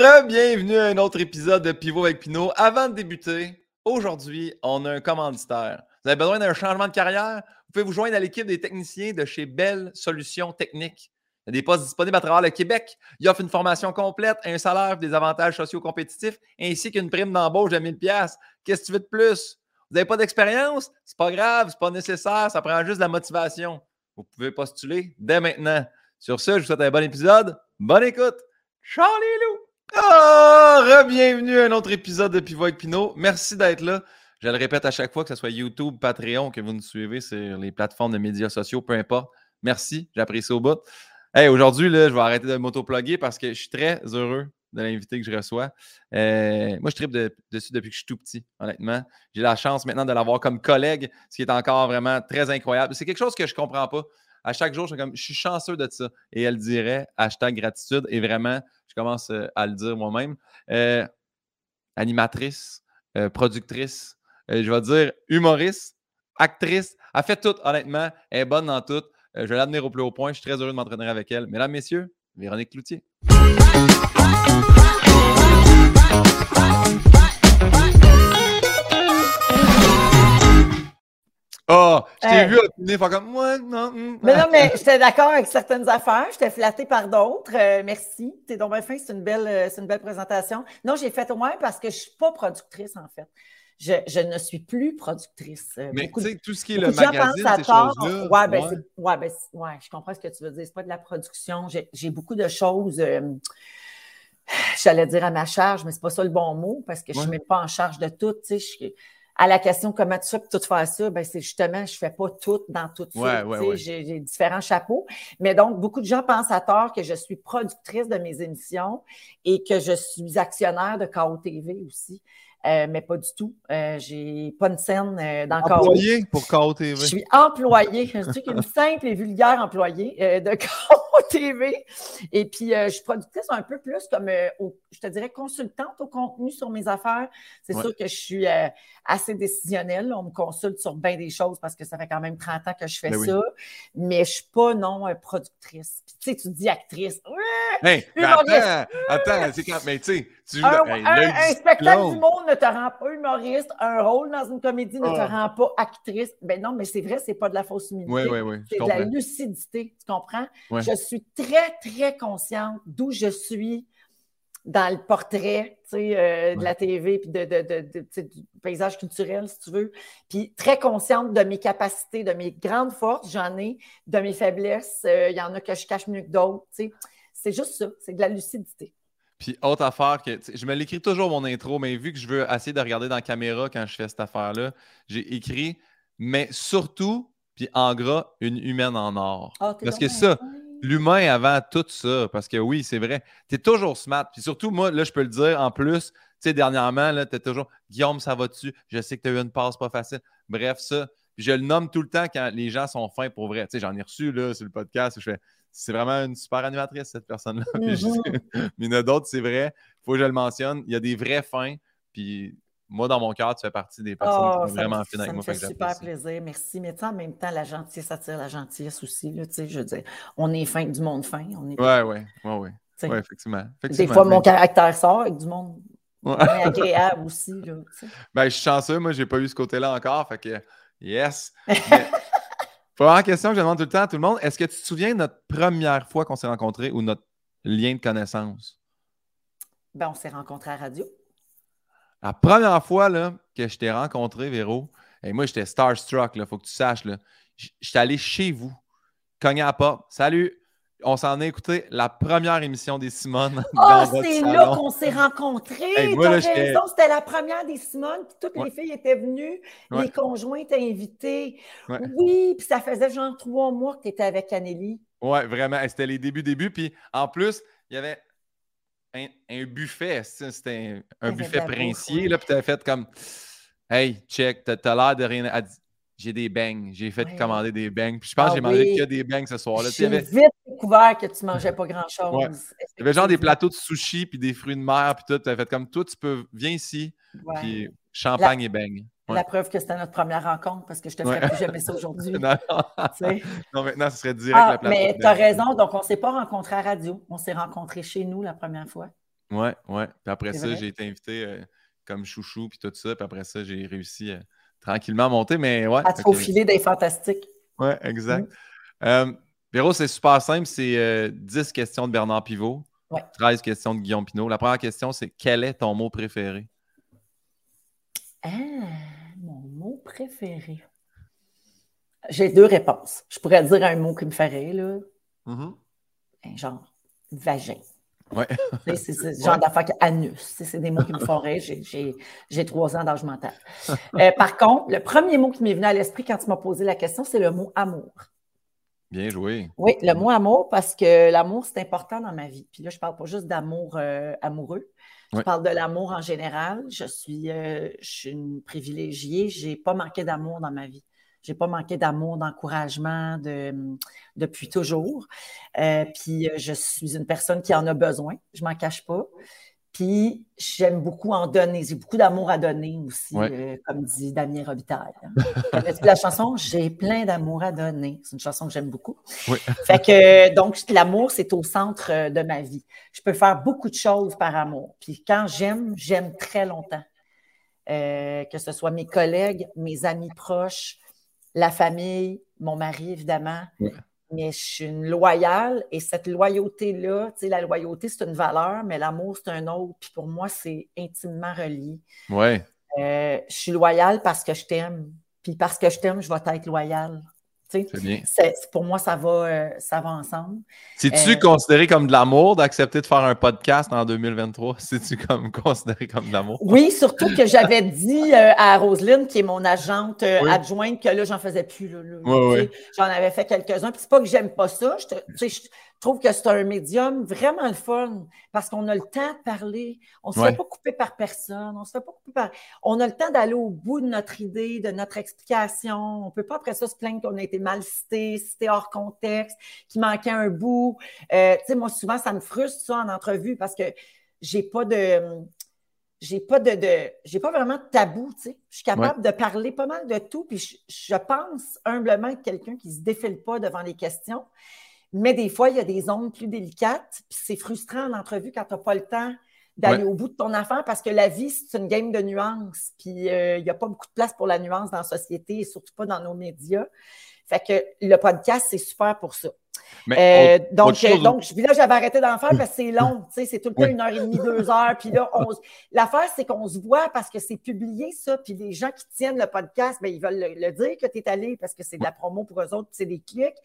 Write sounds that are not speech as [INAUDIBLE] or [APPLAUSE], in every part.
re-bienvenue à un autre épisode de Pivot avec Pinot. Avant de débuter, aujourd'hui, on a un commanditaire. Vous avez besoin d'un changement de carrière? Vous pouvez vous joindre à l'équipe des techniciens de chez Belle Solutions Techniques. Il y a des postes disponibles à travers le Québec. Ils offrent une formation complète, un salaire, des avantages sociaux compétitifs, ainsi qu'une prime d'embauche de 1000 pièces. Qu'est-ce que tu veux de plus? Vous n'avez pas d'expérience? C'est pas grave, c'est pas nécessaire, ça prend juste de la motivation. Vous pouvez postuler dès maintenant. Sur ce, je vous souhaite un bon épisode. Bonne écoute! Charlie Lou! Ah! bienvenue à un autre épisode de Pivot avec Pinot. Merci d'être là. Je le répète à chaque fois, que ce soit YouTube, Patreon, que vous nous suivez sur les plateformes de médias sociaux, peu importe. Merci, j'apprécie au bout. Hey, aujourd'hui, je vais arrêter de m'auto-plugger parce que je suis très heureux de l'invité que je reçois. Euh, moi, je tripe dessus depuis que je suis tout petit, honnêtement. J'ai la chance maintenant de l'avoir comme collègue, ce qui est encore vraiment très incroyable. C'est quelque chose que je ne comprends pas. À chaque jour, je suis, comme, je suis chanceux de ça. Et elle dirait hashtag gratitude. Et vraiment, je commence euh, à le dire moi-même. Euh, animatrice, productrice, je vais dire humoriste, actrice. Elle fait tout, honnêtement. Elle est bonne dans tout. je vais l'amener au plus haut point. Je suis très heureux de m'entraîner avec elle. Mesdames, messieurs, Véronique Cloutier. Oh, je t'ai vu opiner, faire comme moi, non. Hmm. Mais non, mais j'étais d'accord avec certaines affaires, j'étais flattée par d'autres. Euh, merci. T'es donc bien fin, c'est une, belle, euh, une belle présentation. Non, j'ai fait au moins parce que je ne suis pas productrice, en fait. Je, je, ne suis plus productrice. Euh, mais tu sais, tout ce qui est le magazine, ces choses-là. Ouais, ben, ouais. Ouais, ben, ouais, je comprends ce que tu veux dire. C'est pas de la production. J'ai beaucoup de choses j'allais dire à ma charge, mais c'est pas ça le bon mot parce que je ne suis même pas en charge de tout. Tu sais, à la question comment tu fais pour tout faire ça, ben c'est justement, je fais pas tout dans tout ça. J'ai différents chapeaux. Mais donc, beaucoup de gens pensent à tort que je suis productrice de mes émissions et que je suis actionnaire de KO TV aussi. Euh, mais pas du tout. Euh, j'ai pas une scène euh, dans Employé pour KO TV. Je suis employée. Je suis une [LAUGHS] simple et vulgaire employée euh, de KO TV. Et puis, je suis productrice un peu plus comme, je te dirais, consultante au contenu sur mes affaires. C'est sûr que je suis assez décisionnelle. On me consulte sur bien des choses parce que ça fait quand même 30 ans que je fais ben ça. Mais je suis pas, non, productrice. Puis, tu sais, tu dis actrice. Hey, attends, attends, c'est quand. Mais tu sais, tu. Un, un, spectacle du monde ne te rend pas humoriste. Un rôle dans une comédie ne te ah. rend pas actrice. Ben non, mais c'est vrai, c'est pas de la fausse humilité. Oui, oui, oui. C'est de la lucidité. Tu comprends? Je suis très, très consciente d'où je suis dans le portrait euh, de la TV puis de, de, du paysage culturel, si tu veux. Puis très consciente de mes capacités, de mes grandes forces, j'en ai, de mes faiblesses. Euh, il y en a que je cache mieux que d'autres. C'est juste ça, c'est de la lucidité. Puis autre affaire que je me l'écris toujours mon intro, mais vu que je veux essayer de regarder dans la caméra quand je fais cette affaire-là, j'ai écrit, mais surtout, puis en gras, une humaine en or. Ah, Parce que ça, l'humain avant tout ça, parce que oui, c'est vrai, tu es toujours smart. Puis surtout, moi, là, je peux le dire, en plus, tu sais, dernièrement, tu es toujours Guillaume, ça va-tu? Je sais que tu as eu une passe pas facile. Bref, ça. Puis je le nomme tout le temps quand les gens sont fins pour vrai. Tu sais, j'en ai reçu là, sur le podcast je fais c'est vraiment une super animatrice, cette personne-là. [LAUGHS] Mm-hmm. [LAUGHS] Mais il y en a d'autres, c'est vrai. Il faut que je le mentionne. Il y a des vrais fins. Puis moi, dans mon cœur, tu fais partie des personnes qui oh, sont vraiment fines avec moi. Ça me fait super plaisir. Merci. Mais en même temps, la gentillesse attire la gentillesse aussi. Là, je veux dire, on est fin du monde fin. Oui, oui, oui. Oui, effectivement. Des fois, mon caractère sort avec du monde agréable aussi. Là, [LAUGHS] ben, je suis chanceux. Moi, je n'ai pas eu ce côté-là encore. Fait que, yes. Première question que je demande tout le temps à tout le monde, est-ce que tu te souviens de notre première fois qu'on s'est rencontrés ou notre lien de connaissance? Ben, on s'est rencontrés à radio. La première fois là, que je t'ai rencontré, Véro, et moi, j'étais starstruck, il faut que tu saches. J'étais allé chez vous, cogné à la porte. Salut, on s'en est écouté la première émission des Simone. Oh, c'est là qu'on s'est rencontrés. c'était la première des Simone. toutes les filles étaient venues, les conjoints étaient invités. Oui, puis ça faisait genre trois mois que tu étais avec Anneli. Oui, vraiment. C'était les débuts, débuts. Puis en plus, il y avait un, buffet. C'était un, buffet princier. Là, puis tu avais fait comme Hey, check, t'as as, l'air de rien j'ai des bangs. J'ai fait commander des bangs. Puis je pense que j'ai ah mangé que des bangs ce soir-là. J'ai vite découvert que tu mangeais pas grand-chose. Il y avait genre des plateaux de sushi puis des fruits de mer puis tout. Tu as fait comme tout, tu peux, viens ici. Puis champagne et bangs. La preuve que c'était notre première rencontre parce que je te ferais plus jamais ça aujourd'hui. [LAUGHS] non, non. maintenant, ce serait direct ah, la Mais tu as raison. Donc, on ne s'est pas rencontrés à radio. On s'est rencontrés chez nous la première fois. Ouais, ouais. Puis après ça, j'ai été invité euh, comme chouchou, puis tout ça. Puis après ça, j'ai réussi tranquillement monter. Mais ouais. À te faufiler des fantastiques. Ouais, exact. Mm. Véro, c'est super simple. C'est 10 questions de Bernard Pivot. 13 questions de Guillaume Pinot. La première question, c'est quel est ton mot préféré? Ah, mon mot préféré. J'ai deux réponses. Je pourrais dire un mot qui me ferait, là. Mm-hmm. Ben, genre, vagin. Ouais. c'est ce genre d'affaire anus. C'est des mots qui me feraient. J'ai trois ans d'âge mental. [LAUGHS] Euh, par contre, le premier mot qui m'est venu à l'esprit quand tu m'as posé la question, c'est le mot amour. Bien joué. Oui, le mot amour, parce que l'amour, c'est important dans ma vie. Puis là, je ne parle pas juste d'amour euh, amoureux. Je parle de l'amour en général. Je suis, euh, je suis une privilégiée. Je n'ai pas manqué d'amour dans ma vie. Je n'ai pas manqué d'amour, d'encouragement de, depuis toujours. Euh, puis je suis une personne qui en a besoin. Je ne m'en cache pas. Puis j'aime beaucoup en donner. J'ai beaucoup d'amour à donner aussi, euh, comme dit Damien Robitaille. La chanson? J'ai plein d'amour à donner. C'est une chanson que j'aime beaucoup. fait que donc l'amour, c'est au centre euh, de ma vie. Je peux faire beaucoup de choses par amour. Puis quand j'aime, j'aime très longtemps. Euh, que ce soit mes collègues, mes amis proches, la famille, mon mari, évidemment mais je suis une loyale et cette loyauté-là, tu sais, la loyauté, c'est une valeur, mais l'amour, c'est un autre. Puis pour moi, c'est intimement relié. Ouais. Euh, je suis loyale parce que je t'aime. Puis parce que je t'aime, je vais être loyale. Bien. pour moi, ça va, euh, ça va ensemble. C'est-tu euh, considéré comme de l'amour d'accepter de faire un podcast en 2023? [LAUGHS] C'est-tu comme considéré comme de l'amour? Oui, surtout que j'avais dit euh, à Roselyne, qui est mon agente adjointe, que là, j'en faisais plus. J'en avais fait quelques-uns. Puis c'est pas que j'aime pas ça. Je, je, trouve que c'est un médium vraiment le fun parce qu'on a le temps de parler. On ne se fait pas couper par personne. On se fait pas couper par. On a le temps d'aller au bout de notre idée, de notre explication. On ne peut pas après ça se plaindre qu'on a été mal cité, cité hors contexte, qu'il manquait un bout. Euh, tu sais, moi, souvent, ça me frustre ça en entrevue parce que j'ai pas de j'ai pas de, de j'ai pas vraiment de tabou, tu sais. Je suis capable de parler pas mal de tout, puis je, je pense humblement être quelqu'un qui se défile pas devant les questions. Mais des fois, il y a des zones plus délicates, puis c'est frustrant en entrevue quand tu n'as pas le temps d'aller au bout de ton affaire parce que la vie, c'est une game de nuances. Puis euh, il n'y a pas beaucoup de place pour la nuance dans la société et surtout pas dans nos médias. Fait que le podcast, c'est super pour ça. Euh, donc, euh, donc, puis là, j'avais arrêté d'en faire parce que c'est long, tu sais, c'est tout le temps une heure et demie, deux heures. Puis là, [LAUGHS] l'affaire, c'est qu'on se voit parce que c'est publié, ça. Puis les gens qui tiennent le podcast, bien, ils veulent le, dire que tu es allé parce que c'est de la promo pour eux autres, c'est des clics.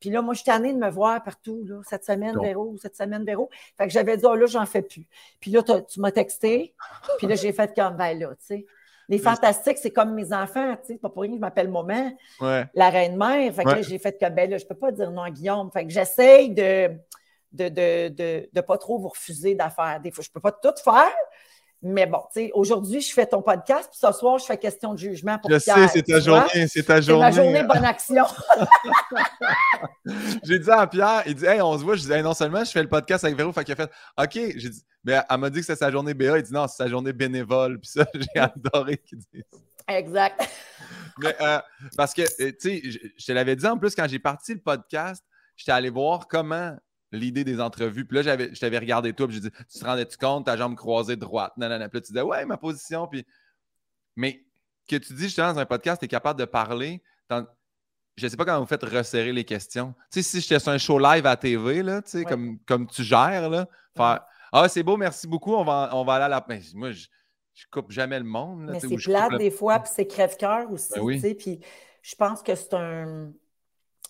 Puis là, moi, je suis tannée de me voir partout, là, cette semaine, Véro, cette semaine, Véro. Fait que j'avais dit, oh là, j'en fais plus. Puis là, tu m'as texté. Puis là, j'ai fait comme, ben là, tu sais. Les fantastiques, c'est comme mes enfants, tu sais. Pas pour rien que je m'appelle maman, la reine-mère. Fait que là, j'ai fait comme, ben là, je peux pas dire non à Guillaume. Fait que j'essaye de de ne de, de, pas trop vous refuser d'affaires. Des fois, je peux pas tout faire, mais bon, tu sais, aujourd'hui, je fais ton podcast, puis ce soir, je fais question de jugement pour Je sais, c'est ta journée, c'est ta journée. C'est ma journée bonne action. [LAUGHS] [LAUGHS] j'ai dit à Pierre, il dit, hey, on se voit. Je dis, non seulement je fais le podcast avec Véro, fait qu'il a fait, OK, j'ai dit, mais elle m'a dit que c'est sa journée BA. Il dit, non, c'est sa journée bénévole. Puis ça, [LAUGHS] j'ai adoré qu'il dise. Exact. mais euh, parce que, euh, tu sais, je te l'avais dit en plus, quand j'ai parti le podcast, j'étais allé voir comment l'idée des entrevues. Puis là, j'avais, je t'avais regardé tout, puis j'ai dit, tu te rendais-tu compte, ta jambe croisée droite, non, non, non. Puis là, tu disais, ouais, ma position. Puis... Mais que tu dis justement dans un podcast, tu es capable de parler. Je ne sais pas comment vous faites resserrer les questions. Tu sais, si j'étais sur un show live à TV, là, tu sais, comme, comme tu gères, là, faire Ah, c'est beau, merci beaucoup, on va, on va aller à la. Ben, moi, je, je coupe jamais le monde. Mais c'est plate des fois, puis c'est crève-cœur aussi. Ben tu sais, puis je pense que c'est un,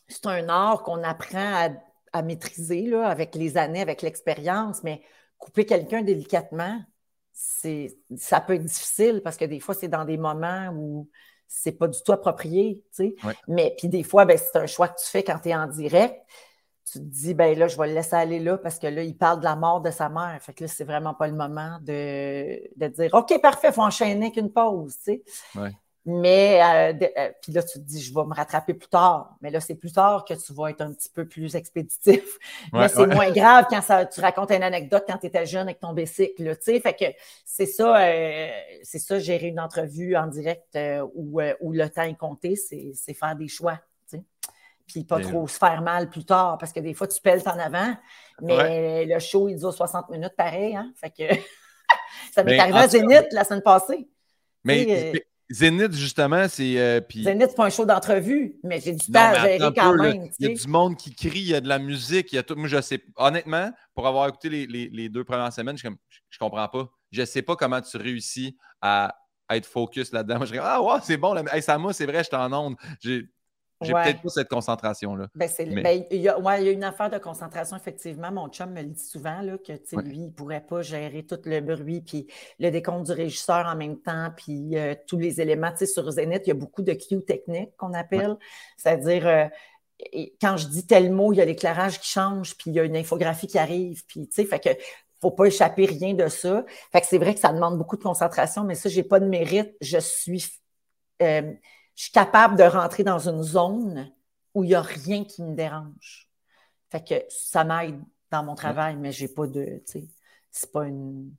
c'est un art qu'on apprend à à maîtriser là, avec les années, avec l'expérience, mais couper quelqu'un délicatement, c'est, ça peut être difficile parce que des fois, c'est dans des moments où c'est pas du tout approprié, tu sais. Mais puis des fois, ben, c'est un choix que tu fais quand tu es en direct. Tu te dis, ben là, je vais le laisser aller là parce que là, il parle de la mort de sa mère. Fait que là, c'est vraiment pas le moment de, de dire, OK, parfait, il faut enchaîner qu'une pause, tu sais. Mais euh, euh, puis là, tu te dis, je vais me rattraper plus tard. Mais là, c'est plus tard que tu vas être un petit peu plus expéditif. mais c'est moins grave quand ça, tu racontes une anecdote quand tu étais jeune avec ton bicycle. Tu sais, fait que c'est ça, euh, c'est ça, gérer une entrevue en direct où, où, le temps est compté, c'est faire des choix. Puis pas trop se faire mal plus tard, parce que des fois, tu pèles en avant, mais le show, il dure 60 minutes pareil. Hein? Fait que [LAUGHS] ça m'est arrivé à Zénith la semaine passée. Mais, euh, Zénith, justement, c'est. Euh, Zénith, c'est pas un show d'entrevue, mais j'ai du temps à gérer quand même. Il y a du monde qui crie, il y a de la musique, il y a tout. Moi, je sais. Honnêtement, pour avoir écouté les, deux premières semaines, je, je, comprends pas. Je sais pas comment tu réussis à, être focus là-dedans. Moi, je dis, ah, ouais, c'est bon. Hey, Samu, c'est vrai, je en onde. J'ai peut-être pas cette concentration-là. Ben, ben, il, y a, ouais, il y a une affaire de concentration, effectivement. Mon chum me le dit souvent là, que lui, il ne pourrait pas gérer tout le bruit, puis le décompte du régisseur en même temps, puis euh, tous les éléments. Sur Zenith, il y a beaucoup de cues techniques qu'on appelle. C'est-à-dire, euh, quand je dis tel mot, il y a l'éclairage qui change, puis il y a une infographie qui arrive. Puis, tu sais, fait que faut pas échapper rien de ça. Fait que c'est vrai que ça demande beaucoup de concentration, mais ça, j'ai pas de mérite. Je suis. Euh, je suis capable de rentrer dans une zone où il n'y a rien qui me dérange. Fait que ça m'aide dans mon travail, mais j'ai pas de, tu sais, c'est pas une,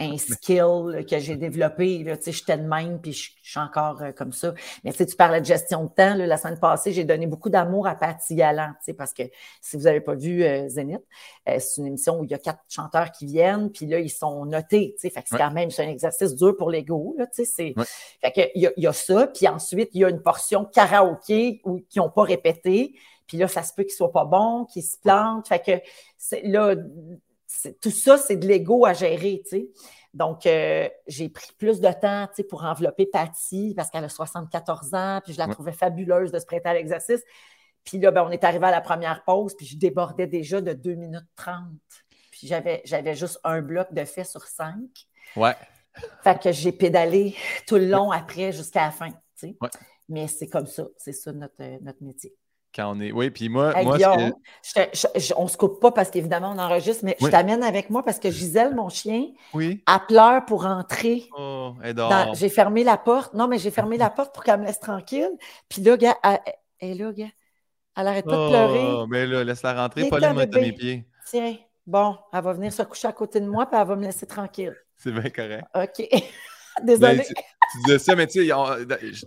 un [LAUGHS] skill que j'ai développé. Là, j'étais de même, puis je, suis encore euh, comme ça. Mais tu parlais de gestion de temps. la semaine passée, j'ai donné beaucoup d'amour à Patty Galland, parce que si vous n'avez pas vu euh, Zénith, euh, c'est une émission où il y a quatre chanteurs qui viennent, puis là, ils sont notés. Fait que c'est quand même un exercice dur pour l'ego. Fait que, il, y a, ça. Puis ensuite, il y a une portion karaoké où, qui n'ont pas répété. Puis là, ça se peut qu'ils ne soient pas bons, qu'ils se plantent. Fait que là, tout ça, c'est de l'ego à gérer, tu sais. Donc, euh, j'ai pris plus de temps tu sais, pour envelopper Patty parce qu'elle a 74 ans, puis je la trouvais fabuleuse de se prêter à l'exercice. Puis là, ben, on est arrivé à la première pause, puis je débordais déjà de 2 minutes 30. Puis j'avais, j'avais juste un bloc de fait sur 5. Ouais. Fait que j'ai pédalé tout le long après jusqu'à la fin. Tu sais. Mais c'est comme ça, c'est ça notre, notre métier. Quand on est. Oui, puis moi. moi on se coupe pas parce qu'évidemment, on enregistre, mais je t'amène avec moi parce que Gisèle, mon chien, oui. a pleure pour rentrer. Oh, j'ai fermé la porte. Non, mais j'ai fermé la porte pour qu'elle me laisse tranquille. Puis là, gars, elle, là, gars, elle arrête pas de pleurer. Oh, mais là, laisse-la rentrer, pas les de mes pieds. Tiens, bon, elle va venir se coucher à côté de moi, puis elle va me laisser tranquille. C'est bien correct. OK. [LAUGHS] [LAUGHS] Désolée. Ben, tu, disais ça, mais tu sais,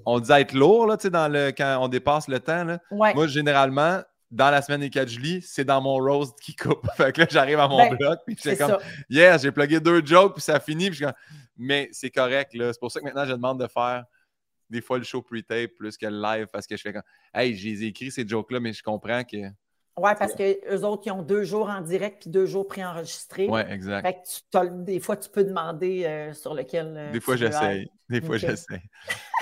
on, disait être lourd là, dans le, quand on dépasse le temps. Là. Moi, généralement, dans la semaine des 4 juillet, c'est dans mon roast qui coupe. [LAUGHS] fait que là, j'arrive à mon ben, bloc, puis c'est comme, yeah, j'ai plugué deux jokes, puis ça finit. Puis mais c'est correct, là. C'est pour ça que maintenant, je demande de faire des fois le show pre-tape plus que le live, parce que je fais comme, hey, j'ai écrit ces jokes-là, mais je comprends que oui, parce qu'eux autres, ils ont deux jours en direct puis deux jours préenregistrés. Oui, exact. Fait que des fois, tu peux demander euh, sur lequel. Euh, des fois, j'essaye. Des fois, j'essaye.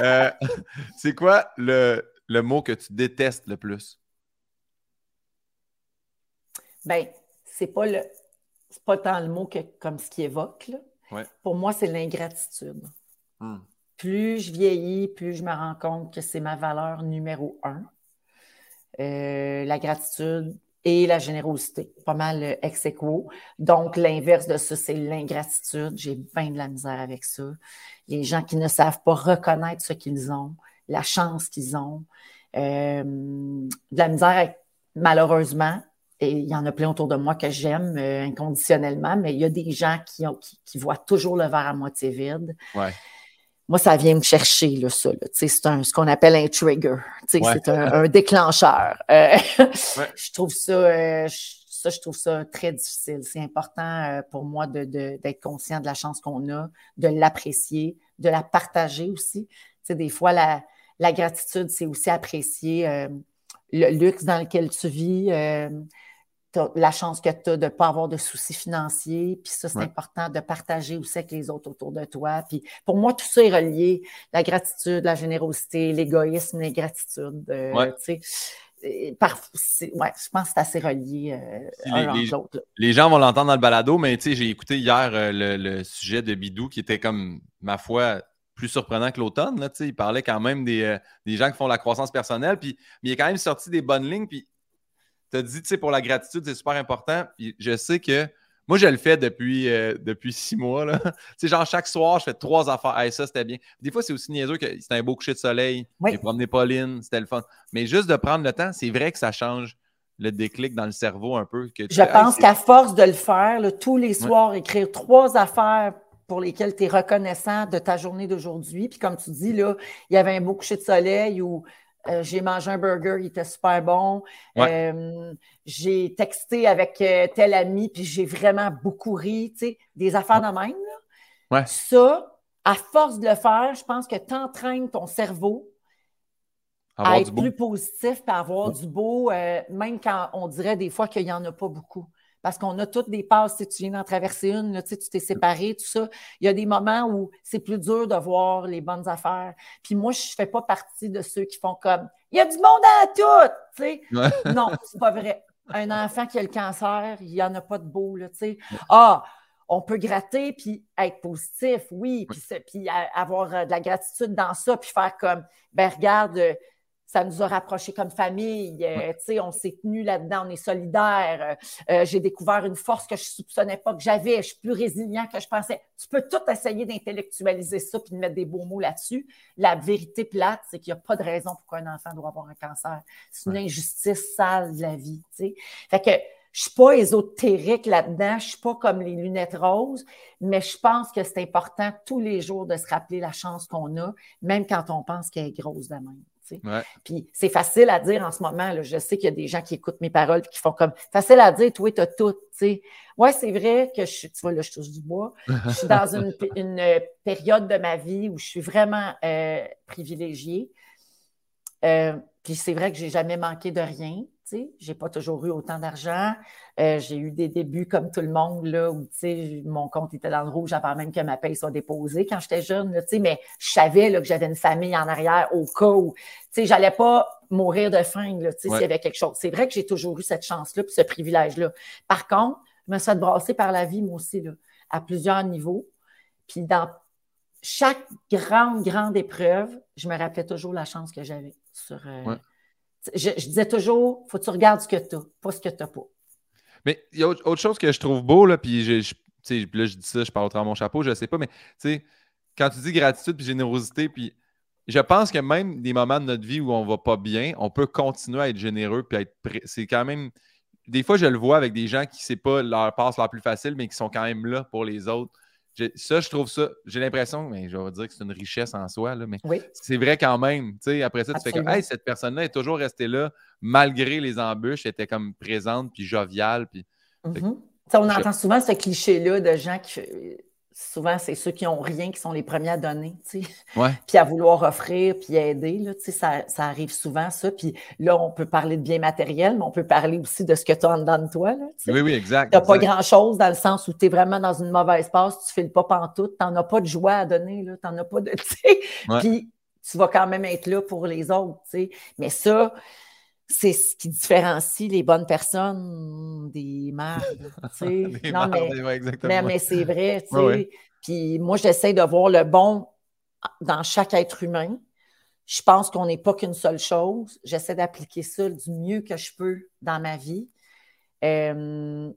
Euh, [LAUGHS] c'est quoi le, le, mot que tu détestes le plus? Bien, c'est pas le. C'est pas tant le mot que comme ce qui évoque. Là. Pour moi, c'est l'ingratitude. Hmm. Plus je vieillis, plus je me rends compte que c'est ma valeur numéro un. Euh, la gratitude et la générosité, pas mal euh, ex aequo. Donc, l'inverse de ça, c'est l'ingratitude. J'ai bien de la misère avec ça. Les gens qui ne savent pas reconnaître ce qu'ils ont, la chance qu'ils ont. Euh, de la misère, malheureusement, et il y en a plein autour de moi que j'aime inconditionnellement, mais il y a des gens qui, voient toujours le verre à moitié vide. Ouais moi, ça vient me chercher, là, ça. C'est ce qu'on appelle un trigger. C'est un, déclencheur. Euh, [LAUGHS] je trouve ça, euh, ça, je trouve ça très difficile. C'est important euh, pour moi d'être de, conscient de la chance qu'on a, de l'apprécier, de la partager aussi. sais, des fois, la, la gratitude, c'est aussi apprécier le luxe dans lequel tu vis la chance que tu as de ne pas avoir de soucis financiers. Puis ça, c'est important de partager aussi avec les autres autour de toi. Puis pour moi, tout ça est relié. La gratitude, la générosité, l'égoïsme, les gratitudes. Euh, ouais. je pense que c'est assez relié euh, les, les, gens vont l'entendre dans le balado, mais j'ai écouté hier euh, le, sujet de Bidou qui était comme, ma foi, plus surprenant que l'automne. Il parlait quand même des, des, gens qui font la croissance personnelle, puis, mais il est quand même sorti des bonnes lignes. Puis tu as dit, tu sais, pour la gratitude, c'est super important. Puis je sais que moi, je le fais depuis, euh, depuis [LAUGHS] six mois. [LAUGHS] Tu sais, genre, chaque soir, je fais trois affaires. Hey, ça, c'était bien. Des fois, c'est aussi niaiseux que c'était un beau coucher de soleil. J'ai promené Pauline, c'était le fun. Mais juste de prendre le temps, c'est vrai que ça change le déclic dans le cerveau un peu. Que je pense qu'à force de le faire, tous les soirs, écrire trois affaires pour lesquelles tu es reconnaissant de ta journée d'aujourd'hui. Puis comme tu dis, là, il y avait un beau coucher de soleil ou Euh, j'ai mangé un burger, il était super bon. Euh, j'ai texté avec tel ami, puis j'ai vraiment beaucoup ri, tu sais, des affaires de même. Là. Ça, à force de le faire, je pense que tu entraînes ton cerveau à être plus positif, et avoir du beau, même quand on dirait des fois qu'il n'y en a pas beaucoup parce qu'on a toutes des passes. Si tu viens d'en traverser une, tu t'es séparé, tout ça. Il y a des moments où c'est plus dur de voir les bonnes affaires. Puis moi, je ne fais pas partie de ceux qui font comme il y a du monde à tout. Tu sais. [LAUGHS] non, c'est pas vrai. Un enfant qui a le cancer, il n'y en a pas de beau. Là, tu sais. Ah, on peut gratter puis être positif, oui, puis, puis avoir euh, de la gratitude dans ça, puis faire comme, ben regarde, ça nous a rapprochés comme famille. Euh, on s'est tenus là-dedans, on est solidaires. Euh, euh, j'ai découvert une force que je ne soupçonnais pas que j'avais. Je suis plus résilient que je pensais. Tu peux tout essayer d'intellectualiser ça puis de mettre des beaux mots là-dessus. La vérité plate, c'est qu'il n'y a pas de raison pour qu'un enfant doit avoir un cancer. C'est une injustice sale de la vie. Fait que je ne suis pas ésotérique là-dedans, je ne suis pas comme les lunettes roses, mais je pense que c'est important tous les jours de se rappeler la chance qu'on a, même quand on pense qu'elle est grosse de même. Puis c'est facile à dire en ce moment. Là, je sais qu'il y a des gens qui écoutent mes paroles et qui font comme facile à dire, toi, tu as tout. Oui, c'est vrai que je suis, tu vois, là, je touche du bois. Je suis dans [LAUGHS] une, euh, période de ma vie où je suis vraiment euh, privilégiée. Euh, puis c'est vrai que j'ai jamais manqué de rien. Je n'ai pas toujours eu autant d'argent. Euh, j'ai eu des débuts comme tout le monde, là, où mon compte était dans le rouge avant même que ma paye soit déposée quand j'étais jeune. Là, mais je savais là, que j'avais une famille en arrière au cas où je n'allais pas mourir de faim s'il y avait quelque chose. C'est vrai que j'ai toujours eu cette chance-là et ce privilège-là. Par contre, je me suis fait brasser par la vie, moi aussi, là, à plusieurs niveaux. Puis dans chaque grande, grande épreuve, je me rappelais toujours la chance que j'avais sur. Euh, je, disais toujours, faut que tu regardes ce que tu as, pas ce que tu n'as pas. Mais il y a autre chose que je trouve beau, là, puis je, là, je dis ça, je parle au travers de mon chapeau, je ne sais pas, mais quand tu dis gratitude puis générosité, puis je pense que même des moments de notre vie où on ne va pas bien, on peut continuer à être généreux puis à être C'est quand même. Des fois, je le vois avec des gens qui, c'est pas leur passe la plus facile, mais qui sont quand même là pour les autres. Ça, je trouve ça, j'ai l'impression, mais je vais dire que c'est une richesse en soi, là, mais c'est vrai quand même. Après ça, tu fais que hey, cette personne-là est toujours restée là, malgré les embûches, elle était comme présente, puis joviale. Puis... Mm-hmm. On entend souvent ce cliché-là de gens qui souvent, c'est ceux qui n'ont rien qui sont les premiers à donner, tu sais. [LAUGHS] Puis à vouloir offrir, puis aider, là, tu sais, ça, ça, arrive souvent, ça. Puis là, on peut parler de bien matériel, mais on peut parler aussi de ce que tu as en dedans de toi, là, Oui, oui, exact. Tu n'as pas grand-chose dans le sens où tu es vraiment dans une mauvaise passe, tu ne files pas pantoute, tu n'en as pas de joie à donner, là, tu n'en as pas de, [LAUGHS] tu sais. Puis tu vas quand même être là pour les autres, tu sais. Mais ça, c'est ce qui différencie les bonnes personnes des merdes. [LAUGHS] non, mais, mais, c'est vrai. Puis moi, j'essaie de voir le bon dans chaque être humain. Je pense qu'on n'est pas qu'une seule chose. J'essaie d'appliquer ça du mieux que je peux dans ma vie. Euh,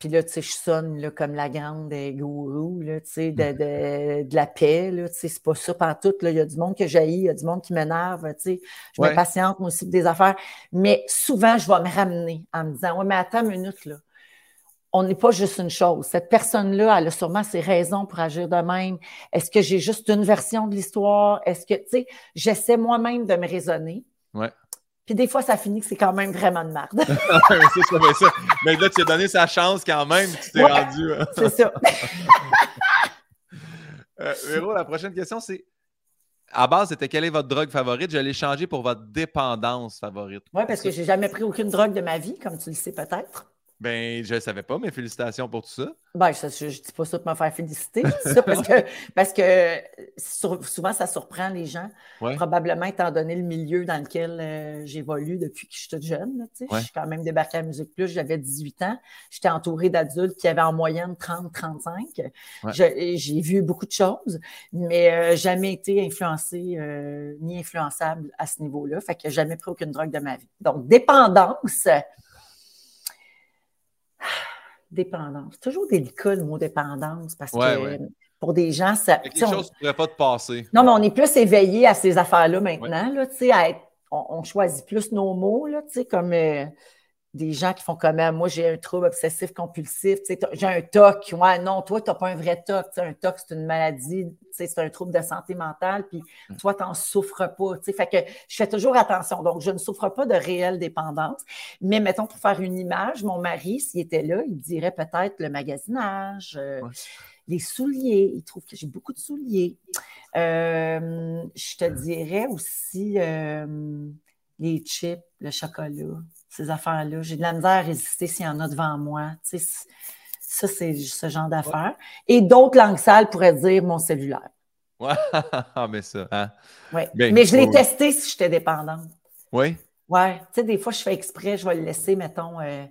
puis là, tu sais, je sonne là, comme la grande gourou, là, tu sais, de, [LAUGHS] de, de, la paix, là, tu sais, c'est pas ça tout. là. Il y a du monde que j'haïs, il y a du monde qui m'énerve, tu sais. Je me patiente, moi aussi, pour des affaires. Mais souvent, je vais me ramener en me disant, ouais, mais attends une minute, là. On n'est pas juste une chose. Cette personne-là, elle a sûrement ses raisons pour agir de même. Est-ce que j'ai juste une version de l'histoire? Est-ce que, tu sais, j'essaie moi-même de me raisonner. Ouais. Puis des fois, ça finit que c'est quand même vraiment de merde. [LAUGHS] c'est ça, mais ça. Mais là, tu as donné sa chance quand même, tu t'es rendu. Hein. c'est ça. [LAUGHS] euh, Véro, la prochaine question, c'est à base, c'était quelle est votre drogue favorite? Je l'ai changé pour votre dépendance favorite. Oui, parce que j'ai jamais pris aucune drogue de ma vie, comme tu le sais peut-être. Ben, je ne savais pas, mais félicitations pour tout ça. Ben, je ne dis pas ça pour me faire féliciter. ça [LAUGHS] parce que, parce que souvent, ça surprend les gens. Probablement étant donné le milieu dans lequel euh, j'évolue depuis que je suis toute jeune. Je suis quand même débarquée à Musique Plus, j'avais 18 ans. J'étais entourée d'adultes qui avaient en moyenne 30-35. J'ai vu beaucoup de choses, mais euh, jamais été influencée euh, ni influençable à ce niveau-là. Fait que jamais pris aucune drogue de ma vie. Donc, dépendance dépendance. C'est toujours délicat le mot dépendance parce que pour des gens, ça. quelque chose qui ne pourrait pas te passer. Non, mais on est plus éveillé à ces affaires-là maintenant, là, à être... on, choisit plus nos mots, là, comme. Euh, des gens qui font comme moi, j'ai un trouble obsessif compulsif, j'ai un TOC. Ouais, non, toi, tu n'as pas un vrai TOC. un TOC, c'est une maladie, c'est un trouble de santé mentale, puis mm. toi, tu n'en souffres pas. Fait que je fais toujours attention. Donc, je ne souffre pas de réelle dépendance. Mais mettons, pour faire une image, mon mari, s'il était là, il dirait peut-être le magasinage, euh, les souliers. Il trouve que j'ai beaucoup de souliers. Euh, je te dirais aussi euh, les chips, le chocolat ces affaires-là. J'ai de la misère à résister s'il y en a devant moi. ça, c'est ce genre d'affaires. Et d'autres langues sales pourraient dire mon cellulaire. Ouais, [LAUGHS] ah, mais ça. Hein? Ouais. Ben, mais je l'ai testé si j'étais dépendante. Oui? Ouais. Tu sais, des fois, je fais exprès, je vais le laisser, mettons, euh,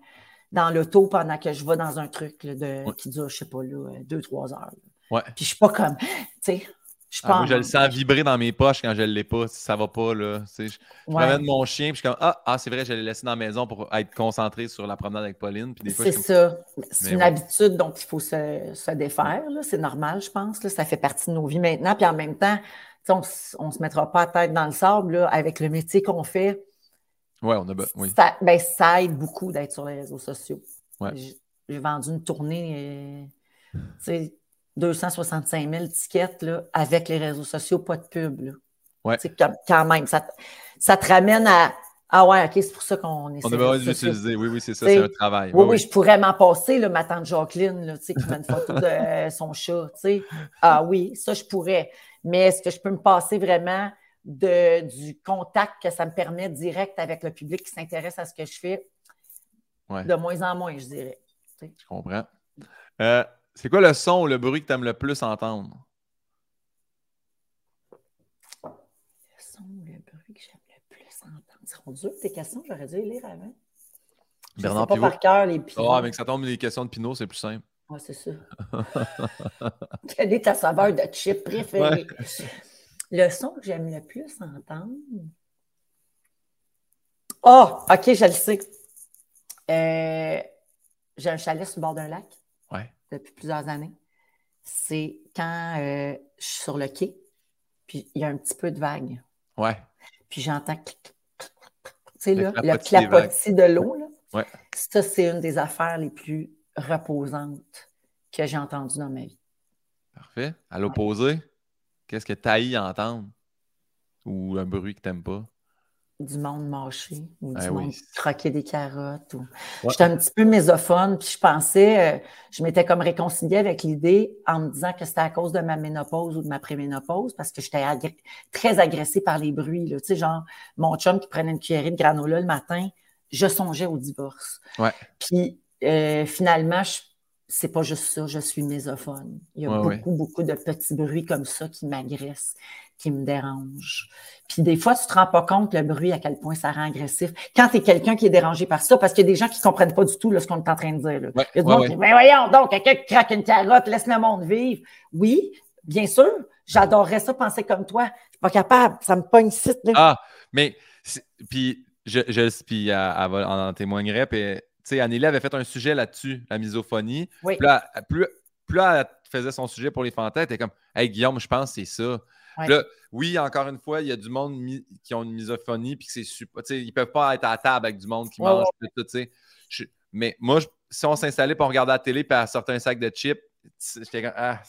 dans l'auto pendant que je vais dans un truc de, qui dure, je sais pas, là, deux, trois heures. Ouais. Puis je suis pas comme, tu sais, je, ah, moi, je le sens vibrer dans mes poches quand je ne l'ai pas, si ça va pas. Là. Je, je mon chien, puis je suis comme Ah, ah c'est vrai, je l'ai laissé dans la maison pour être concentré sur la promenade avec Pauline. C'est ça. C'est une habitude dont il faut se, défaire. C'est normal, je pense. Là. Ça fait partie de nos vies maintenant. Puis en même temps, on ne se mettra pas la tête dans le sable là, avec le métier qu'on fait. Ouais, on a oui. ça, ben, ça aide beaucoup d'être sur les réseaux sociaux. J'ai vendu une tournée. Euh, 265 000 tickets là, avec les réseaux sociaux, pas de pub. Là. Ouais. Quand, même, ça, ça te ramène à Ah ouais, OK, c'est pour ça qu'on essaie. On a besoin d'utiliser. Oui, oui, c'est ça, c'est un travail. Oui, oui, je pourrais m'en passer, là, ma tante Jacqueline, là, qui met une photo de euh, [LAUGHS] son chat. Ah oui, ça, je pourrais. Mais est-ce que je peux me passer vraiment de, du contact que ça me permet direct avec le public qui s'intéresse à ce que je fais? De moins en moins, je dirais. Je comprends. Euh, c'est quoi le son ou le bruit que tu aimes le plus entendre? Le son ou le bruit que j'aime le plus entendre. C'est dures tes questions, j'aurais dû les lire avant. Bernard sais pas par cœur les Pinot. Ah, mais que ça tombe des questions de Pinot, c'est plus simple. Oui, c'est ça. [LAUGHS] Quelle est ta saveur de chip préférée? Le son que j'aime le plus entendre. Oh, OK, je le sais. Euh, j'ai un chalet sur le bord d'un lac depuis plusieurs années, c'est quand euh, je suis sur le quai, puis il y a un petit peu de vague. Ouais. Puis j'entends tu sais, là, le clapotis de l'eau. Là. Ouais. Ça, c'est une des affaires les plus reposantes que j'ai entendues dans ma vie. Parfait. À l'opposé, qu'est-ce que tu as entendre? Ou un bruit que tu n'aimes pas? Du monde mâché ou du monde croquer des carottes. J'étais un petit peu mésophone, puis je pensais, euh, je m'étais comme réconciliée avec l'idée en me disant que c'était à cause de ma ménopause ou de ma préménopause, parce que j'étais très agressée par les bruits. Là. Tu sais, genre, mon chum qui prenait une cuillerée de granola le matin, je songeais au divorce. Puis euh, finalement, c'est pas juste ça, je suis mésophone. Il y a beaucoup, beaucoup de petits bruits comme ça qui m'agressent, qui me dérangent. Puis des fois, tu te rends pas compte le bruit, à quel point ça rend agressif. Quand tu es quelqu'un qui est dérangé par ça, parce qu'il y a des gens qui comprennent pas du tout ce qu'on est en train de dire. Il y a des gens qui disent, mais voyons donc, quelqu'un qui craque une carotte, laisse le monde vivre. Oui, bien sûr, j'adorerais ça penser comme toi. Je suis pas capable, ça me pogne ici. Ah, mais, puis, je, je puis elle, en témoignerait, puis, sais, Anneli avait fait un sujet là-dessus, la misophonie. Oui. Puis là, plus, plus elle faisait son sujet pour les fantasmes, elle était comme, hey Guillaume, je pense que c'est ça oui, encore une fois, il y a du monde qui ont une misophonie, puis c'est super. Ils ne peuvent pas être à table avec du monde qui mange. Tout, mais moi, si on s'installait pour regarder la télé, puis elle sortait un sac de chips, j'étais comme, ah,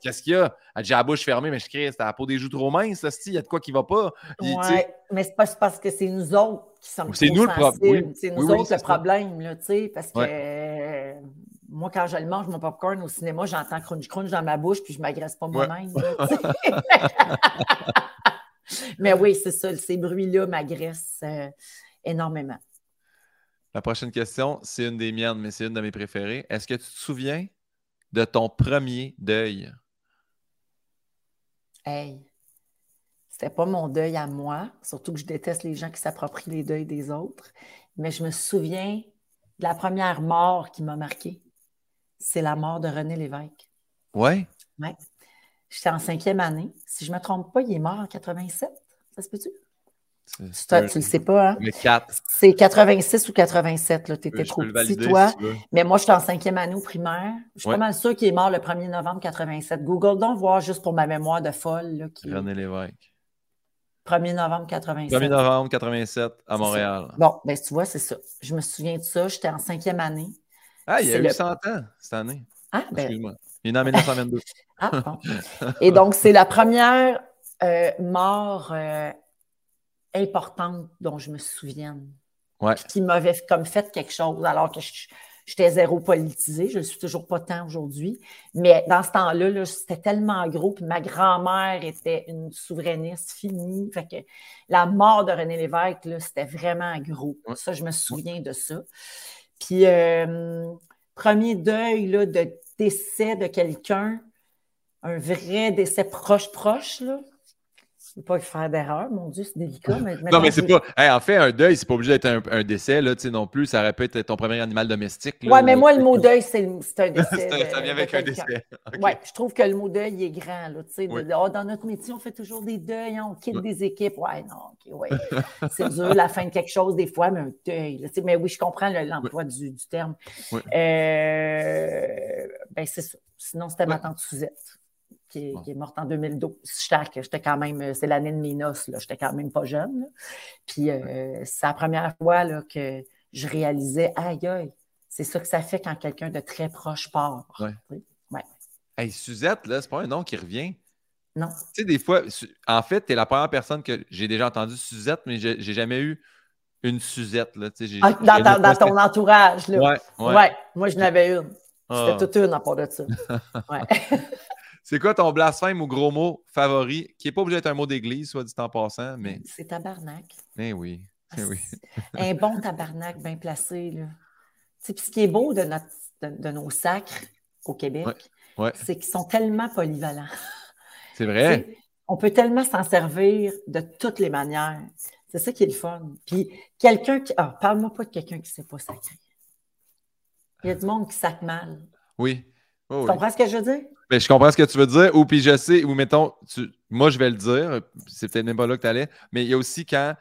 qu'est-ce qu'il y a? Elle dit, la bouche fermée, mais je crie, c'est la peau des joues trop minces, il y a de quoi qui va pas. Oui, mais c'est pas parce que c'est nous autres qui sommes C'est nous le problème. C'est nous autres le problème, là, tu sais, parce que moi, quand je le mange, mon popcorn au cinéma, j'entends crunch crunch dans ma bouche, puis je ne m'agresse pas moi-même. [LAUGHS] [LAUGHS] Mais oui, c'est ça. Ces bruits-là m'agressent euh, énormément. La prochaine question, c'est une des miennes, mais c'est une de mes préférées. Est-ce que tu te souviens de ton premier deuil? Hey, c'était pas mon deuil à moi, surtout que je déteste les gens qui s'approprient les deuils des autres, mais je me souviens de la première mort qui m'a marquée c'est la mort de René Lévesque. Oui? Oui. J'étais en cinquième année. Si je ne me trompe pas, il est mort en 87. Ça se peut-tu? Tu ne le sais pas, hein? C'est 86 ou 87, tu étais trop petit, toi. mais moi, j'étais en cinquième année au primaire. Je suis pas mal sûr qu'il est mort le 1er novembre 87. Google donc voir juste pour ma mémoire de folle. René Lévesque. 1er novembre 87. 1er novembre 87 à Montréal. Bon, ben tu vois, c'est ça. Je me souviens de ça. J'étais en cinquième année. Ah, il y a eu 100 ans cette année. Ah, ben... Excuse-moi. Il est en 1922. [LAUGHS] ah, bon. [LAUGHS] Et donc, c'est la première euh, mort euh, importante dont je me souviens. Ouais. Qui m'avait comme fait quelque chose alors que j'étais zéro politisé. Je ne suis toujours pas tant aujourd'hui. Mais dans ce temps-là, -là, c'était tellement gros. Puis ma grand-mère était une souverainiste finie. Fait que la mort de René Lévesque, c'était vraiment gros. Ça, je me souviens de ça. Puis, euh, premier deuil là, de décès de quelqu'un, un vrai décès proche-proche, là. Ne pas faire d'erreur, mon Dieu, c'est délicat. Mais non, mais c'est pas. en fait, un deuil, c'est pas obligé d'être un, décès, là, non plus. Ça aurait pu être ton premier animal domestique. Oui, mais moi, le mot deuil, c'est un [LAUGHS] décès. ça vient avec un décès. [LAUGHS] Oui, je trouve que le mot deuil est grand. Là, oh, dans notre métier, on fait toujours des deuils, hein, on quitte des équipes. Ouais, non, OK, ouais. [LAUGHS] c'est dur, la fin de quelque chose, des fois, mais un deuil. mais oui, je comprends l'emploi du, du, terme. Euh, ben, c'est ça. Sinon, c'était ma tante Suzette qui est, morte en 2012. J'étais quand même, euh, c'est l'année de mes noces, j'étais quand même pas jeune. Puis euh, c'est la première fois là, que je réalisais, aïe aïe, c'est ça que ça fait quand quelqu'un de très proche part. Ouais. Hey, Suzette, là, c'est pas un nom qui revient. Non. Tu sais, des fois, en fait, tu es la première personne que j'ai déjà entendu Suzette, mais j'ai jamais eu une Suzette. Là, ah, dans, dans, ton entourage. Là. Ouais, ouais. Moi, je n'avais une. C'était ah. toute une à part de ça. [LAUGHS] Ouais. [LAUGHS] C'est quoi ton blasphème ou gros mot favori, qui n'est pas obligé d'être un mot d'église, soit dit en passant, mais. C'est tabarnak. Eh oui. Eh oui. un bon tabarnak bien placé. Là. ce qui est beau de, notre, de, nos sacres au Québec, c'est qu'ils sont tellement polyvalents. C'est vrai? on peut tellement s'en servir de toutes les manières. C'est ça qui est le fun. Puis quelqu'un qui. Ah, parle-moi pas de quelqu'un qui ne sait pas sacrer. Il y a du monde qui sacre mal. Oui. Oh, tu comprends ce que je veux dire? Mais je comprends ce que tu veux dire. Ou puis je sais, ou mettons, moi je vais le dire, c'est peut-être même pas là que tu allais, mais il y a aussi quand,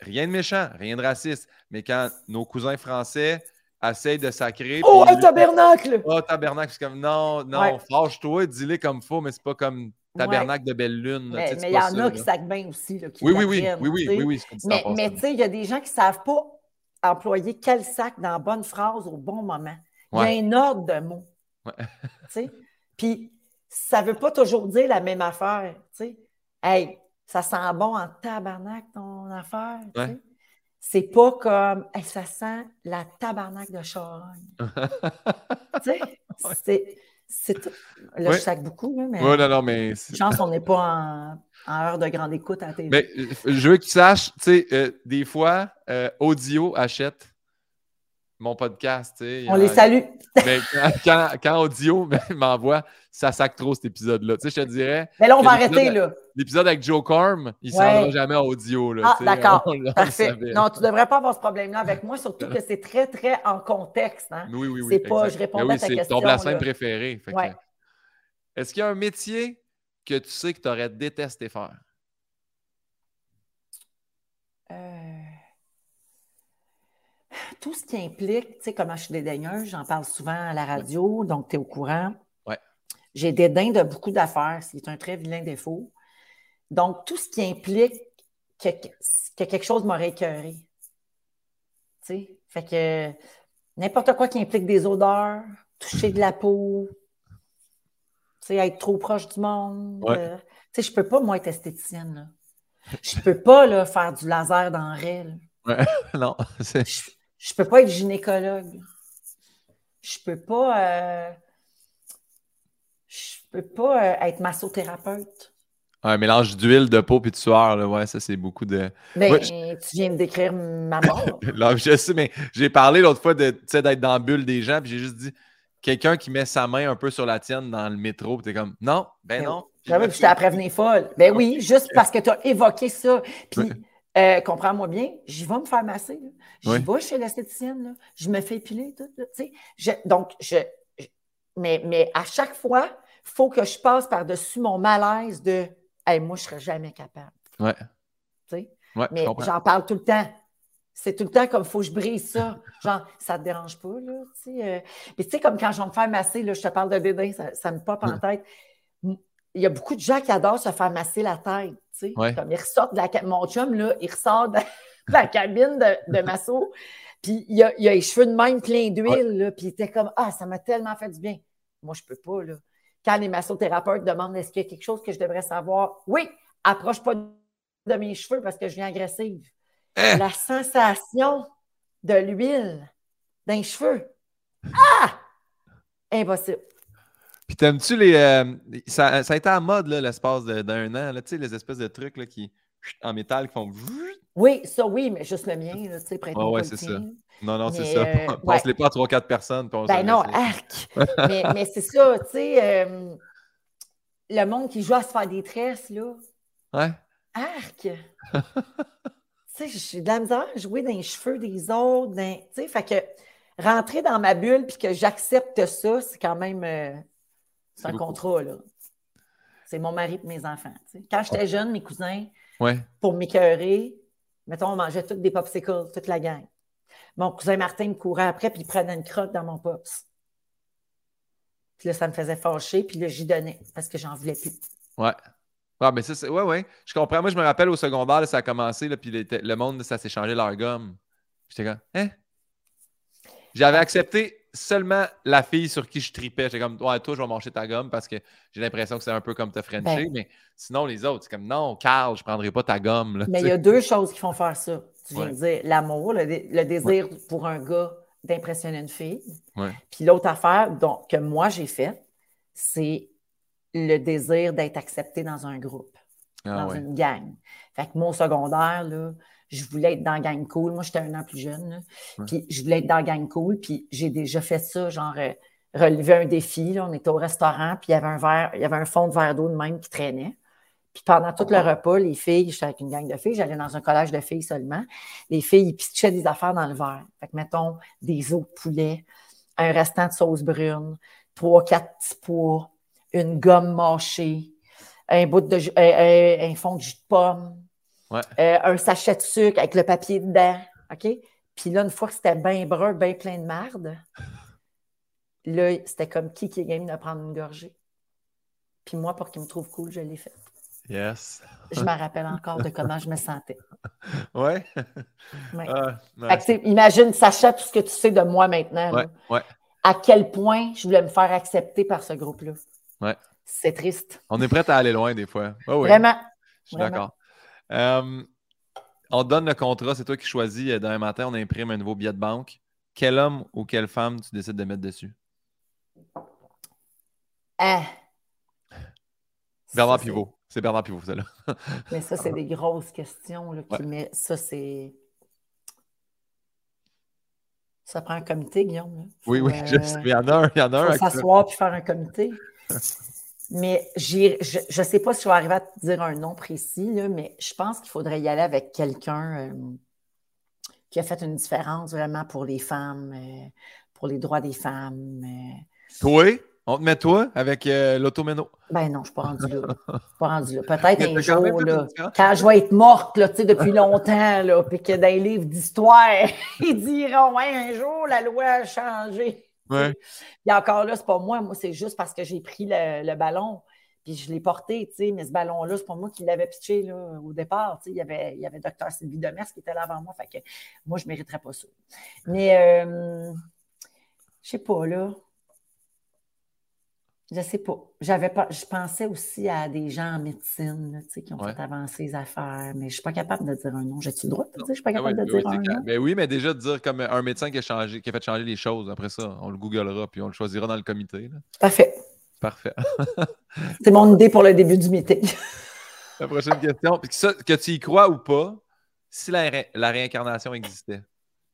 rien de méchant, rien de raciste, mais quand nos cousins français essayent de sacrer. Oh, un tabernacle! Oh, tabernacle, c'est comme non, non, fâche-toi, dis-le comme faut, mais c'est pas comme tabernacle de belle lune. mais il y en a qui sacrent bien aussi. Là, oui, oui, oui, oui, oui, oui, oui, Mais, mais tu sais, il y a des gens qui ne savent pas employer quel sac dans la bonne phrase au bon moment. Il y a un ordre de mots. Ouais. [LAUGHS] Puis ça ne veut pas toujours dire la même affaire. Tu sais. Hey, ça sent bon en tabarnak ton affaire. Tu sais. C'est pas comme hey, ça sent la tabarnak de charogne. [LAUGHS] tu sais, c'est tout. Là, je sac beaucoup, mais. Oui, non, non, mais. Chance, on n'est pas en, heure de grande écoute à la télé. Mais euh, je veux que tu saches, tu sais, euh, des fois, euh, Audio achète mon podcast. On les salue. [LAUGHS] Mais quand, Audio [LAUGHS] m'envoie, ça sac trop cet épisode-là. Tu sais, je te dirais. Mais là, on va arrêter, là. L'épisode avec Joe Corm, il ne ouais. jamais audio. Là, ah, d'accord. [LAUGHS] Parfait. Non, tu ne devrais pas avoir ce problème-là avec moi, surtout que c'est très, très en contexte. Hein? Oui, oui, oui. C'est pas, je réponds pas à ta question. C'est ton blasphème préféré. Est-ce qu'il y a un métier que tu sais que tu aurais détesté faire? Euh tout ce qui implique, tu sais, comment je suis dédaigneuse, j'en parle souvent à la radio, donc tu es au courant. Ouais. J'ai dédain de beaucoup d'affaires, c'est un très vilain défaut. Donc, tout ce qui implique que, quelque chose m'aurait écœuré. Tu sais, fait que n'importe quoi qui implique des odeurs, toucher de la peau, tu sais, être trop proche du monde. Euh, tu sais, je peux pas, moi, être esthéticienne, là. Je peux pas, là, faire du laser dans le Ouais, [LAUGHS] non. Je peux pas être gynécologue. Je peux pas. Euh, je peux pas euh, être massothérapeute. Un mélange d'huile, de peau et de sueur, là, ouais, ça c'est beaucoup de. Mais ben, tu viens de décrire ma mort. [LAUGHS] là, je sais, mais j'ai parlé l'autre fois de, d'être dans la bulle des gens, puis j'ai juste dit quelqu'un qui met sa main un peu sur la tienne dans le métro, puis t'es comme non, ben, ben non. Oui, puis je t'ai prévenu folle. Ben oui, [LAUGHS] juste parce que tu as évoqué ça. Puis euh, comprends-moi bien, j'y vais me faire masser. J'y vais chez l'esthéticienne. Je me fais épiler. Tout, donc, je, mais, mais à chaque fois, il faut que je passe par-dessus mon malaise de hey, moi, je ne serais jamais capable. Ouais. mais j'en parle tout le temps. C'est tout le temps comme il faut que je brise ça. [LAUGHS] Genre, ça ne te dérange pas, là. Euh. tu sais, comme quand je vais me faire masser, là, je te parle de bébé, ça, me pop en tête. Il y a beaucoup de gens qui adorent se faire masser la tête. Comme ils ressortent de la Mon chum, là, il ressort [LAUGHS] de la cabine de, de Masso, puis il a, il a, les cheveux de même plein d'huile, puis il était comme Ah, ça m'a tellement fait du bien. Moi, je peux pas. Là. Quand les massothérapeutes demandent est-ce qu'il y a quelque chose que je devrais savoir, oui, approche pas de mes cheveux parce que je viens agressive. Hein? La sensation de l'huile d'un cheveu. Ah! Impossible. Puis t'aimes-tu les. Euh, ça, ça, a été à mode l'espace d'un an, tu sais, les espèces de trucs là, qui en métal qui font. Oui, ça oui, mais juste le mien, tu sais, prête oh, ouais, c'est ça. Non, non, c'est ça. Euh, [LAUGHS] Passe-les pas à 3-4 personnes. Ben non, arc. [LAUGHS] mais, mais c'est ça, tu sais, euh, le monde qui joue à se faire des tresses, là. Ouais. Arc. tu sais, j'ai de la misère à jouer dans les cheveux des autres. Tu sais, fait que rentrer dans ma bulle puis que j'accepte ça, c'est quand même. C'est un contrat, là. C'est mon mari et mes enfants. Quand j'étais jeune, mes cousins, pour m'écœurer, mettons, on mangeait toutes des popsicles, toute la gang. Mon cousin Martin me courait après, puis il prenait une crotte dans mon pops. Puis là, ça me faisait fâcher, puis là, j'y donnais parce que j'en voulais plus. Ouais. Ouais, mais ça, c'est. Ouais, ouais. Je comprends. Moi, je me rappelle au secondaire, ça a commencé, là, puis le monde, ça s'est changé leur gomme. J'étais comme, hein? J'avais accepté seulement la fille sur qui je tripais. J'étais comme, ouais, toi, je vais manger ta gomme parce que j'ai l'impression que c'est un peu comme te Frencher. Ben. mais sinon, les autres, c'est comme, non, Carl, je ne prendrai pas ta gomme. mais il y a deux choses qui font faire ça. Tu viens de dire l'amour, le, désir pour un gars d'impressionner une fille. Puis l'autre affaire donc, que moi, j'ai faite, c'est le désir d'être accepté dans un groupe, ah dans une gang. Fait que au secondaire, là, je voulais être dans Gang Cool. Moi, j'étais un an plus jeune. Puis je voulais être dans Gang Cool. Puis j'ai déjà fait ça, genre euh, relever un défi. On était au restaurant, puis il y avait un verre, il y avait un fond de verre d'eau de même qui traînait. Puis pendant tout le repas, les filles, j'étais avec une gang de filles, j'allais dans un collège de filles seulement. Les filles, ils pitchaient des affaires dans le verre. Fait que, mettons, des os de poulet, un restant de sauce brune, trois, quatre petits pois, une gomme mâchée, un bout de un, un fond de jus de pomme, euh, un sachet de sucre avec le papier dedans. OK? Puis là, une fois que c'était bien brun, bien plein de merde, là, c'était comme qui qui est game de prendre une gorgée? Puis moi, pour qu'il me trouve cool, je l'ai fait. Yes. je me rappelle encore de comment je me sentais. [LAUGHS] Ouais. ouais. Ah, imagine, Sacha, tout ce que tu sais de moi maintenant. Ouais. À quel point je voulais me faire accepter par ce groupe-là? Ouais. C'est triste. On est prêt à aller loin des fois. Vraiment. Je suis d'accord. Euh, on donne le contrat, c'est toi qui choisis. Euh, demain matin, on imprime un nouveau billet de banque. Quel homme ou quelle femme tu décides de mettre dessus? Ah. Bernard Pivot. C'est Bernard Pivot, ça là. [LAUGHS] mais ça, c'est des grosses questions. Là, qui Ça, c'est. Ça prend un comité, Guillaume. oui, oui, je sais. Il y en a un. Il y en a un. s'asseoir puis faire un comité. [LAUGHS] Mais je ne sais pas si je vais arriver à te dire un nom précis, mais je pense qu'il faudrait y aller avec quelqu'un euh, qui a fait une différence vraiment pour les femmes, euh, pour les droits des femmes. Euh. Toi? On te met toi avec l'automeno? Ben non, je ne suis pas rendue là. [LAUGHS] pas rendu là. Peut-être un jour, là, quand je vais être morte là, depuis longtemps, là, puis que dans les livres d'histoire, [LAUGHS] ils diront un jour, la loi a changé. Ouais. Et encore là, c'est pas moi. Moi, c'est juste parce que j'ai pris le, ballon puis je l'ai porté, tu sais, mais ce ballon-là, c'est pas moi qui l'avais pitché là, au départ. Tu sais, il y avait, il y avait Dr. Sylvie Demers qui était là avant moi, fait que moi, je ne mériterais pas ça. Mais euh, je sais pas, là. Je sais pas. J'avais pas. Je pensais aussi à des gens en médecine qui ont fait avancer les affaires, mais je suis pas capable de dire un nom. J'ai-tu le droit de dire? Je suis pas ah capable de dire un nom? Ben oui, mais déjà de dire comme un médecin qui a changé, qui a fait changer les choses. Après ça, on le googlera puis on le choisira dans le comité. Parfait. Parfait. [LAUGHS] C'est mon idée pour le début du meeting. [LAUGHS] la prochaine question. Puis que tu y crois ou pas, si la, la réincarnation existait,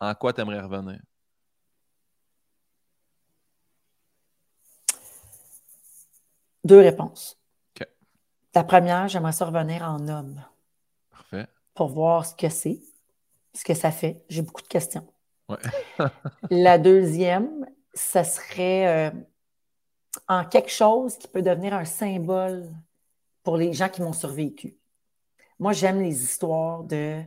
en quoi tu aimerais revenir? Deux réponses. La première, j'aimerais ça revenir en homme. Parfait. Pour voir ce que c'est, ce que ça fait. J'ai beaucoup de questions. Ouais. [LAUGHS] la deuxième, ça serait euh, en quelque chose qui peut devenir un symbole pour les gens qui m'ont survécu. Moi, j'aime les histoires de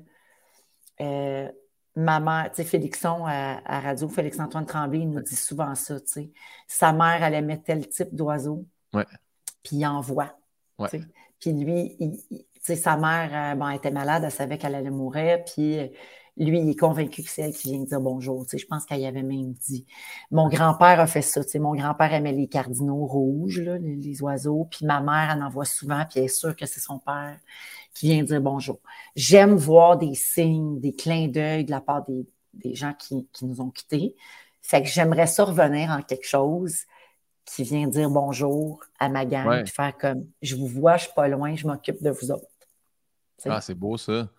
euh, ma mère, tu sais, Félixon à, à, Radio, Félix-Antoine Tremblay, il nous dit souvent ça, tu sais. Sa mère, elle aimait tel type d'oiseau. Ouais puis il envoie. Puis lui, sa mère bon, était malade, elle savait qu'elle allait mourir, puis lui, il est convaincu que c'est elle qui vient dire bonjour. je pense qu'elle y avait même dit. Mon grand-père a fait ça. mon grand-père aimait les cardinaux rouges, les, oiseaux. Puis ma mère, en voit souvent, puis elle est sûre que c'est son père qui vient dire bonjour. J'aime voir des signes, des clins d'œil de la part des, gens qui, nous ont quittés. Fait que j'aimerais ça revenir en quelque chose qui vient dire bonjour à ma gang, puis faire comme je vous vois, je suis pas loin, je m'occupe de vous autres. Ah, c'est beau ça.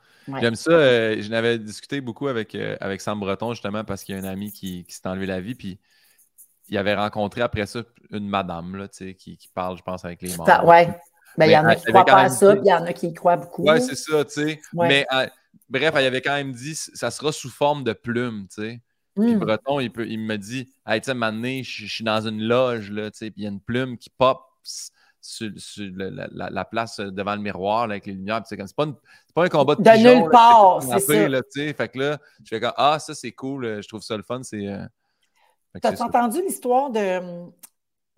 J'aime ça. Euh, je n'avais discuté beaucoup avec, euh, avec Sam Breton, justement, parce qu'il y a un ami qui, s'est enlevé la vie. Puis il avait rencontré après ça une madame là, qui, qui parle, je pense, avec les morts. Oui. Ben, il y en a qui croient pas à ça, puis il y en a qui y croient beaucoup. Oui, c'est ça, tu sais. Mais euh, bref, il avait quand même dit ça sera sous forme de plume, tu sais. Puis hmm. Breton, il, peut, il me dit Hey, tu sais, je, je suis dans une loge, là, tu sais, puis il y a une plume qui pop sur, la, place devant le miroir avec les lumières. C'est pas, pas, un combat de, de nulle part, c'est ça. Là, fait que là, je fais comme Ah, ça c'est cool, je trouve ça le fun. C'est. Euh... T'as entendu l'histoire de,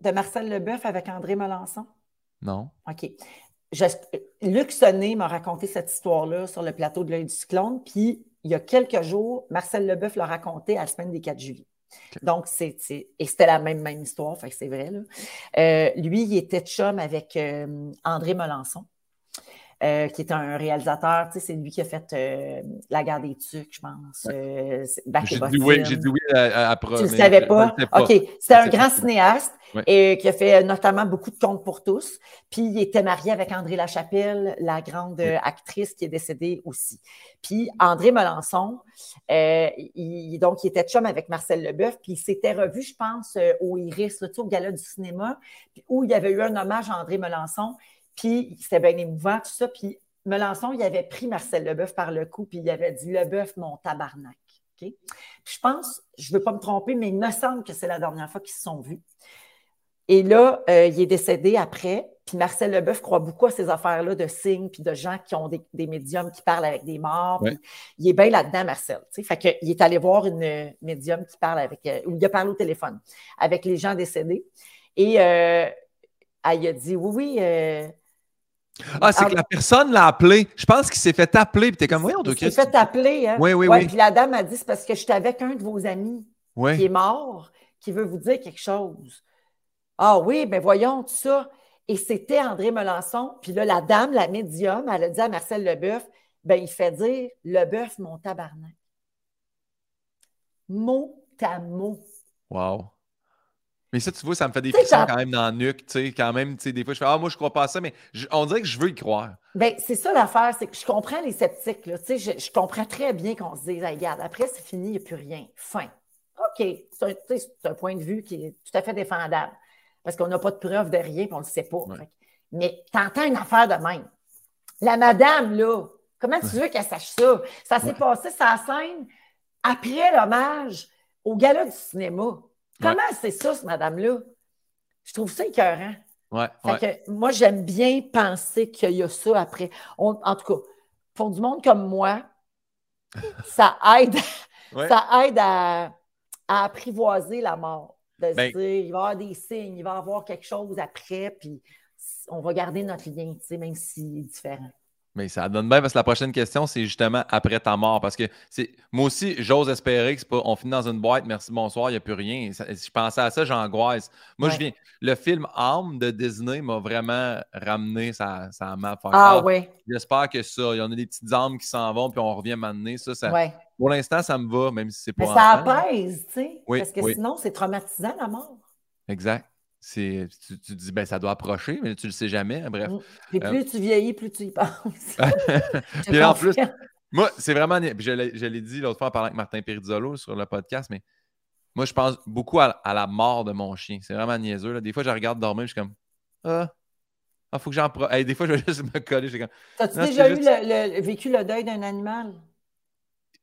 de Marcel Leboeuf avec André Melançon? Non. OK. Luc Sonnet m'a raconté cette histoire-là sur le plateau de l'œil du cyclone. Puis, il y a quelques jours, Marcel Leboeuf l'a raconté à la semaine des 4 juillet. Donc, c'est, et c'était la même, même histoire, fait que c'est vrai. Là. Euh, lui, il était chum avec euh, André Melançon. Euh, qui est un réalisateur, tu sais, c'est lui qui a fait euh, La guerre des tucs, je pense. Euh, j'ai dit oui, j'ai dit oui après. Tu ne le savais pas? OK. C'était un grand cinéaste et qui a fait notamment beaucoup de contes pour tous. Puis il était marié avec André Lachapelle, la grande actrice qui est décédée aussi. Puis André Melançon, il, donc il était chum avec Marcel Leboeuf, puis il s'était revu, je pense, au Iris, là, au gala du cinéma, où il y avait eu un hommage à André Melançon. Puis c'était bien émouvant, tout ça. Puis Melançon, il avait pris Marcel Leboeuf par le cou, puis il avait dit Leboeuf, mon tabarnak. je pense, je ne veux pas me tromper, mais il me semble que c'est la dernière fois qu'ils se sont vus. Et là, euh, il est décédé après. Puis Marcel Leboeuf croit beaucoup à ces affaires-là de signes, puis de gens qui ont des, médiums qui parlent avec des morts. Il est bien là-dedans, Marcel. Fait que, il est allé voir une médium qui parle avec, euh, ou il a parlé au téléphone avec les gens décédés. Et euh, elle a dit Oui, oui, ah, c'est que la personne l'a appelé. Je pense qu'il s'est fait appeler. Puis t'es comme, oui, on Il s'est fait appeler. Hein? Oui, oui, oui. Puis la dame a dit, c'est parce que j'étais avec un de vos amis qui est mort, qui veut vous dire quelque chose. Ah oui, ben voyons, tout ça. Et c'était André Melançon. Puis là, la dame, la médium, elle a dit à Marcel Leboeuf, ben il fait dire Leboeuf, mon tabarnak. Mot à mot. Wow. Mais ça, tu vois, ça me fait des frissons quand même dans le nuque, tu sais, quand même, tu sais, des fois, je fais, ah, moi, je crois pas à ça, mais on dirait que je veux y croire. Bien, c'est ça l'affaire, c'est que je comprends les sceptiques, là, tu sais, je, comprends très bien qu'on se dise, regarde, après, c'est fini, il n'y a plus rien, fin. OK, c'est un, point de vue qui est tout à fait défendable, parce qu'on n'a pas de preuve de rien, et on ne le sait pas. Mais tu entends une affaire de même. La madame, là, comment tu veux qu'elle sache ça? Ça s'est passé sa scène après l'hommage au gala du cinéma. Comment c'est ça, ce madame-là? Je trouve ça écœurant. Ouais, moi, j'aime bien penser qu'il y a ça après. en tout cas, pour du monde comme moi, [LAUGHS] ça aide, ça aide à, apprivoiser la mort. De se ben dire, il va y avoir des signes, il va y avoir quelque chose après, puis on va garder notre lien, même s'il est différent. Mais ça donne bien parce que la prochaine question, c'est justement après ta mort. Parce que moi aussi, j'ose espérer que c'est pas on finit dans une boîte, merci, bonsoir, il n'y a plus rien. si je pensais à ça, j'angoisse. Moi, je viens. Le film Arme de Disney m'a vraiment ramené sa, sa map. Ah, ah, oui. J'espère que ça. Il y en a des petites armes qui s'en vont, puis on revient m'amener. Ça, ça Pour l'instant, ça me va, même si c'est pas. Mais ça apaise, tu sais. parce que sinon, c'est traumatisant la mort. Exact tu, tu, dis, ben, ça doit approcher, mais tu le sais jamais. Bref. Et mm. plus euh, tu vieillis, plus tu y penses. [LAUGHS] [LAUGHS] Puis en plus, moi, c'est vraiment. Je l'ai dit l'autre fois en parlant avec Martin Perizzolo sur le podcast, mais moi, je pense beaucoup à, la mort de mon chien. C'est vraiment niaiseux. Là. Des fois, je regarde dormir, je suis comme Ah, il ah, faut que j'en prenne. des fois, je vais juste me coller. T'as-tu déjà eu le, vécu le deuil d'un animal?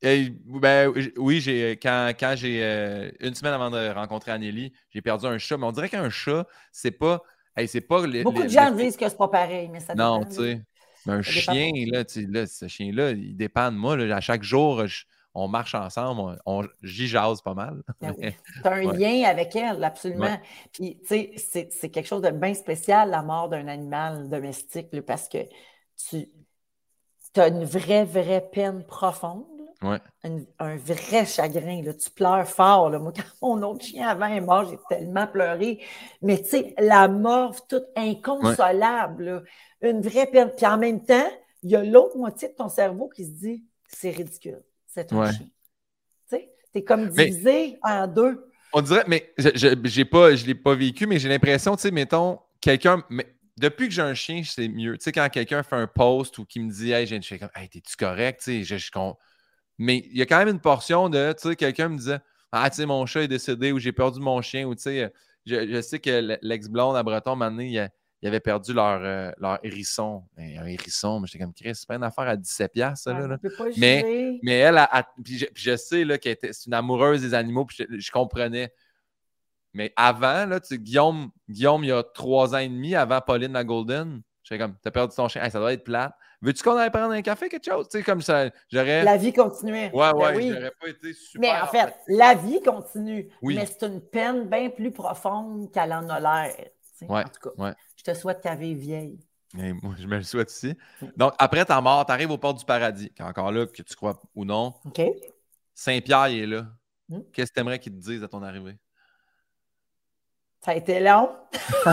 Ben, oui, j'ai quand, quand j'ai euh, une semaine avant de rencontrer Anneli, j'ai perdu un chat. Mais on dirait qu'un chat, c'est pas. c'est pas Beaucoup de gens disent que c'est pas pareil, mais ça Non, tu sais. un chien, là, là, ce chien-là, il dépend de moi. à chaque jour, on marche ensemble, on, j'y jase pas mal. Ben tu as [LAUGHS] un lien avec elle, absolument. Puis, tu sais, c'est quelque chose de bien spécial, la mort d'un animal domestique, parce que tu as une vraie, vraie peine profonde. Un, vrai chagrin. Là. Tu pleures fort. Là. Moi, quand mon autre chien avant est mort, j'ai tellement pleuré. Mais tu sais, la mort toute inconsolable. Une vraie peine. Puis en même temps, il y a l'autre moitié de ton cerveau qui se dit c'est ridicule. C'est un chien. Tu sais, t'es comme divisé en deux. On dirait, mais je ne pas, je l'ai pas vécu, mais j'ai l'impression, tu sais, mettons, quelqu'un. Depuis que j'ai un chien, c'est mieux. Tu sais, quand quelqu'un fait un post ou qui me dit Hey, j'ai comme Hey, t'es-tu correct? Tu sais, je, mais il y a quand même une portion de, tu sais, quelqu'un me disait Ah, tu sais, mon chat est décédé ou j'ai perdu mon chien ou tu sais, je, sais que l'ex-blonde à Breton, maintenant, il, il avait perdu leur, euh, leur hérisson. un hérisson, mais j'étais comme Chris, c'est pas une affaire à 17$, ça. là, mais, mais elle, a, puis, je, sais qu'elle était une amoureuse des animaux, puis je, comprenais. Mais avant, là, tu Guillaume, Guillaume, il y a trois ans et demi, avant Pauline la Golden, j'étais comme, t'as perdu ton chien, ça doit être plate. Veux-tu qu'on aille prendre un café, quelque chose? Tu sais, comme ça, j'aurais. La vie continue. Ouais, ben ouais, j'aurais pas été super. Mais en fait, la vie continue. Mais c'est une peine bien plus profonde qu'elle en a l'air. Ouais, en tout cas, je te souhaite qu'elle vive vieille. moi, je me le souhaite aussi. Donc, après ta mort, tu arrives aux portes du paradis. Encore là, que tu crois ou non. OK. Saint-Pierre, il est là. Hmm? Qu'est-ce que tu aimerais qu'il te dise à ton arrivée? Ça a été long. [LAUGHS]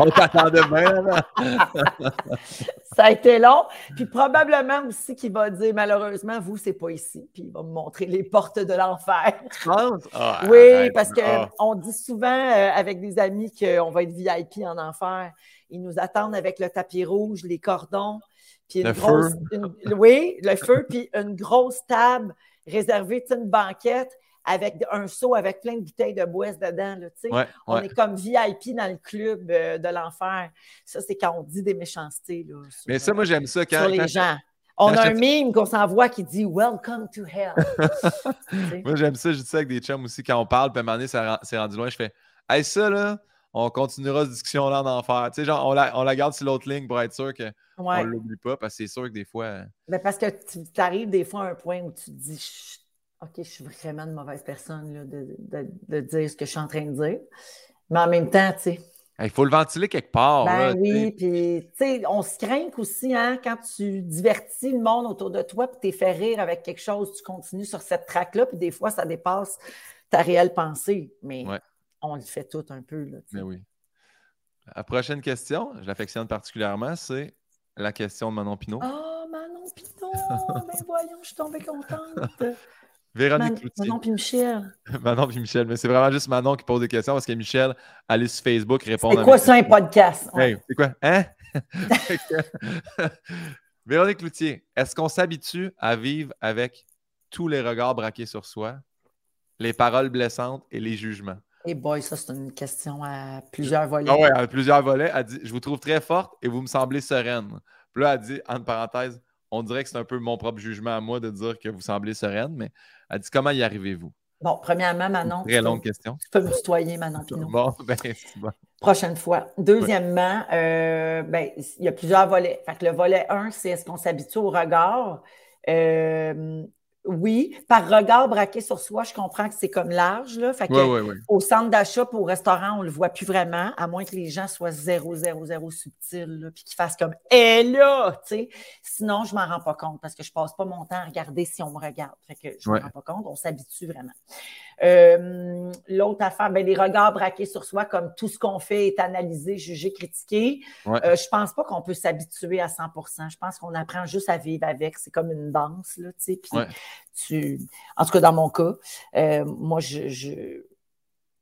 On t'attendait bien. [LAUGHS] ça a été long. Puis probablement aussi qu'il va dire malheureusement, vous, c'est pas ici. Puis il va me montrer les portes de l'enfer. Tu penses? [LAUGHS] Ah, oui, parce qu'on dit souvent euh, avec des amis qu'on va être VIP en enfer. Ils nous attendent avec le tapis rouge, les cordons. Puis une grosse, oui, le feu, puis une grosse table réservée, une banquette avec un seau avec plein de bouteilles de boisse dedans. Là, on est comme VIP dans le club euh, de l'enfer. Ça, c'est quand on dit des méchancetés. Là, Mais ça, moi, j'aime ça quand. Sur les gens. On a un mime qu'on s'envoie qui dit Welcome to hell. [LAUGHS] moi, j'aime ça. Je dis ça avec des chums aussi. Quand on parle, puis à un moment donné, c'est rendu loin, je fais Hey, ça, là, on continuera cette discussion-là en enfer. Tu sais, genre, on la, on la garde sur l'autre ligne pour être sûr qu'on ne l'oublie pas, parce que c'est sûr que des fois. Mais parce que tu arrives des fois à un point où tu te dis OK, je suis vraiment une mauvaise personne là, de, dire ce que je suis en train de dire. Mais en même temps, tu sais. Il faut le ventiler quelque part. Ben oui, puis tu sais, on se craint aussi hein, quand tu divertis le monde autour de toi, puis tu fait rire avec quelque chose, tu continues sur cette traque-là, puis des fois, ça dépasse ta réelle pensée. Mais on le fait tout un peu. Là, Mais ben oui. La prochaine question, je l'affectionne particulièrement, c'est la question de Manon Pinot. Oh, Manon Pinot! Mais [LAUGHS] voyons, je suis tombée contente. Véronique Man Manon puis Michel. [LAUGHS] Manon puis Michel. Mais c'est vraiment juste Manon qui pose des questions parce que Michel, allez sur Facebook répondre. C'est quoi ça, un podcast? c'est quoi? Hein? [LAUGHS] Véronique Loutier, est-ce qu'on s'habitue à vivre avec tous les regards braqués sur soi, les paroles blessantes et les jugements? Et eh boy, ça, c'est une question à plusieurs volets. Ah ouais, à plusieurs volets. Elle dit Je vous trouve très forte et vous me semblez sereine. Puis là, elle dit, entre parenthèses, on dirait que c'est un peu mon propre jugement à moi de dire que vous semblez sereine, mais elle dit comment y arrivez-vous? Bon, premièrement, Manon. Très longue question. Tu peux me tutoyer, Manon Pinot. Bon, [LAUGHS] ben, bon. Prochaine fois. Deuxièmement, euh, ben, il y a plusieurs volets. Fait que le volet 1, c'est est-ce qu'on s'habitue au regard? Euh, oui, par regard braqué sur soi, je comprends que c'est comme large. Là. Fait Au centre d'achat pour au restaurant, on ne le voit plus vraiment, à moins que les gens soient zéro, zéro, zéro subtils, puis qu'ils fassent comme Eh là! Sinon, je ne m'en rends pas compte parce que je ne passe pas mon temps à regarder si on me regarde. Fait que je ne m'en rends pas compte, on s'habitue vraiment. Euh, l'autre affaire, ben, les regards braqués sur soi, comme tout ce qu'on fait est analysé, jugé, critiqué. Euh, je ne pense pas qu'on peut s'habituer à 100 Je pense qu'on apprend juste à vivre avec. C'est comme une danse, là, tu sais. Puis tu... En tout cas, dans mon cas, euh, moi, je,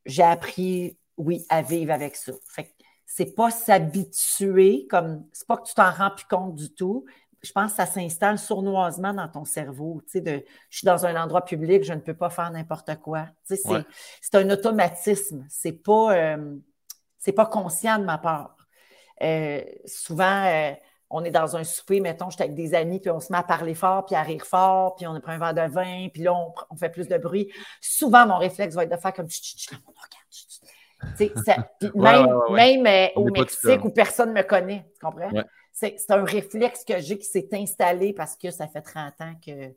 j'ai appris, oui, à vivre avec ça. Fait c'est pas s'habituer, comme c'est pas que tu t'en rends plus compte du tout, je pense que ça s'installe sournoisement dans ton cerveau. Tu sais, de, je suis dans un endroit public, je ne peux pas faire n'importe quoi. Tu sais, c'est, un automatisme. C'est pas, euh, c'est pas conscient de ma part. Euh, souvent, euh, on est dans un souper, mettons, j'étais avec des amis, puis on se met à parler fort, puis à rire fort, puis on prend un verre de vin, puis là, on, fait plus de bruit. Souvent, mon réflexe va être de faire comme même, même au Mexique où personne ne me connaît, tu comprends? C'est un réflexe que j'ai qui s'est installé parce que ça fait 30 ans que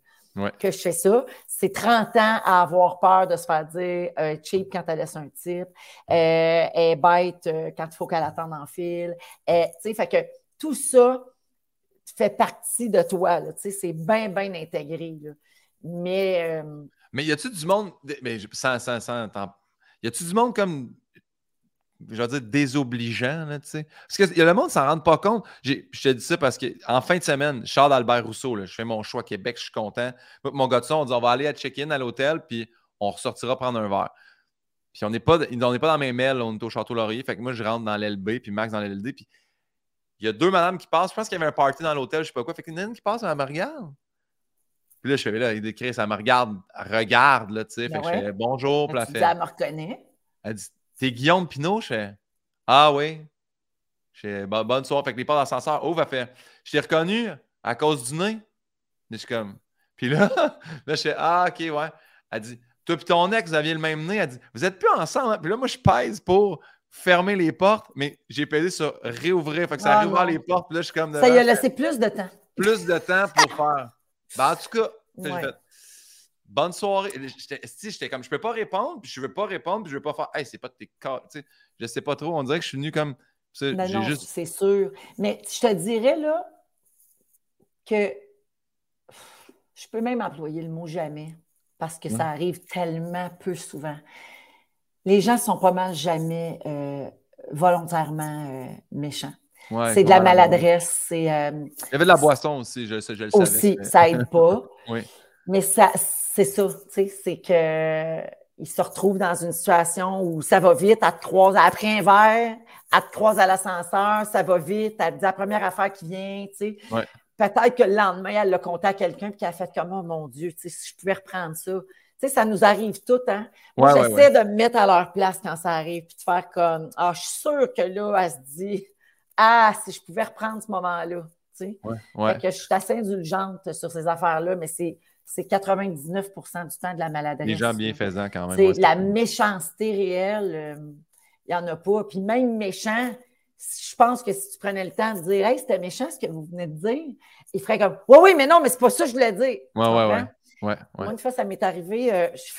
que je fais ça. C'est 30 ans à avoir peur de se faire dire euh, cheap quand elle laisse un type, euh, est bête euh, quand il faut qu'elle attende en fil. sais, fait que tout ça fait partie de toi. C'est bien, bien intégré. Mais. Mais y a-tu du monde. Mais sans, sans, sans, y a-tu du monde comme je veux dire, désobligeant, là, tu sais. Parce que le monde ne s'en rend pas compte. Je te dis ça parce qu'en fin de semaine, Charles Albert Rousseau, là, je fais mon choix Québec, je suis content. Mon gars de son, on dit on va aller à check-in à l'hôtel, puis on ressortira prendre un verre. Puis on n'est pas, on pas dans mes mails, on est au Château Laurier. Fait que moi, je rentre dans l'LB, puis Max dans l'LD. Puis il y a deux madames qui passent. Je pense qu'il y avait un party dans l'hôtel, je sais pas quoi. Fait qu'il y en a une qui passe, elle me regarde. Puis là, je fais là, il décrit, ça me regarde, regarde, là, tu sais. Ben fait que je fais bonjour, puis elle fait. Elle me reconnaît. Elle dit T'es Guillaume Pinot? Je fais Ah oui. Je fais Bonne soirée. Fait que les portes d'ascenseur ouvrent. Elle fait Je t'ai reconnu à cause du nez? Je suis comme. Puis là, [LAUGHS] là, je fais Ah, ok, ouais. Elle dit Toi et ton ex, vous aviez le même nez? Elle dit Vous êtes plus ensemble. Hein? Puis là, moi, je pèse pour fermer les portes, mais j'ai pesé sur réouvrir. Fait que ça ah, les portes. Puis là, je suis comme. Ça y a laissé plus de temps. Plus de temps pour faire. Ben, en tout cas, fait, bonne soirée. J'étais comme, je peux pas répondre, puis je veux pas répondre, puis je veux pas faire, hey, c'est pas de tes cas. Je sais pas trop. On dirait que je suis venu comme. Ben non, c'est sûr. Mais je te dirais, là, que je peux même employer le mot jamais, parce que ça arrive tellement peu souvent. Les gens sont pas mal jamais euh, volontairement euh, méchants. c'est de la maladresse. C'est, euh, Il y avait de la boisson aussi, je, je, le savais. Aussi, ça aide pas. [LAUGHS] oui. Mais ça, c'est ça, tu sais, c'est qu'il se retrouve dans une situation où ça va vite, à te croise après un verre, à te croise à l'ascenseur, ça va vite, elle dit la première affaire qui vient, tu sais. Peut-être que le lendemain, elle l'a compté à quelqu'un puis qu'elle a fait comme oh mon Dieu, tu sais, si je pouvais reprendre ça. Tu sais, ça nous arrive tout, hein. J'essaie de me mettre à leur place quand ça arrive, puis de faire comme Ah, je suis sûre que là, elle se dit Ah, si je pouvais reprendre ce moment-là. Tu sais. Fait que je suis assez indulgente sur ces affaires-là, mais c'est c'est 99% du temps de la maladresse. Les gens bienfaisants quand même. C'est la méchanceté réelle, euh, il n'y en a pas. Puis même méchant, je pense que si tu prenais le temps de dire Hey, c'était méchant ce que vous venez de dire, il ferait comme Oui, oui, mais non, mais c'est pas ça que je voulais dire. Oui, oui, oui. Moi, une fois, ça m'est arrivé, euh, je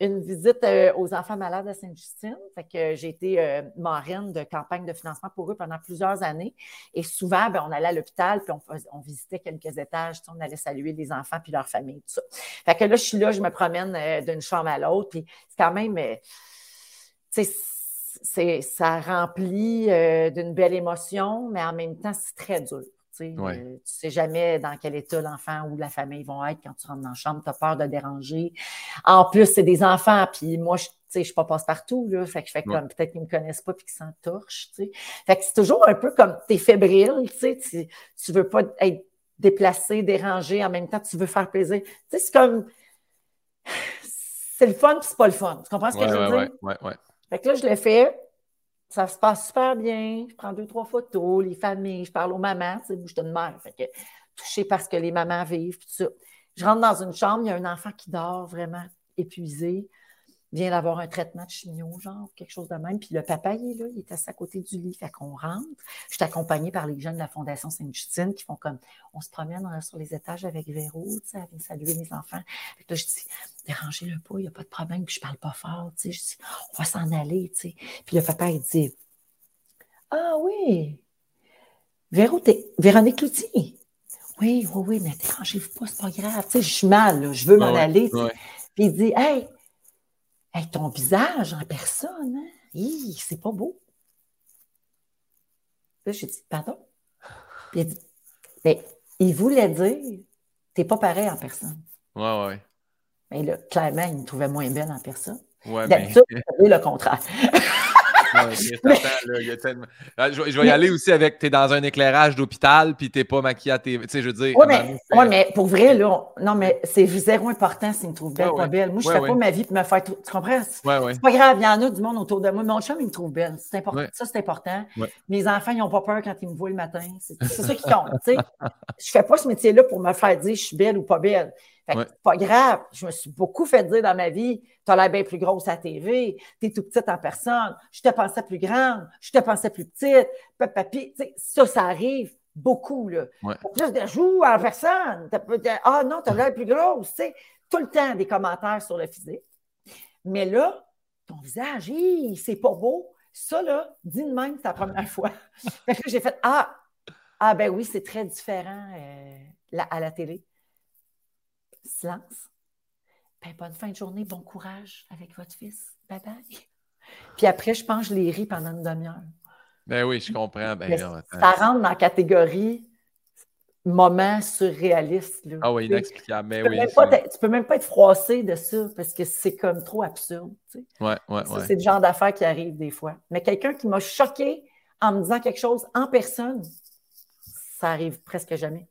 une visite euh, aux enfants malades à Sainte-Justine. Fait que j'ai été euh, marraine de campagne de financement pour eux pendant plusieurs années. Et souvent, ben, on allait à l'hôpital, puis on, visitait quelques étages, on allait saluer les enfants puis leurs familles. Fait que là, je suis là, je me promène euh, d'une chambre à l'autre, c'est quand même, c'est, ça remplit d'une belle émotion, mais en même temps, c'est très dur. Tu ne euh, sais jamais dans quel état l'enfant ou la famille vont être quand tu rentres dans la chambre. Tu as peur de déranger. En plus, c'est des enfants. Puis moi, je ne suis pas passe-partout. Là, fait que je fais comme peut-être qu'ils ne me connaissent pas et qu'ils s'entorchent. Fait que c'est toujours un peu comme tu es fébrile. Tu ne veux pas être déplacé, dérangé. En même temps, tu veux faire plaisir. C'est comme. C'est le fun puis c'est pas le fun. Tu comprends ce que je veux dire? Ouais, ouais, Fait que là, je l'ai fait ça se passe super bien. Je prends deux, trois photos, les familles, je parle aux mamans. Je suis une mère. Fait que touchée parce que les mamans vivent, ça. Je rentre dans une chambre, il y a un enfant qui dort vraiment épuisé vient d'avoir un traitement de chimio, genre, quelque chose de même. Puis le papa, il est là, il est assis à côté du lit. Fait qu'on rentre. Je suis accompagnée par les jeunes de la Fondation Sainte-Justine qui font comme, on se promène sur les étages avec Véro, tu sais, elle vient saluer les enfants. Fait que là, je dis, dérangez-le pas, il n'y a pas de problème. Puis je parle pas fort, tu sais. Je dis, on va s'en aller, tu sais. Puis le papa, il dit, ah oui, Véro, t'es Véronique Cloutier. Oui, oui, oui, mais dérangez-vous pas, c'est pas grave. Tu sais, je suis mal, je veux m'en aller. Puis il dit, hey, Hey, ton visage en personne, hein? c'est pas beau. Là, j'ai dit, pardon? Puis il dit, ben, il voulait dire, t'es pas pareil en personne. Ouais, ouais. Mais là, clairement, il me trouvait moins belle en personne. Ouais, D'habitude, mais... le contraire. [LAUGHS] Je, vais y aller aussi avec tu es dans un éclairage d'hôpital puis t'es pas maquillé à tes. Tu sais, je veux dire. Oui, mais, ouais, mais pour vrai, là, non, mais c'est zéro important s'il me trouve belle ou pas belle. Moi, je fais pas ma vie pour me faire. Tu comprends? C'est pas grave, il y en a du monde autour de moi. Mon chum, il me trouve belle. C'est important. Ça, c'est important. Mes enfants, ils n'ont pas peur quand ils me voient le matin. C'est ça qui compte. tu sais. Je fais pas ce métier-là pour me faire dire je suis belle ou pas belle. Pas grave. Je me suis beaucoup fait dire dans ma vie, tu as l'air bien plus grosse à la TV, tu es tout petite en personne, je te pensais plus grande, je te pensais plus petite, papi, ça, ça arrive beaucoup. Là. plus de joues en personne. ah non, t'as l'air plus grosse. Tu tout le temps des commentaires sur le physique. Mais là, ton visage, c'est pas beau. Ça, là, dis de même, c'est la première [LAUGHS] fois. j'ai fait Ah, ah ben oui, c'est très différent euh, à la télé. Silence. Ben, bonne fin de journée, bon courage avec votre fils. Bye bye. Puis après, je pense que je les ris pendant une demi-heure. Ben oui, je comprends. Ben, ça rentre dans la catégorie moment surréaliste. Ah oui, inexplicable. Mais ben tu, oui, peux peux même pas être froissé de ça parce que c'est comme trop absurde. Tu ouais, ouais, C'est le genre d'affaires qui arrive des fois. Mais quelqu'un qui m'a choqué en me disant quelque chose en personne, ça arrive presque jamais.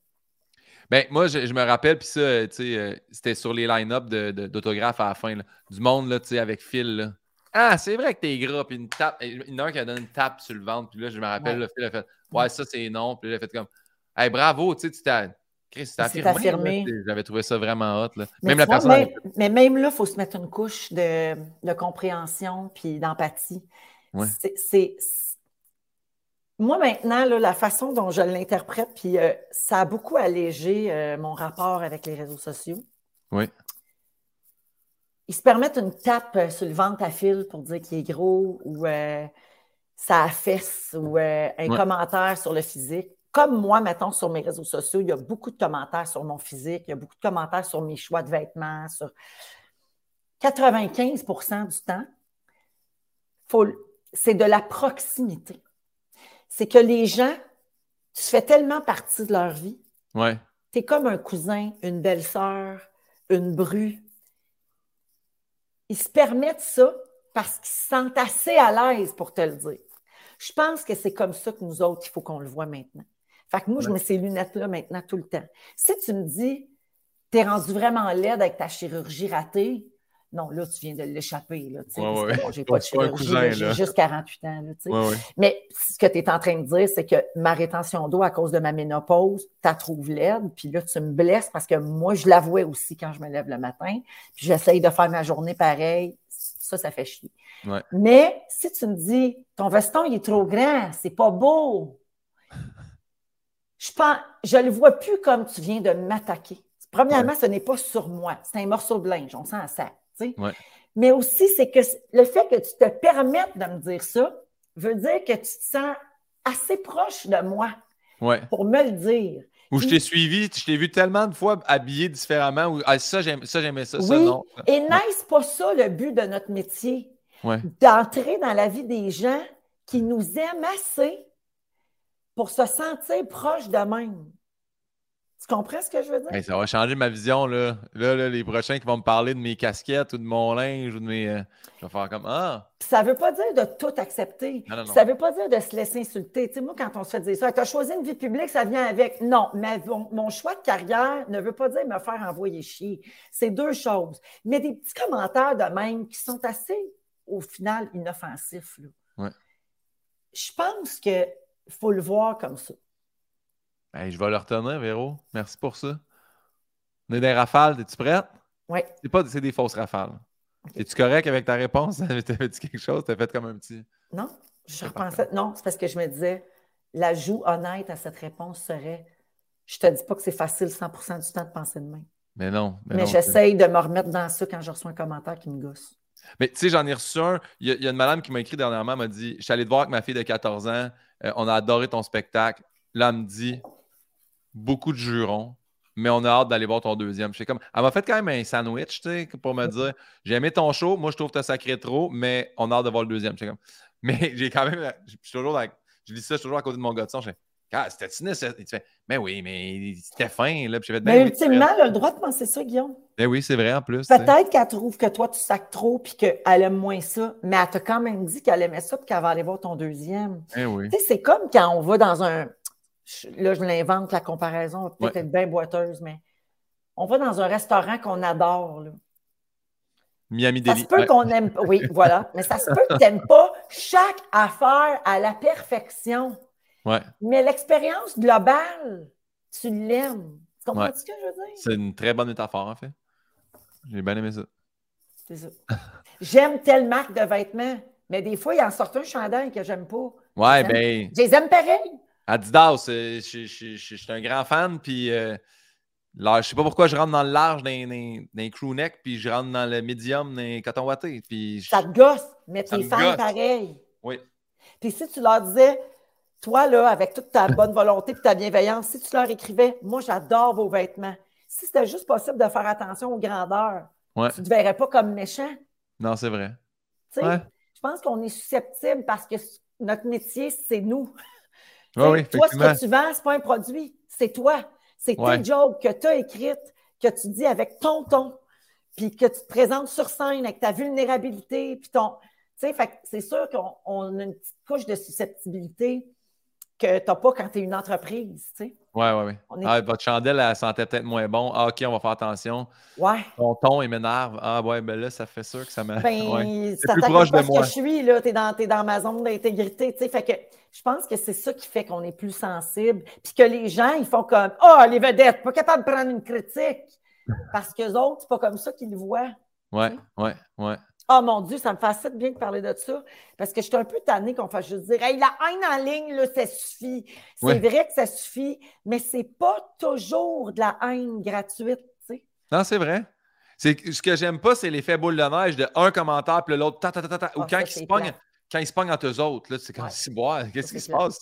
Ben, moi, je, me rappelle, puis ça, sais, euh, c'était sur les line-up d'autographes à la fin, du monde, là, tu sais, avec Phil, Ah, c'est vrai que t'es gras, puis une tape, il y en a un qui a donné une tape sur le ventre, puis là, je me rappelle, le Phil a fait, ouais, ça, c'est non, puis là, il a fait comme, hey, bravo, tu sais, tu t'as. Chris, affirmé. affirmé. J'avais trouvé ça vraiment hot. Là. Mais même la personne. mais même là, il faut se mettre une couche de, de compréhension puis d'empathie. Ouais. C'est moi, maintenant, la façon dont je l'interprète, puis euh, ça a beaucoup allégé euh, mon rapport avec les réseaux sociaux. Oui. Ils se permettent une tape euh, sur le ventre à fil pour dire qu'il est gros ou ça affaisse ou un commentaire sur le physique. Comme moi, mettons, sur mes réseaux sociaux, il y a beaucoup de commentaires sur mon physique, il y a beaucoup de commentaires sur mes choix de vêtements, sur 95% du temps, c'est de la proximité c'est que les gens, tu fais tellement partie de leur vie. Ouais. Tu es comme un cousin, une belle-sœur, une bru. Ils se permettent ça parce qu'ils se sentent assez à l'aise pour te le dire. Je pense que c'est comme ça que nous autres, il faut qu'on le voit maintenant. Fait que moi, je mets ces lunettes-là maintenant tout le temps. Si tu me dis, tu es rendu vraiment laide avec ta chirurgie ratée, non, là, tu viens de l'échapper. Là, j'ai pas de chirurgie, j'ai juste 48 ans. Mais ce que tu es en train de dire, c'est que ma rétention d'eau à cause de ma ménopause, tu trouves laide, puis là, tu me blesses parce que moi, je l'avouais aussi quand je me lève le matin, puis j'essaye de faire ma journée pareil. Ça, ça fait chier. Mais si tu me dis, ton veston, il est trop grand, c'est pas beau, je pense, je le vois plus comme tu viens de m'attaquer. Premièrement, ce n'est pas sur moi, c'est un morceau de linge, on sent Mais aussi, c'est que le fait que tu te permettes de me dire ça veut dire que tu te sens assez proche de moi pour me le dire. Ou je t'ai suivi, je t'ai vu tellement de fois habillé différemment, ou ah, ça, j'aimais ça, ça, ça, non. Et n'est-ce pas ça le but de notre métier? D'entrer dans la vie des gens qui nous aiment assez pour se sentir proche de même. Tu comprends ce que je veux dire? ça va changer ma vision. Là. Là, les prochains qui vont me parler de mes casquettes ou de mon linge ou de mes. Euh, je vais faire comme Ah! Ça ne veut pas dire de tout accepter. Ça ne veut pas dire de se laisser insulter. Tu sais, moi, quand on se fait dire ça, tu as choisi une vie publique, ça vient avec. Non, mais mon, choix de carrière ne veut pas dire me faire envoyer chier. C'est deux choses. Mais des petits commentaires de même qui sont assez, au final, inoffensifs. Là. Je pense qu'il faut le voir comme ça je vais le retenir, Véro. Merci pour ça. On est des rafales. Es-tu prête? Oui. C'est pas c'est des fausses rafales. Es-tu correct avec ta réponse? [LAUGHS] T'avais dit quelque chose? T'as fait comme un petit. Non, je repensais. Non, c'est parce que je me disais, l'ajout honnête à cette réponse serait je te dis pas que c'est facile 100% du temps de penser de même. Mais non. Mais, j'essaye de me remettre dans ça quand je reçois un commentaire qui me gosse. Mais tu sais, j'en ai reçu un. Il y, a une madame qui m'a écrit dernièrement, m'a dit Je suis allé te voir avec ma fille de 14 ans, euh, on a adoré ton spectacle. Là, elle me dit beaucoup de jurons, mais on a hâte d'aller voir ton deuxième. Comme, elle m'a fait quand même un sandwich pour me dire J'ai aimé ton show, moi je trouve que tu as sacré trop, mais on a hâte de voir le deuxième. Comme, [LAUGHS] mais j'ai quand même. Je suis toujours Je lis ça toujours à côté de mon gars de son. Je ah, c'était sinistre. tu fais, mais oui, mais c'était fin. Là. mais ben ultimement, elle a le droit de penser ça, Guillaume. Ben oui, c'est vrai en plus. Peut-être qu'elle trouve que toi, tu sacs trop puis qu'elle aime moins ça, mais elle t'a quand même dit qu'elle aimait ça puis qu'elle va aller voir ton deuxième. Eh oui. C'est comme quand on va dans un, là, je l'invente, la comparaison peut-être être bien boiteuse, mais on va dans un restaurant qu'on adore. Là. Miami Ça se peut qu'on aime oui, voilà, [LAUGHS] mais ça se peut que tu n'aimes pas chaque affaire à la perfection. Ouais. Mais l'expérience globale, tu l'aimes. Tu comprends ce que je veux dire? C'est une très bonne métaphore, en fait. J'ai bien aimé ça. C'est ça. J'aime telle marque de vêtements, mais des fois, il en sort un chandail que j'aime pas. Ouais, ben. Je les aime pareil. Adidas, euh, je suis un grand fan, puis euh, je sais pas pourquoi je rentre dans le large d'un crew neck, puis je rentre dans le medium d'un coton watté. Puis Ça te gosse, mais t'es fan pareil. Oui. Puis si tu leur disais, toi, là, avec toute ta bonne volonté et ta bienveillance, si tu leur écrivais, moi, j'adore vos vêtements, si c'était juste possible de faire attention aux grandeurs, tu ne te verrais pas comme méchant. Non, c'est vrai. Je pense qu'on est susceptible parce que notre métier, c'est nous. Oui, toi, ce que tu vends, ce n'est pas un produit, c'est toi. C'est tes jokes que tu as écrites, que tu dis avec ton ton, puis que tu te présentes sur scène avec ta vulnérabilité, puis ton. Tu sais, c'est sûr qu'on a une petite couche de susceptibilité que tu n'as pas quand tu es une entreprise, tu sais. Oui, oui, oui. Ah, votre chandelle, elle sentait peut-être moins bon. Ah, OK, on va faire attention. Ouais. Ton ton, il m'énerve. Ah, ouais, ben là, ça fait sûr que ça m'a. Ben, [LAUGHS] C'est plus proche de moi. que je suis, là. Tu es dans, dans ma zone d'intégrité, tu sais. Fait que je pense que c'est ça qui fait qu'on est plus sensible. Puis que les gens, ils font comme Ah, oh, les vedettes, pas capable de prendre une critique. Parce qu'eux autres, c'est pas comme ça qu'ils le voient. Oui, oui, oui. Oh mon Dieu, ça me fait assez bien de parler de ça. Parce que je suis un peu tannée qu'on fasse juste dire Hey, la haine en ligne, là, ça suffit. C'est vrai que ça suffit, mais c'est pas toujours de la haine gratuite. sais. Non, c'est vrai. C'est, ce que j'aime pas, c'est l'effet boule de neige de un commentaire puis l'autre, ta, ta, ta, ta, ou ah, quand, ils se pognent, quand ils se pognent entre eux autres, là, c'est comme si, boire, qu'est-ce qui se passe?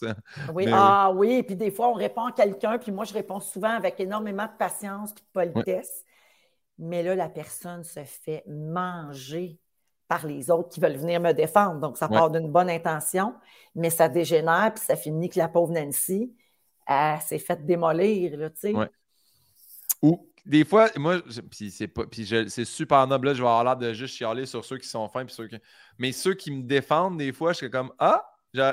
Oui, ah oui. puis des fois, on répond à quelqu'un, puis moi, je réponds souvent avec énormément de patience et de politesse. Mais là, la personne se fait manger par les autres qui veulent venir me défendre. Donc, ça part d'une bonne intention, mais ça dégénère, puis ça finit que la pauvre Nancy, elle s'est faite démolir, là, tu sais. Ou des fois, moi, puis c'est pas, puis c'est super noble, là, je vais avoir l'air de juste chialer sur ceux qui sont fins, puis ceux qui... mais ceux qui me défendent, des fois, je suis comme, ah,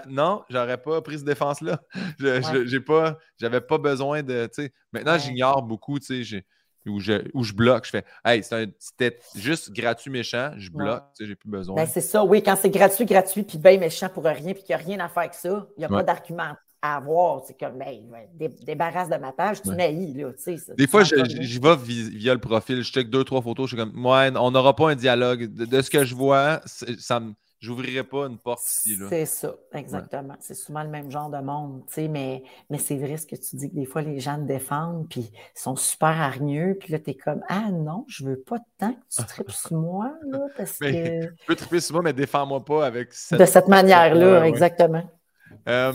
non, j'aurais pas pris cette défense-là. [LAUGHS] Je, j'ai pas, j'avais pas besoin de, tu sais. Maintenant, j'ignore beaucoup, tu sais, où je, bloque. Je fais Hey, c'était juste gratuit méchant, je bloque, tu sais, j'ai plus besoin. Ben, c'est ça, oui, quand c'est gratuit, gratuit, puis bien méchant pour rien, puis qu'il n'y a rien à faire avec ça, il n'y a pas d'argument à avoir. C'est comme, ben, débarrasse de ma page, tu naïs, là, tu sais. Des fois, j'y vais via le profil, je check deux, trois photos, je suis comme, ouais, on n'aura pas un dialogue. De, ce que je vois, ça me j'ouvrirai pas une porte ici. C'est ça, exactement. C'est souvent le même genre de monde, tu sais, mais, mais c'est vrai ce que tu dis, que des fois, les gens te défendent, puis ils sont super hargneux, puis là, tu es comme, ah non, je veux pas tant que tu tripes [LAUGHS] sur moi, là, parce que... Je peux triper sur moi, mais défends-moi pas avec cette... De cette manière-là, exactement. Euh,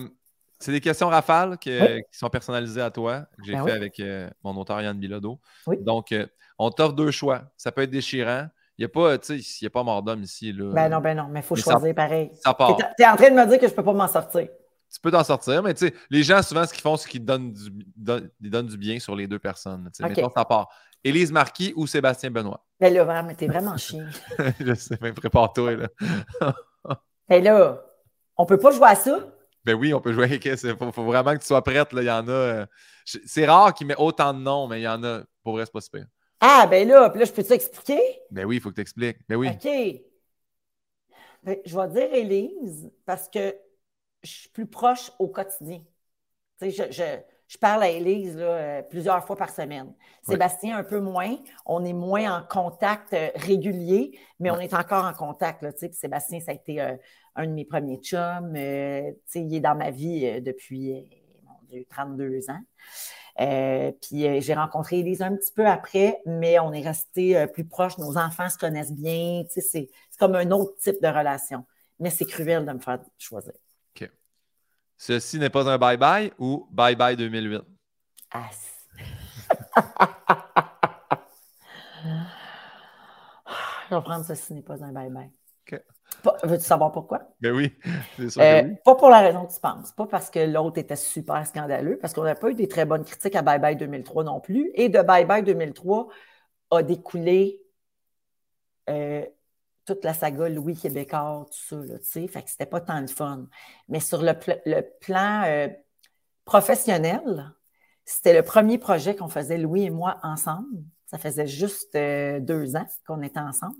c'est des questions rafales qui sont personnalisées à toi, que j'ai ben fait avec euh, mon auteur Yann Bilodeau. Donc, euh, on t'offre deux choix. Ça peut être déchirant, il n'y a pas, a pas mort d'homme ici. Là. Ben non, ben non, mais il faut choisir pareil. Ça part. Tu es, en train de me dire que je ne peux pas m'en sortir. Tu peux t'en sortir, mais tu sais, les gens, souvent, ce qu'ils font, c'est qu'ils donnent du, donnent du bien sur les deux personnes. Okay. Mettons, ça part. Élise Marquis ou Sébastien Benoît? Ben là, mais t'es vraiment [LAUGHS] chien. je sais, mais prépare-toi, là. [LAUGHS] ben là, on peut pas jouer à ça? Ben oui, on peut jouer. Il faut, faut, vraiment que tu sois prête. Là. Il y en a. Euh, c'est rare qu'il met autant de noms, mais il y en a. Pour vrai, c'est pas super. Ah, ben là, puis là, je peux t'expliquer? Ben oui, il faut que tu expliques. Ben oui. OK. Ben, je vais dire Élise parce que je suis plus proche au quotidien. Tu sais, je, je, parle à Élise là, euh, plusieurs fois par semaine. Sébastien, un peu moins. On est moins en contact euh, régulier, mais on est encore en contact. Là, tu sais. Sébastien, ça a été euh, un de mes premiers chums. tu sais, il est dans ma vie depuis, mon Dieu, 32 ans. Euh, puis euh, j'ai rencontré Elise un petit peu après, mais on est resté euh, plus proches. Nos enfants se connaissent bien. C'est comme un autre type de relation. Mais c'est cruel de me faire choisir. OK. Ceci n'est pas un bye-bye ou bye-bye 2008? Ah, [LAUGHS] Je vais prendre ceci n'est pas un bye-bye. Veux-tu savoir pourquoi? Ben oui, c'est sûr. Euh, pas pour la raison que tu penses. Pas parce que l'autre était super scandaleux, parce qu'on n'a pas eu des très bonnes critiques à Bye Bye 2003 non plus. Et de Bye Bye 2003 a découlé euh, toute la saga Louis Québécois, tout ça, tu sais. Fait que c'était pas tant le fun. Mais sur le, plan euh, professionnel, c'était le premier projet qu'on faisait, Louis et moi, ensemble. Ça faisait juste deux ans qu'on était ensemble.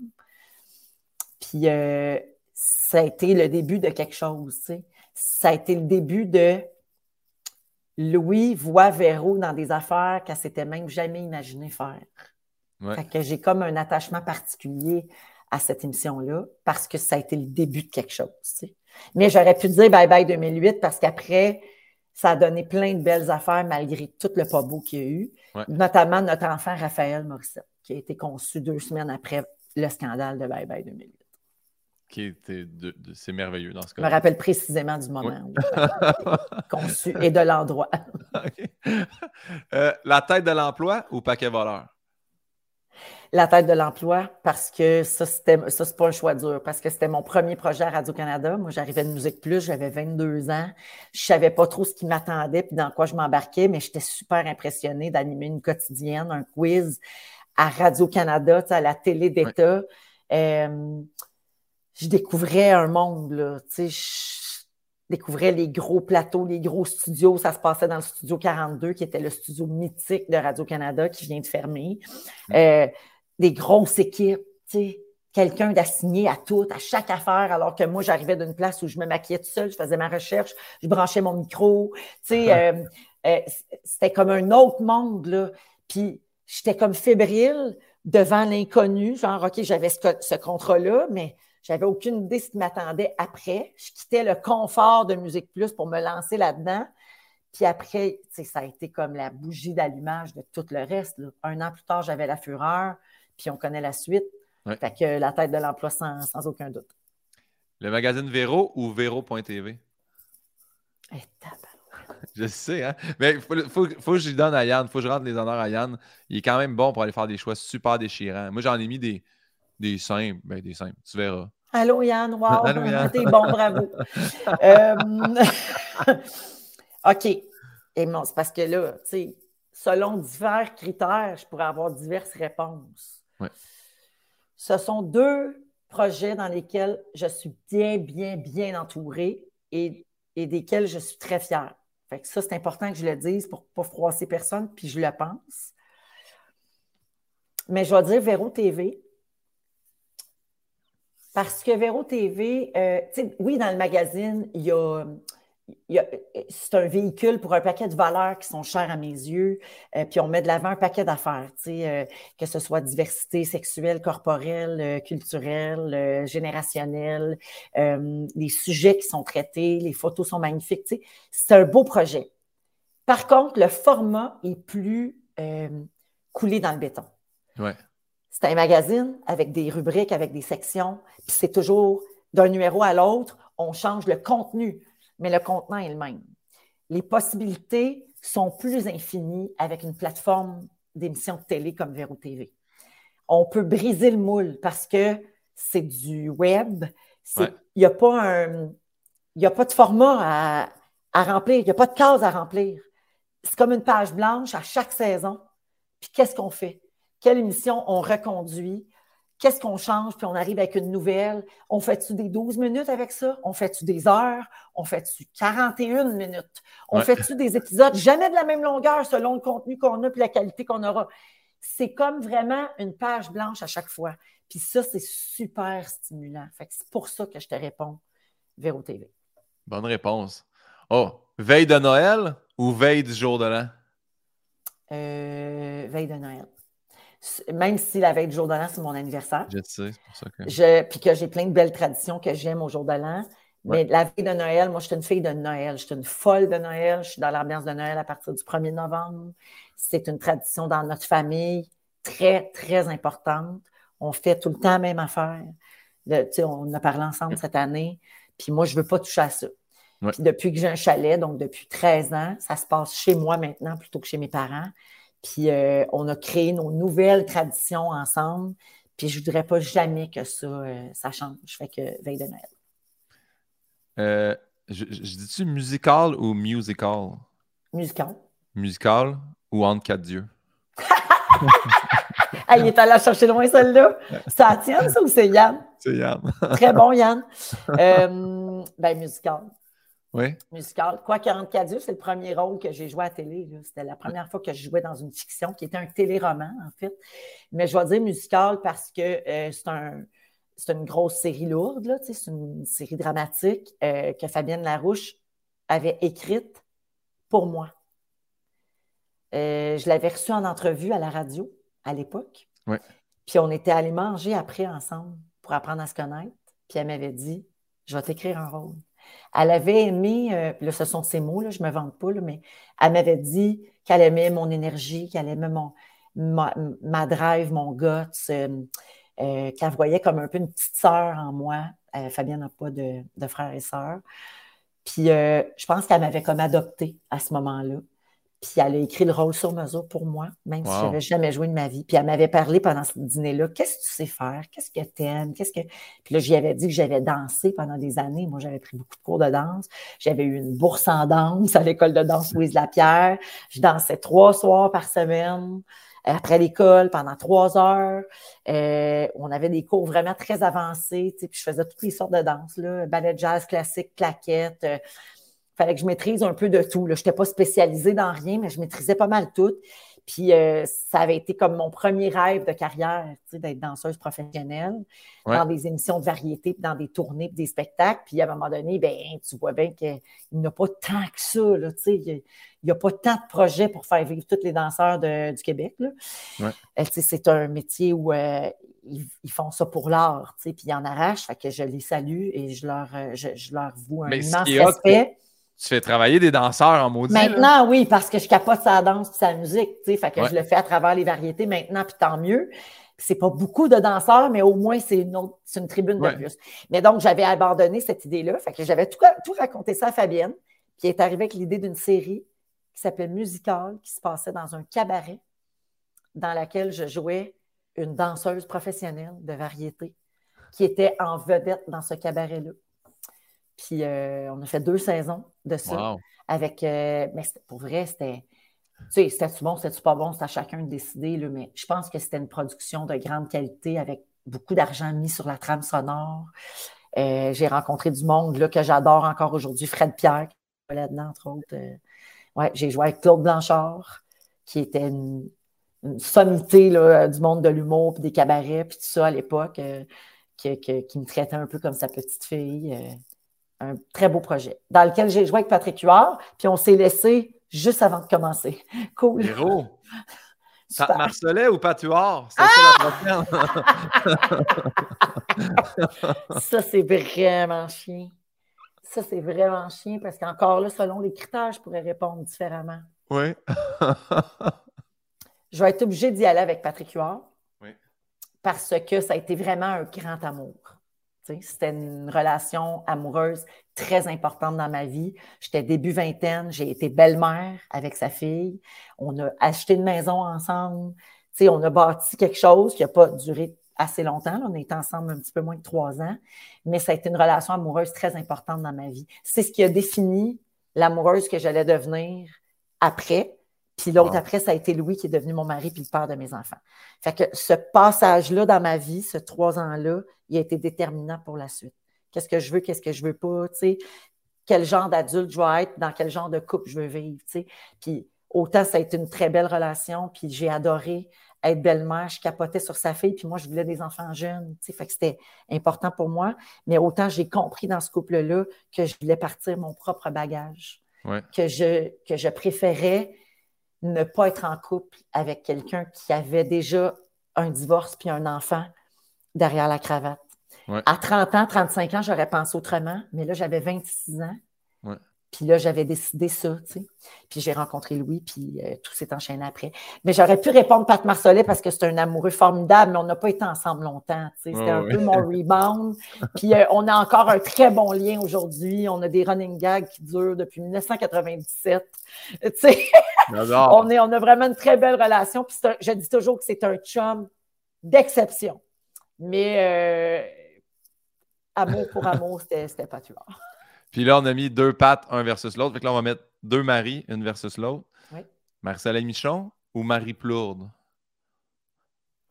Puis euh, ça a été le début de quelque chose. Tu sais. Ça a été le début de Louis voit Véro dans des affaires qu'elle s'était même jamais imaginé faire. Fait que j'ai comme un attachement particulier à cette émission-là parce que ça a été le début de quelque chose. Tu sais. Mais j'aurais pu dire bye bye 2008 parce qu'après, ça a donné plein de belles affaires malgré tout le pas beau qu'il y a eu, notamment notre enfant Raphaël Morissette, qui a été conçu deux semaines après le scandale de Bye Bye 2008. Qui était de, c'est merveilleux dans ce cas. Je me rappelle précisément du moment où [LAUGHS] conçu et de l'endroit. [LAUGHS] Euh, la tête de l'emploi ou paquet voleur? la tête de l'emploi parce que ça, c'était, ça, c'est pas un choix dur, parce que c'était mon premier projet à Radio-Canada. Moi, j'arrivais de Musique Plus, j'avais 22 ans. Je savais pas trop ce qui m'attendait puis dans quoi je m'embarquais, mais j'étais super impressionnée d'animer une quotidienne, un quiz à Radio-Canada, à la télé d'État. Euh, je découvrais un monde, là, tu sais, je découvrais les gros plateaux, les gros studios. Ça se passait dans le studio 42, qui était le studio mythique de Radio-Canada qui vient de fermer. Euh, des grosses équipes, tu sais, quelqu'un d'assigné à tout, à chaque affaire, alors que moi, j'arrivais d'une place où je me maquillais tout seul, je faisais ma recherche, je branchais mon micro, tu sais, euh, euh, c'était comme un autre monde, là. Puis j'étais comme fébrile devant l'inconnu, genre, OK, j'avais ce, ce contrat-là, mais j'avais aucune idée de ce qui m'attendait après. Je quittais le confort de Musique Plus pour me lancer là-dedans. Puis après, ça a été comme la bougie d'allumage de tout le reste. Un an plus tard, j'avais la fureur puis on connaît la suite. Fait que la tête de l'emploi sans, aucun doute. Le magazine Véro ou Véro.tv? Eh, [LAUGHS] je sais, hein? Mais il faut, faut, faut, que je donne à Yann, il faut que je rende les honneurs à Yann. Il est quand même bon pour aller faire des choix super déchirants. Moi, j'en ai mis des, des simples. Ben, des simples, tu verras. Allô, Yann. Wow, t'es bon, bravo. [LAUGHS] Euh, [LAUGHS] OK. Et bon, c'est parce que là, tu sais, selon divers critères, je pourrais avoir diverses réponses. Ce sont deux projets dans lesquels je suis bien, bien, bien entourée et, desquels je suis très fière. Fait que ça, c'est important que je le dise pour ne pas froisser personne, puis je le pense. Mais je vais dire Véro TV. Parce que Véro TV, euh, oui, dans le magazine, il y a c'est un véhicule pour un paquet de valeurs qui sont chères à mes yeux. Euh, puis on met de l'avant un paquet d'affaires, euh, que ce soit diversité sexuelle, corporelle, culturelle, générationnelle, les sujets qui sont traités, les photos sont magnifiques. C'est un beau projet. Par contre, le format est plus coulé dans le béton. C'est un magazine avec des rubriques, avec des sections, puis c'est toujours d'un numéro à l'autre, on change le contenu mais le contenant est le même. Les possibilités sont plus infinies avec une plateforme d'émission de télé comme Véro TV. On peut briser le moule parce que c'est du web. Il n'y a, pas un, a pas de format à, remplir, il n'y a pas de case à remplir. C'est comme une page blanche à chaque saison. Puis qu'est-ce qu'on fait? Quelle émission on reconduit? Qu'est-ce qu'on change, puis on arrive avec une nouvelle? On fait-tu des 12 minutes avec ça? On fait-tu des heures? On fait-tu 41 minutes? On fait-tu des épisodes jamais de la même longueur selon le contenu qu'on a puis la qualité qu'on aura? C'est comme vraiment une page blanche à chaque fois. Puis ça, c'est super stimulant. Fait c'est pour ça que je te réponds Véro TV. Bonne réponse. Oh, veille de Noël ou veille du jour de l'an? Euh, veille de Noël même si la veille du jour de l'an, c'est mon anniversaire. Je sais, c'est pour ça que. Je, puis que j'ai plein de belles traditions que j'aime au jour de l'an. Mais la veille de Noël, moi, je suis une fille de Noël. Je suis une folle de Noël. Je suis dans l'ambiance de Noël à partir du 1er novembre. C'est une tradition dans notre famille très, très importante. On fait tout le temps la même affaire. sais, on a parlé ensemble cette année. Puis moi, je ne veux pas toucher à ça. Puis depuis que j'ai un chalet, donc depuis 13 ans, ça se passe chez moi maintenant plutôt que chez mes parents. Puis euh, on a créé nos nouvelles traditions ensemble. Puis je ne voudrais pas jamais que ça, euh, ça change. Je fais que veille de Noël. Euh, je, dis-tu musical ou musical? Musical. Musical ou entre quatre dieux? [LAUGHS] il est allé chercher loin celle-là. C'est à tienne, ça, ou c'est Yann? C'est Yann. Très bon, Yann. ben, musical. Oui. Musical. Quoi 44 dieux, c'est le premier rôle que j'ai joué à la télé. C'était la première fois que je jouais dans une fiction qui était un téléroman, en fait. Mais je vais dire musical parce que euh, c'est un, une grosse série lourde, c'est une série dramatique euh, que Fabienne Larouche avait écrite pour moi. Euh, je l'avais reçue en entrevue à la radio à l'époque. Oui. Puis on était allés manger après ensemble pour apprendre à se connaître. Puis elle m'avait dit Je vais t'écrire un rôle. Elle avait aimé, euh, là, ce sont ses mots, là, je ne me vante pas, mais elle m'avait dit qu'elle aimait mon énergie, qu'elle aimait mon, ma, drive, mon guts, euh, euh, qu'elle voyait comme un peu une petite sœur en moi. Fabienne n'a pas de, de frères et sœurs. Puis je pense qu'elle m'avait comme adoptée à ce moment-là. Puis elle a écrit le rôle sur mesure pour moi, même si je n'avais jamais joué de ma vie. Puis elle m'avait parlé pendant ce dîner-là. Qu'est-ce que tu sais faire? Qu'est-ce que tu aimes? Qu'est-ce que. Puis là, j'y avais dit que j'avais dansé pendant des années. Moi, j'avais pris beaucoup de cours de danse. J'avais eu une bourse en danse à l'école de danse Louise Lapierre. Je dansais trois soirs par semaine après l'école pendant trois heures. Euh, on avait des cours vraiment très avancés. Puis je faisais toutes les sortes de danses, là, ballet jazz classique, claquette. Euh, fallait que je maîtrise un peu de tout. Je n'étais pas spécialisée dans rien, mais je maîtrisais pas mal tout. Puis euh, ça avait été comme mon premier rêve de carrière, d'être danseuse professionnelle dans des émissions de variété, dans des tournées, des spectacles. Puis à un moment donné, ben, tu vois bien qu'il n'y a pas tant que ça. il n'y a, pas tant de projets pour faire vivre tous les danseurs du Québec. Euh, c'est un métier où euh, ils, font ça pour l'art, puis ils en arrachent. Fait que je les salue et je leur, je, leur voue un immense respect tu fais travailler des danseurs en maudit. Maintenant, oui, parce que je capote sa danse et sa musique, tu sais, fait que je le fais à travers les variétés maintenant, puis tant mieux. C'est pas beaucoup de danseurs, mais au moins, c'est une, une tribune de plus. Mais donc, j'avais abandonné cette idée-là, fait que j'avais tout, tout raconté ça à Fabienne, qui est arrivée avec l'idée d'une série qui s'appelait Musical, qui se passait dans un cabaret, dans laquelle je jouais une danseuse professionnelle de variété qui était en vedette dans ce cabaret-là. Puis euh, on a fait deux saisons de ça. Avec, euh, mais pour vrai, c'était. Tu sais, c'était-tu bon, c'était-tu pas bon, c'était à chacun de décider, là, mais je pense que c'était une production de grande qualité avec beaucoup d'argent mis sur la trame sonore. Euh, j'ai rencontré du monde là, que j'adore encore aujourd'hui, Fred Pierre, qui est là-dedans, entre autres. ouais, j'ai joué avec Claude Blanchard, qui était une, sommité là, du monde de l'humour, puis des cabarets, puis tout ça à l'époque, qui, qui, me traitait un peu comme sa petite fille un très beau projet dans lequel j'ai joué avec Patrick Huard, puis on s'est laissé juste avant de commencer. [LAUGHS] Cool. Héros. [LAUGHS] Marcelet ou Patuard? C'est ça la prochaine. [LAUGHS] ça, c'est vraiment chien. Ça, c'est vraiment chien parce qu'encore là, selon les critères, je pourrais répondre différemment. Oui. je vais être obligée d'y aller avec Patrick Huard. Oui. Parce que ça a été vraiment un grand amour. C'était une relation amoureuse très importante dans ma vie. J'étais début vingtaine, j'ai été belle-mère avec sa fille. On a acheté une maison ensemble. on a bâti quelque chose qui n'a pas duré assez longtemps. On est ensemble un petit peu moins de trois ans, mais ça a été une relation amoureuse très importante dans ma vie. C'est ce qui a défini l'amoureuse que j'allais devenir après. Puis l'autre après, ça a été Louis qui est devenu mon mari puis le père de mes enfants. Fait que ce passage-là dans ma vie, ce trois ans-là, il a été déterminant pour la suite. Qu'est-ce que je veux, qu'est-ce que je veux pas, tu sais, quel genre d'adulte je veux être, dans quel genre de couple je veux vivre, tu sais? Puis autant ça a été une très belle relation, puis j'ai adoré être belle-mère, je capotais sur sa fille, puis moi, je voulais des enfants jeunes, tu sais, fait que c'était important pour moi, mais autant j'ai compris dans ce couple-là que je voulais partir mon propre bagage, que, je, que je préférais ne pas être en couple avec quelqu'un qui avait déjà un divorce puis un enfant derrière la cravate. À 30 ans, 35 ans, j'aurais pensé autrement, mais là, j'avais 26 ans. Puis là, j'avais décidé ça, tu sais. Puis j'ai rencontré Louis, puis euh, tout s'est enchaîné après. Mais j'aurais pu répondre Pat Marcelet parce que c'est un amoureux formidable, mais on n'a pas été ensemble longtemps, tu sais. C'était un peu mon rebound. [LAUGHS] Puis euh, on a encore un très bon lien aujourd'hui. On a des running gags qui durent depuis 1997. Tu sais, [LAUGHS] on, est, on a vraiment une très belle relation. Puis je dis toujours que c'est un chum d'exception. Mais euh, amour pour amour, c'était pas tu vois. Puis là, on a mis deux pattes, un versus l'autre. Fait que là, on va mettre deux maris, une versus l'autre. Oui. Marcel Michon ou Marie Plourde?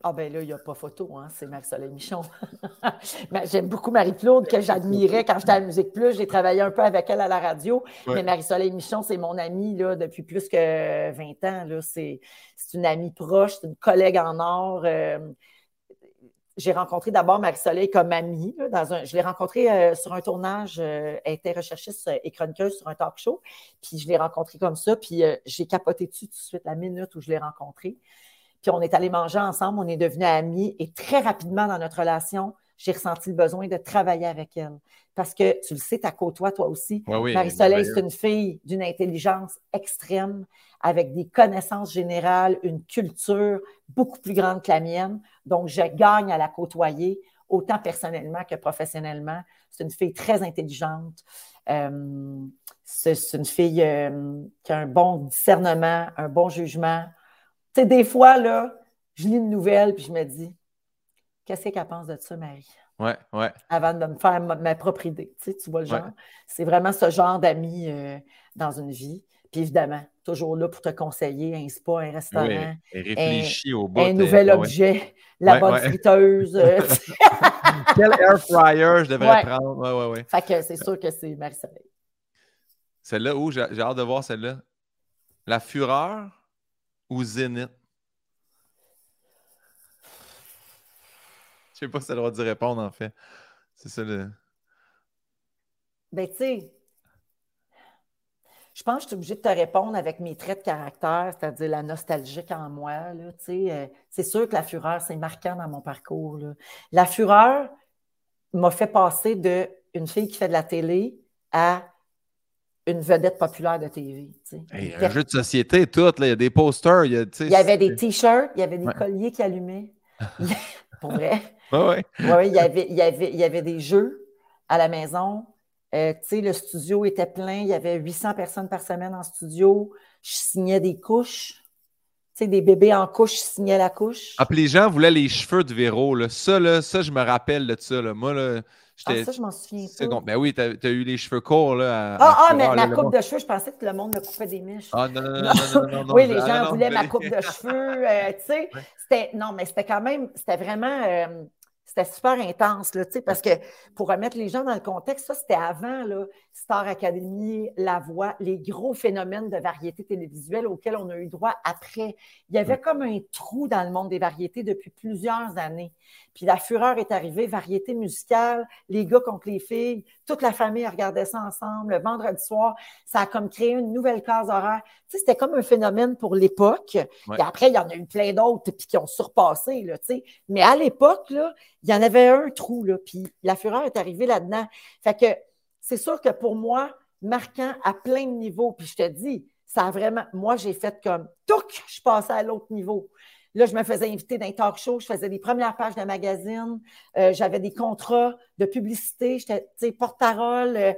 Ah ben là, il n'y a pas photo, hein? c'est Marie-Soleil Michon. [LAUGHS] J'aime beaucoup Marie Plourde, que j'admirais quand j'étais à Musique Plus. J'ai travaillé un peu avec elle à la radio. Mais Marie-Soleil Michon, c'est mon amie là, depuis plus que 20 ans. C'est une amie proche, c'est une collègue en or. Euh, j'ai rencontré d'abord Marie-Soleil comme amie. je l'ai rencontrée euh, sur un tournage. Euh, elle était recherchiste euh, et chroniqueuse sur un talk show. Puis je l'ai rencontrée comme ça. Puis j'ai capoté dessus tout de suite la minute où je l'ai rencontrée. Puis on est allé manger ensemble. On est devenus amis. Et très rapidement dans notre relation, j'ai ressenti le besoin de travailler avec elle. Parce que tu le sais, tu côtoie toi aussi. oui, Marie-Soleil, c'est une fille d'une intelligence extrême, avec des connaissances générales, une culture beaucoup plus grande que la mienne. Donc, je gagne à la côtoyer, autant personnellement que professionnellement. C'est une fille très intelligente. Euh, c'est une fille euh, qui a un bon discernement, un bon jugement. Tu sais, des fois, là, je lis une nouvelle puis je me dis, qu'est-ce qu'elle pense de ça, Marie? Ouais, ouais. Avant de me faire ma, propre idée. Tu, sais, tu vois le genre. C'est vraiment ce genre d'amis euh, dans une vie. Puis évidemment, toujours là pour te conseiller un spa, un restaurant. et réfléchis au Un nouvel objet, la bonne friteuse. Euh, [LAUGHS] Quel air fryer je devrais prendre? Ouais, ouais, ouais. Fait que c'est sûr que c'est Marie-Soleil. Celle-là, où j'ai hâte de voir celle-là. La Fureur ou Zénith? Sais pas si ça doit dû répondre, en fait. C'est ça le. Ben, tu sais, je pense que je suis obligée de te répondre avec mes traits de caractère, c'est-à-dire la nostalgique en moi. Là, euh, c'est sûr que la fureur, c'est marquant dans mon parcours. La fureur m'a fait passer de une fille qui fait de la télé à une vedette populaire de TV. un jeu de société, tout. Il y a des posters. Il y, avait des t-shirts, il y avait des colliers qui allumaient. [LAUGHS] Pour vrai. Oui, ouais. il, y avait, il, y avait, il y avait des jeux à la maison. Euh, le studio était plein, il y avait 800 personnes par semaine en studio. Je signais des couches. Tu sais, des bébés en couche, je signais la couche. Ah, puis les gens voulaient les cheveux de Véro. Là. Ça, là, ça, je me rappelle de ça. Là. Moi, là, ah, ça, je m'en souviens pas. Ben oui, tu as, eu les cheveux courts. Là, ah, ah mais ma coupe de cheveux, je pensais que le monde me coupait des miches. Ah, non, non, non, non, non, non [LAUGHS] Oui, les gens voulaient ma coupe de cheveux. Euh, tu sais, [LAUGHS] c'était... Non, mais c'était quand même... C'était vraiment... Euh, c'était super intense, là, parce que pour remettre les gens dans le contexte, ça, c'était avant là, Star Academy, La Voix, les gros phénomènes de variété télévisuelle auxquels on a eu droit après. Il y avait comme un trou dans le monde des variétés depuis plusieurs années. Puis la fureur est arrivée, variété musicale, les gars contre les filles, toute la famille regardait ça ensemble. Le vendredi soir, ça a comme créé une nouvelle case horaire. Tu sais, c'était comme un phénomène pour l'époque. Et après, il y en a eu plein d'autres puis qui ont surpassé, là, tu sais. Mais à l'époque, là, il y en avait un trou, là, puis la fureur est arrivée là-dedans. Fait que c'est sûr que pour moi, marquant à plein de niveaux, puis je te dis, ça a vraiment, moi, j'ai fait comme, touc, je passais à l'autre niveau. Là, je me faisais inviter dans un talk show, je faisais des premières pages de magazine, euh, j'avais des contrats de publicité, j'étais porte-parole. Euh,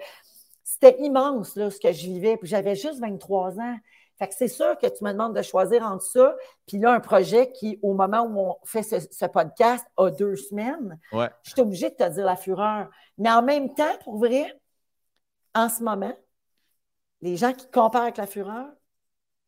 c'était immense là, ce que je vivais. Puis j'avais juste 23 ans. Fait que c'est sûr que tu me demandes de choisir entre ça, puis là, un projet qui, au moment où on fait ce, podcast, a deux semaines. Ouais. Je suis obligée de te dire la fureur. Mais en même temps, pour vrai, en ce moment, les gens qui comparent avec la fureur,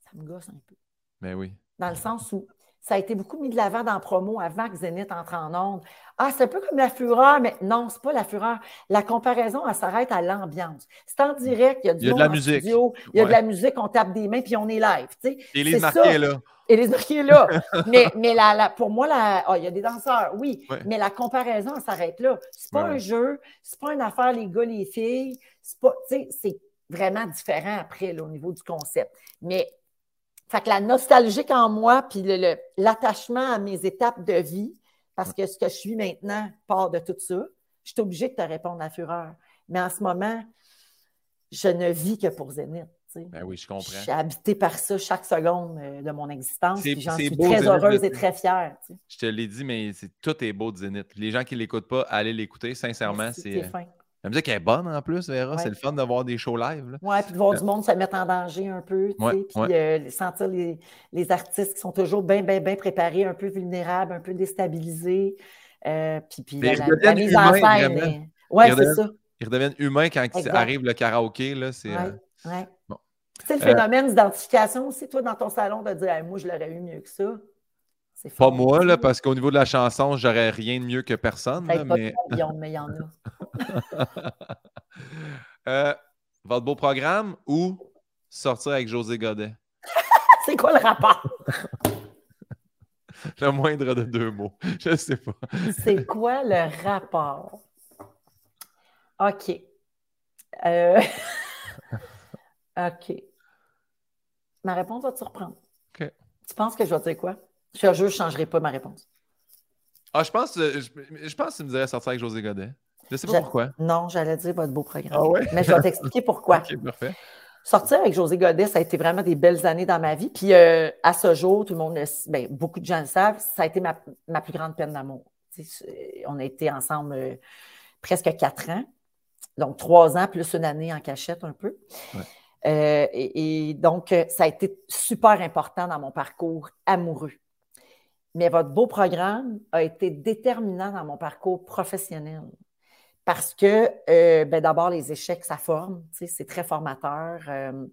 ça me gosse un peu. Mais ben oui. Dans le sens où ça a été beaucoup mis de l'avant dans promo avant que Zénith entre en onde. Ah, c'est un peu comme la fureur, mais non, c'est pas la fureur. La comparaison, elle s'arrête à l'ambiance. C'est en direct, il y a du il y a de la musique. Studio, il y a de la musique, on tape des mains, puis on est live. Tu sais. Et les marqués là. Et les marqués là. [LAUGHS] mais mais la, pour moi, la, ah, il y a des danseurs, oui, mais la comparaison, elle s'arrête là. C'est pas un jeu, c'est pas une affaire les gars, les filles. C'est vraiment différent après là, au niveau du concept. Mais fait que la nostalgique en moi, puis l'attachement à mes étapes de vie, parce que ce que je suis maintenant part de tout ça, je suis obligée de te répondre à fureur. Mais en ce moment, je ne vis que pour Zénith. Ben oui, je comprends. Je suis habitée par ça chaque seconde euh, de mon existence. J'en suis très heureuse et très fière. Je te l'ai dit, mais tout est beau de Zénith. Les gens qui ne l'écoutent pas, allez l'écouter. Sincèrement, c'est. La musique est bonne en plus, Vera. C'est le fun de voir des shows live. Oui, puis de voir du monde se mettre en danger un peu. puis euh, sentir les, les, artistes qui sont toujours bien, bien, bien préparés, un peu vulnérables, un peu déstabilisés. Euh, puis puis la, la, mise en scène. Oui, c'est ça. Ils redeviennent humains quand arrive le karaoké. C'est ouais, euh, bon. le phénomène d'identification aussi, toi, dans ton salon, de dire Moi, je l'aurais eu mieux que ça. Pas moi, là, parce qu'au niveau de la chanson, j'aurais rien de mieux que personne. Là, mais... mais il y en a. [LAUGHS] euh, votre beau programme ou sortir avec José Godet? [LAUGHS] C'est quoi le rapport? [LAUGHS] le moindre de deux mots. Je ne sais pas. C'est quoi le rapport? OK. Euh... OK. Ma réponse va te surprendre. OK. Tu penses que je vais dire quoi? Je te jure, je ne changerai pas ma réponse. Ah, je pense, je, je pense que tu me dirais sortir avec José Godet. Je ne sais pas pourquoi. Non, j'allais dire votre beau programme. Ah ouais? Mais je vais t'expliquer [LAUGHS] pourquoi. ok, parfait. Sortir avec José Godet, ça a été vraiment des belles années dans ma vie. Puis euh, à ce jour, tout le monde, le, ben, beaucoup de gens le savent, ça a été ma, ma plus grande peine d'amour. On a été ensemble euh, presque quatre ans. Donc trois ans plus une année en cachette un peu. Ouais. Euh, et, et, donc, ça a été super important dans mon parcours amoureux. Mais votre beau programme a été déterminant dans mon parcours professionnel. Parce que, euh, ben d'abord, les échecs, ça forme, c'est très formateur. Euh,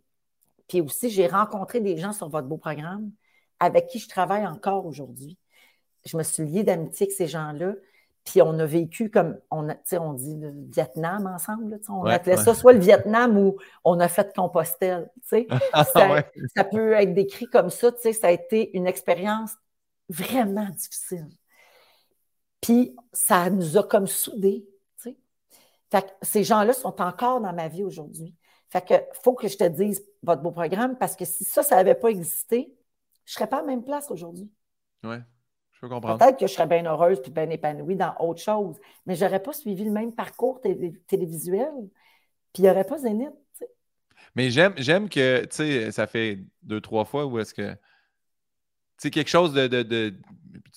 puis aussi, j'ai rencontré des gens sur votre beau programme avec qui je travaille encore aujourd'hui. Je me suis liée d'amitié avec ces gens-là. Puis on a vécu comme, on, a, on dit le Vietnam ensemble. on ouais, appelait ouais. ça soit le Vietnam ou on a fait Compostelle. [LAUGHS] ça, ouais. ça peut être décrit comme ça. Ça a été une expérience vraiment difficile. Puis ça nous a comme soudés. Fait que ces gens-là sont encore dans ma vie aujourd'hui. Fait que faut que je te dise votre beau programme parce que si ça, ça n'avait pas existé, je ne serais pas à la même place aujourd'hui. Oui, je peux comprendre. Peut-être que je serais bien heureuse et bien épanouie dans autre chose, mais je n'aurais pas suivi le même parcours télé télévisuel, puis il n'y aurait pas Zénith. T'sais. Mais j'aime, j'aime que, tu sais, ça fait deux, trois fois où est-ce que, sais, quelque chose de, de, de,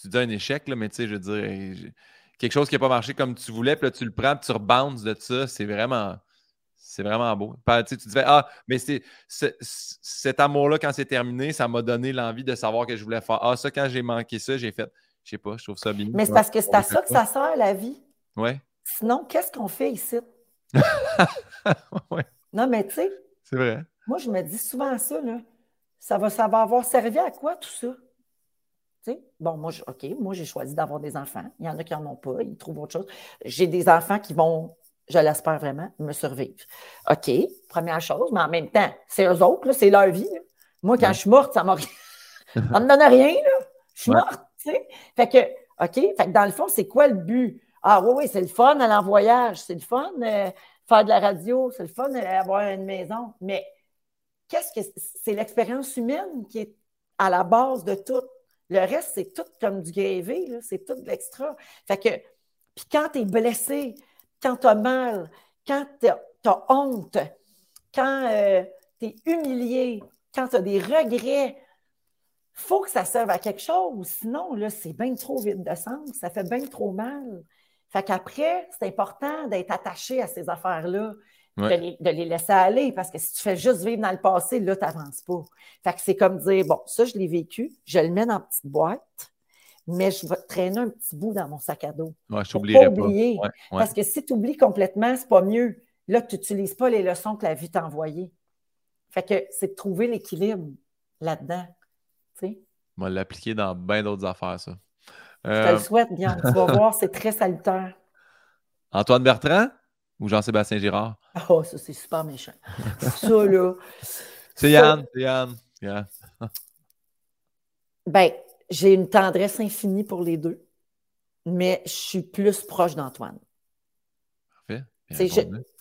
tu dis un échec, là, mais tu sais, je veux dire, quelque chose qui n'a pas marché comme tu voulais, puis là, tu le prends, puis tu rebounces de ça, c'est vraiment, c'est vraiment beau. Tu, sais, tu disais, ah, mais c'est, cet amour-là, quand c'est terminé, ça m'a donné l'envie de savoir que je voulais faire. Ah, ça, quand j'ai manqué ça, j'ai fait, je sais pas, je trouve ça bien. Mais c'est parce que c'est à ça que ça sert, la vie. Ouais. Sinon, qu'est-ce qu'on fait ici? [LAUGHS] ouais. Non, mais tu sais, c'est vrai. Moi, je me dis souvent ça, là. Ça va, ça va avoir servi à quoi tout ça? T'sais? Bon, moi, je, OK, moi, j'ai choisi d'avoir des enfants. Il y en a qui n'en ont pas, ils trouvent autre chose. J'ai des enfants qui vont, je l'espère vraiment, me survivre. OK, première chose, mais en même temps, c'est eux autres, c'est leur vie. Là. Moi, quand ouais. je suis morte, ça m'a [LAUGHS] ça me donne rien, là. Je suis ouais. morte, tu sais. Fait que, OK, fait que dans le fond, c'est quoi le but? Ah oui, oui, c'est le fun aller en voyage, c'est le fun euh, faire de la radio, c'est le fun avoir une maison, mais qu'est-ce que c'est l'expérience humaine qui est à la base de tout? Le reste, c'est tout comme du grévé, c'est tout de l'extra. Fait que, puis quand tu es blessé, quand tu as mal, quand tu as honte, quand euh, tu es humilié, quand tu as des regrets, faut que ça serve à quelque chose. Sinon, là, c'est bien trop vide de sens. Ça fait bien trop mal. Fait qu'après, c'est important d'être attaché à ces affaires-là. Ouais. De, les, de, les, laisser aller parce que si tu fais juste vivre dans le passé, là, tu n'avances pas. Fait que c'est comme dire, bon, ça, je l'ai vécu, je le mets dans une petite boîte, mais je vais traîner un petit bout dans mon sac à dos. Ouais, je pas. Oublier. Ouais. Parce que si tu oublies complètement, c'est pas mieux. Là, tu n'utilises pas les leçons que la vie t'a envoyées. Fait que c'est de trouver l'équilibre là-dedans. Tu sais? On va l'appliquer dans bien d'autres affaires, ça. Je te le souhaite, Guillaume. tu vas [LAUGHS] voir, c'est très salutaire. Antoine Bertrand? Ou Jean-Sébastien Girard? Oh, ça, c'est super méchant. ça, là. [LAUGHS] C'est Yann, c'est Yann. Yann. [LAUGHS] ben, j'ai une tendresse infinie pour les deux, mais je suis plus proche d'Antoine. Parfait.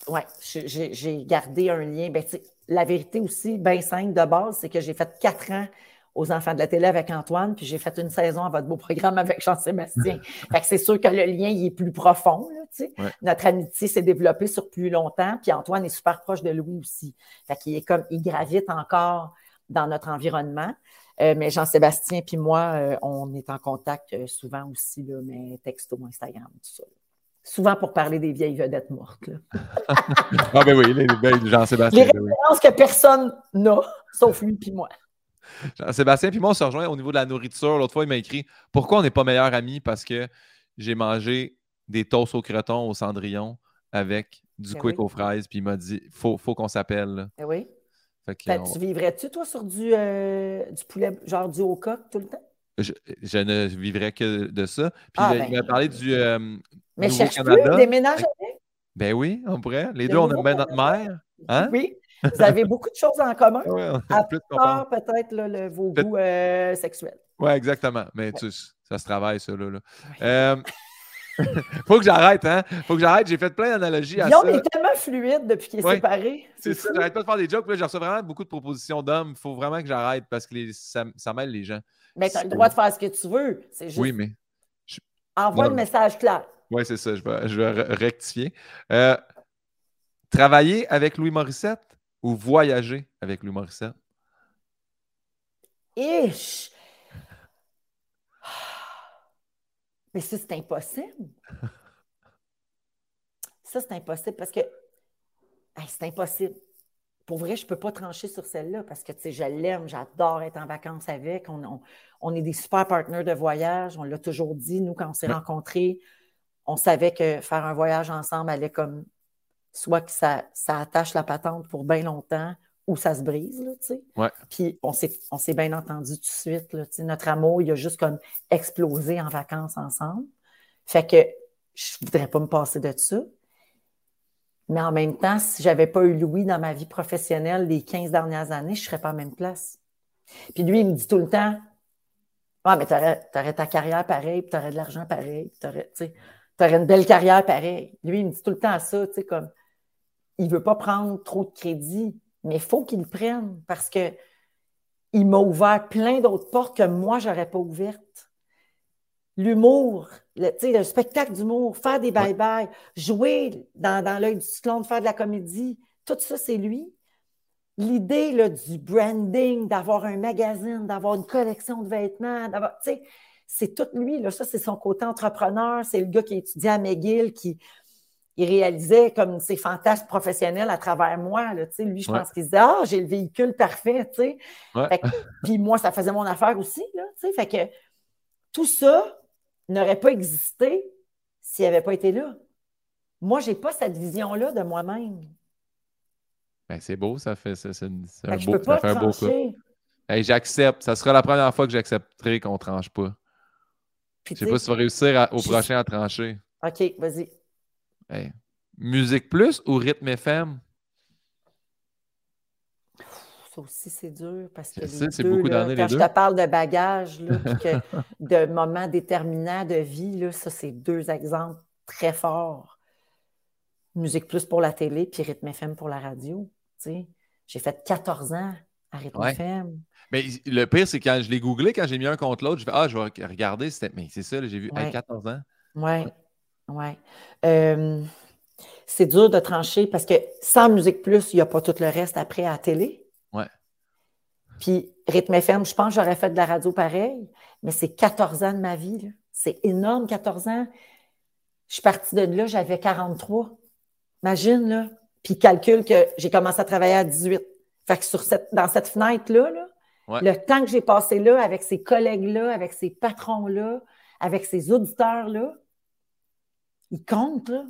Oui, j'ai gardé un lien. Ben, la vérité aussi, bien simple de base, c'est que j'ai fait quatre ans aux enfants de la télé avec Antoine, puis j'ai fait une saison à votre beau programme avec Jean-Sébastien. [LAUGHS] fait que c'est sûr que le lien, il est plus profond, là, tu sais. Ouais. Notre amitié s'est développée sur plus longtemps, puis Antoine est super proche de Louis aussi. Fait qu'il est comme, il gravite encore dans notre environnement. Euh, mais Jean-Sébastien puis moi, euh, on est en contact euh, souvent aussi, là, mais texto, Instagram, tout ça. Souvent pour parler des vieilles vedettes mortes. Là. [LAUGHS] ah ben oui, les, les Jean-Sébastien. Les références que personne n'a, sauf lui puis moi. Sébastien, puis moi, on se rejoint au niveau de la nourriture. L'autre fois, il m'a écrit Pourquoi on n'est pas meilleurs amis? Parce que j'ai mangé des toasts au creton au cendrillon avec du Ben quick oui. aux fraises, puis il m'a dit Faut, faut qu'on s'appelle. Eh oui. Fait que on- Tu vivrais-tu, toi, sur du, euh, du poulet, genre du haut coq tout le temps? je, je ne vivrais que de ça. Puis Ah, il, ben, il m'a parlé du. euh, Mais cherche Canada. plus, déménage avec? Ben oui, on pourrait. Les Le deux, on aime bien notre mère. Hein? Oui, vous avez beaucoup de choses en commun. Ouais, À part peut-être le- vos goûts euh, sexuels. Ouais, exactement. Mais tu sais, ça se travaille, ça. Là, là. Euh, [LAUGHS] faut que j'arrête, hein? Faut que j'arrête. J'ai fait plein d'analogies à ça. est tellement fluide depuis qu'il est Ouais. séparé. C'est ça, j'arrête pas de faire des jokes. Là, j'ai reçu vraiment beaucoup de propositions d'hommes. Il faut vraiment que j'arrête parce que les- ça, ça mêle les gens. Mais tu as le droit de faire ce que tu veux. C'est juste. Oui, mais je, Envoie le message clair. Oui, c'est ça, je vais, rectifier. Euh, travailler avec Louis Morissette? Ou voyager avec Louis Morissette? Ish! [SIGHS] Mais ça, c'est impossible. [LAUGHS] Ça, c'est impossible parce que c'est impossible. Pour vrai, je ne peux pas trancher sur celle-là parce que je l'aime, j'adore être en vacances avec. On, est des super partenaires de voyage. On l'a toujours dit, nous, quand on s'est rencontrés, on savait que faire un voyage ensemble allait comme soit que ça, ça attache la patente pour bien longtemps ou ça se brise, là, tu sais. Puis on s'est, bien entendu tout de suite, là, Notre amour, il a juste comme explosé en vacances ensemble. Fait que je ne voudrais pas me passer de ça. Mais en même temps, si je n'avais pas eu Louis dans ma vie professionnelle les 15 dernières années, je ne serais pas à la même place. Puis lui, il me dit tout le temps Ah, mais tu aurais, ta carrière pareille, puis tu aurais de l'argent pareil, tu aurais, aurais, une belle carrière pareille. Lui, il me dit tout le temps ça, tu sais, comme il ne veut pas prendre trop de crédit mais il faut qu'il le prenne parce que il m'a ouvert plein d'autres portes que moi, je n'aurais pas ouvertes. L'humour, le, le spectacle d'humour, faire des bye-bye, jouer dans, dans l'œil du cyclone, faire de la comédie, tout ça, c'est lui. L'idée du branding, d'avoir un magazine, d'avoir une collection de vêtements, c'est tout lui. Là. Ça, c'est son côté entrepreneur. C'est le gars qui étudiait à McGill, qui, il réalisait comme ses fantasmes professionnels à travers moi. Là, lui, je pense qu'il disait Ah, j'ai le véhicule parfait. [LAUGHS] puis moi, ça faisait mon affaire aussi. Là, fait que tout ça n'aurait pas existé s'il n'avait pas été là. Moi, je n'ai pas cette vision-là de moi-même. Ben, c'est beau, ça fait, c'est, un, beau, ça fait un beau cas. j'accepte. Ça sera la première fois que j'accepterai qu'on ne tranche pas. Je ne sais pas si tu vas réussir au prochain à trancher. OK, vas-y. Musique Plus ou Rythme FM? Ça aussi, c'est dur parce que c'est beaucoup d'années Quand je te parle de bagages, [LAUGHS] de moments déterminants de vie, là, ça, c'est deux exemples très forts. Musique Plus pour la télé, puis Rythme FM pour la radio. J'ai fait 14 ans à Rythme FM. Mais le pire, c'est quand je l'ai googlé, quand j'ai mis un contre l'autre, je fais Ah, je vais regarder. Mais c'est ça, j'ai vu 14 ans. Oui. Oui. Euh, c'est dur de trancher parce que sans Musique Plus, il n'y a pas tout le reste après à la télé. Oui. Puis Rythme FM, je pense que j'aurais fait de la radio pareil, mais c'est 14 ans de ma vie. C'est énorme, 14 ans. Je suis partie de là, j'avais 43. Imagine, là. Puis calcule que j'ai commencé à travailler à 18. Fait que sur cette, dans cette fenêtre-là, le temps que j'ai passé là, avec ces collègues-là, avec ces patrons-là, avec ces auditeurs-là, il compte, là.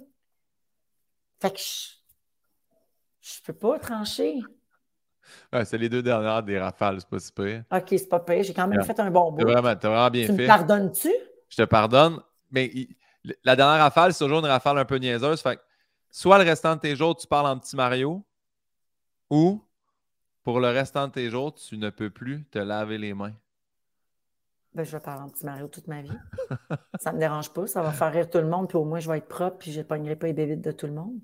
Fait que je, ne peux pas trancher. c'est les deux dernières des rafales, c'est pas si pire. OK, c'est pas pire. J'ai quand même fait un bon bout. T'as vraiment, vraiment, bien fait. Tu me pardonnes-tu? Je te pardonne, mais la dernière rafale, c'est toujours une rafale un peu niaiseuse. Fait que soit le restant de tes jours, tu parles en petit Mario, ou pour le restant de tes jours, tu ne peux plus te laver les mains. Ben, je vais parler en petit Mario toute ma vie. ça ne me dérange pas. Ça va faire rire tout le monde, puis au moins, je vais être propre, puis je ne pognerai pas les bébites de tout le monde.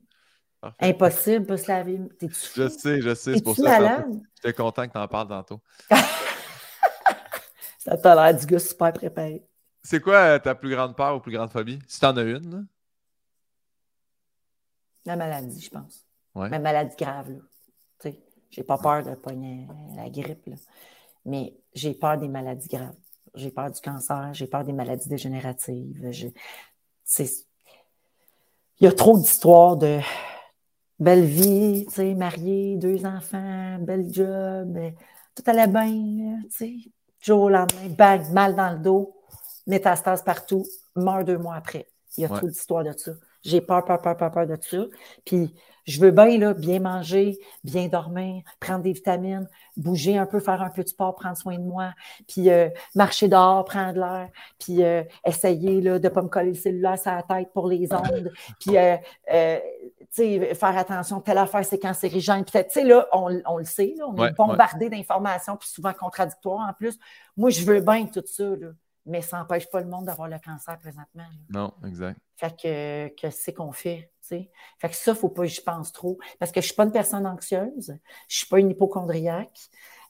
Impossible de se laver. je sais, je sais. C'est pour ça. J'étais content que tu en parles tantôt. [LAUGHS] ça t'a l'air du gars super préparé. C'est quoi euh, ta plus grande peur ou plus grande phobie? Si tu en as une, là? La maladie, je pense. Ouais. Ma maladie grave, là. j'ai pas peur de pogner la grippe, là. Mais j'ai peur des maladies graves j'ai peur du cancer, j'ai peur des maladies dégénératives. il y a trop d'histoires de belle vie, tu sais, mariée, deux enfants, bel job, tout allait bien, tu sais. Jour au lendemain, bang, mal dans le dos, métastase partout, mort deux mois après. Il y a trop d'histoires de ça. J'ai peur, peur, peur, peur, peur de ça. Puis je veux bien, là, bien manger, bien dormir, prendre des vitamines, bouger un peu, faire un peu de sport, prendre soin de moi, puis euh, marcher dehors, prendre l'air, puis euh, essayer là, de ne pas me coller le cellulaire sur la tête pour les ondes, puis euh, faire attention, telle affaire, c'est cancérigène. Peut-être, tu sais, là, on, le sait, on est bombardé d'informations, puis souvent contradictoires en plus. Moi, je veux bien tout ça, là mais ça n'empêche pas le monde d'avoir le cancer présentement. Non, exact. Fait que, que c'est qu'on fait. Fait que ça, il ne faut pas que je pense trop. Parce que je ne suis pas une personne anxieuse, je ne suis pas une hypochondriaque.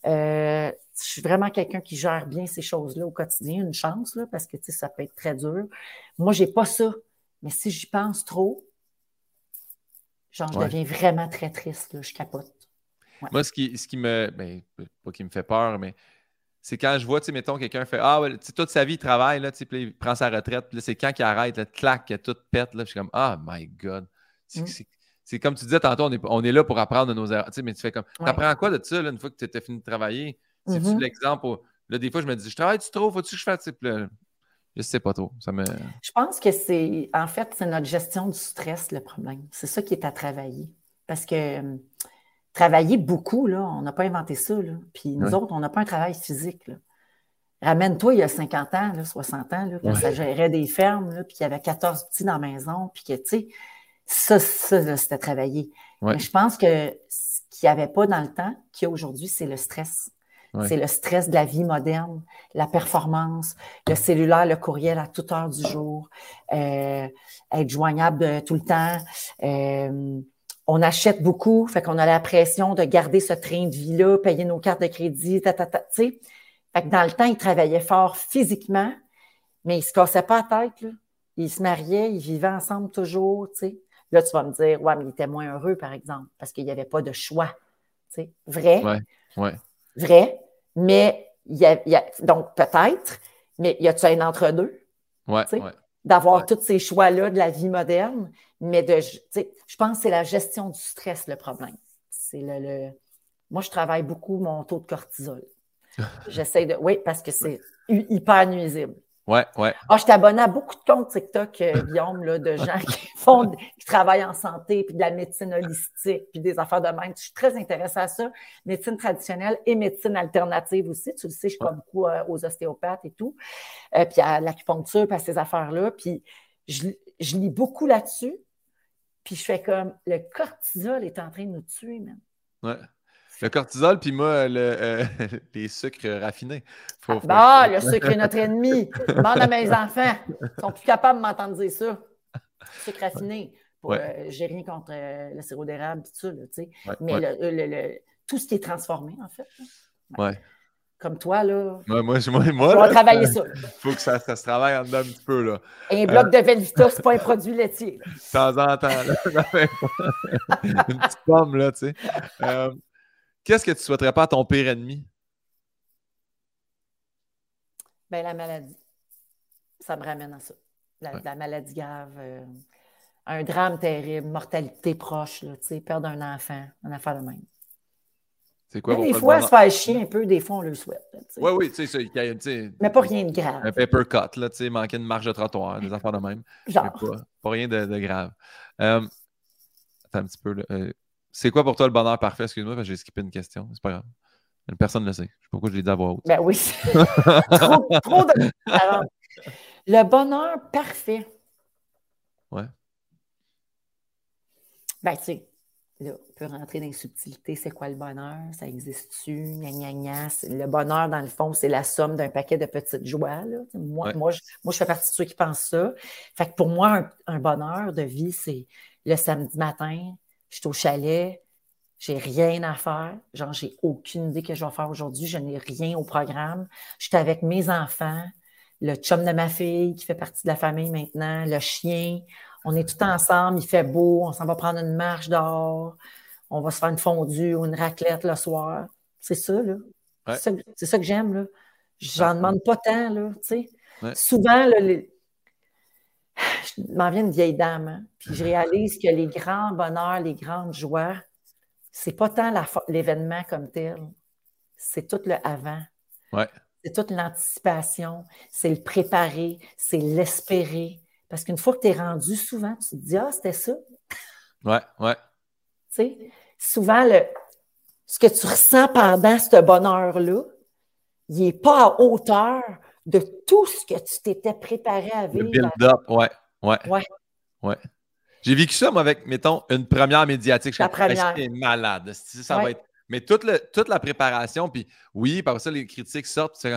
Euh, je suis vraiment quelqu'un qui gère bien ces choses-là au quotidien, une chance, là, parce que ça peut être très dur. Moi, j'ai pas ça. Mais si j'y pense trop, genre, je deviens vraiment très triste, là, je capote. Moi, ce qui, ce qui me. Ben, pas qui me fait peur, mais c'est quand je vois, tu sais, mettons, quelqu'un fait Ah, ouais, toute sa vie, il travaille, là, tu sais, il prend sa retraite, puis là, c'est quand qu'il arrête, là, clac, tout pète, là, je suis comme Ah, my God. Mm. C'est comme tu disais tantôt, on est, on est là pour apprendre de nos erreurs. Tu sais, mais tu fais comme. Tu apprends quoi de ça, là, une fois que tu as fini de travailler? C'est-tu mm-hmm. l'exemple? Là, des fois, je me dis, je travaille-tu trop? Faut-tu que je fasse? Là, je sais pas trop. Ça me... Je pense que c'est, en fait, c'est notre gestion du stress le problème. C'est ça qui est à travailler. Parce que travailler beaucoup, là, on n'a pas inventé ça. Là. Puis nous autres, on n'a pas un travail physique. Ramène-toi il y a 50 ans, là, 60 ans, là, quand ça gérait des fermes, là, puis il y avait 14 petits dans la maison, puis que, tu sais, ça, ça c'était travailler. Mais je pense que ce qu'il n'y avait pas dans le temps, qu'il y a aujourd'hui, c'est le stress. C'est le stress de la vie moderne, la performance, le cellulaire, le courriel à toute heure du jour, euh, être joignable tout le temps. Euh, on achète beaucoup, fait qu'on a la pression de garder ce train de vie-là, payer nos cartes de crédit, ta, ta, ta, Fait que dans le temps, ils travaillaient fort physiquement, mais ils se cassaient pas la tête. Là. Ils se mariaient, ils vivaient ensemble toujours. sais. Là, tu vas me dire, ouais, mais ils étaient moins heureux, par exemple, parce qu'il n'y avait pas de choix. sais. Vrai. Ouais, ouais vrai, mais il y a, donc peut-être, mais y a-tu un entre-deux? Ouais, D'avoir tous ces choix-là de la vie moderne, mais de, je pense que c'est la gestion du stress le problème. C'est le, Moi, je travaille beaucoup mon taux de cortisol. [LAUGHS] J'essaie de. Oui, parce que c'est hyper nuisible. Ouais, ouais. Ah, je t'abonne à beaucoup de comptes TikTok, euh, [LAUGHS] Guillaume, là, de gens qui font, qui travaillent en santé, puis de la médecine holistique, puis des affaires de même. Je suis très intéressée à ça. Médecine traditionnelle et médecine alternative aussi. Tu le sais, je crois beaucoup euh, aux ostéopathes et tout. Euh, puis à l'acupuncture, puis à ces affaires-là. Puis je, je lis beaucoup là-dessus. Puis je fais comme, le cortisol est en train de nous tuer, même. Ouais. Le cortisol, puis moi, le, euh, [LAUGHS] les sucres raffinés. ah, le sucre est notre ennemi. Demande à mes [LAUGHS] enfants. Ils sont plus capables de m'entendre dire ça. Sucre raffiné. Euh, j'ai rien contre euh, le sirop d'érable, tout ça. Mais Le, tout ce qui est transformé, en fait. Ouais. Comme toi, là. moi, moi, moi, on va travailler ça. Il [LAUGHS] faut que ça, ça, se travaille en dedans un petit peu, là. un bloc de Velvita, c'est pas un produit laitier. De temps en temps, là. Une petite pomme, là, tu sais. Qu'est-ce que tu souhaiterais pas à ton pire ennemi? Ben, la maladie. Ça me ramène à ça. La, maladie grave, euh, un drame terrible, mortalité proche, là, perdre un enfant, un affaire de même. C'est quoi? des fois, se faire chier un peu, des fois, on le souhaite. Oui, oui, tu sais. Mais pas rien de grave. Un paper cut, là, tu sais, manquer une marge de trottoir, des affaires de même. Genre. Pas, rien de, grave. Euh, attends un petit peu, là. Euh, c'est quoi pour toi le bonheur parfait? Excuse-moi, parce que j'ai skippé une question. C'est pas grave. Personne ne le sait. Je sais pas pourquoi je l'ai dit à voix haute. Ben oui. [LAUGHS] trop, trop de. le bonheur parfait. Ouais. Ben, tu sais, là, on peut rentrer dans les subtilités. C'est quoi le bonheur? Ça existe-tu? Gna, gna, gna. Le bonheur, dans le fond, c'est la somme d'un paquet de petites joies. Là. Moi, moi, je, moi, je fais partie de ceux qui pensent ça. Fait que pour moi, un bonheur de vie, c'est le samedi matin, je suis au chalet, j'ai rien à faire. Genre, j'ai aucune idée que je vais faire aujourd'hui. Je n'ai rien au programme. Je suis avec mes enfants, le chum de ma fille qui fait partie de la famille maintenant, le chien. On est tout ensemble, il fait beau, on s'en va prendre une marche dehors, on va se faire une fondue ou une raclette le soir. C'est ça, là. C'est ça, que j'aime, là. J'en demande pas tant, là, tu sais. Souvent, là, les, je m'en viens une vieille dame, hein. puis je réalise que les grands bonheurs, les grandes joies, c'est pas tant l'événement comme tel, c'est tout le avant. C'est toute l'anticipation, c'est le préparer, c'est l'espérer. Parce qu'une fois que tu es rendu, souvent, tu te dis Ah, c'était ça. Ouais, ouais. Tu sais, souvent, le, ce que tu ressens pendant ce bonheur-là, il n'est pas à hauteur de tout ce que tu t'étais préparé à vivre. Le build-up, ouais, ouais. Ouais. ouais. J'ai vécu ça, moi, avec, mettons, une première médiatique. La première. J'étais malade. Ça va être... Mais toute, le, toute la préparation, puis oui, par ça, les critiques sortent, tu fais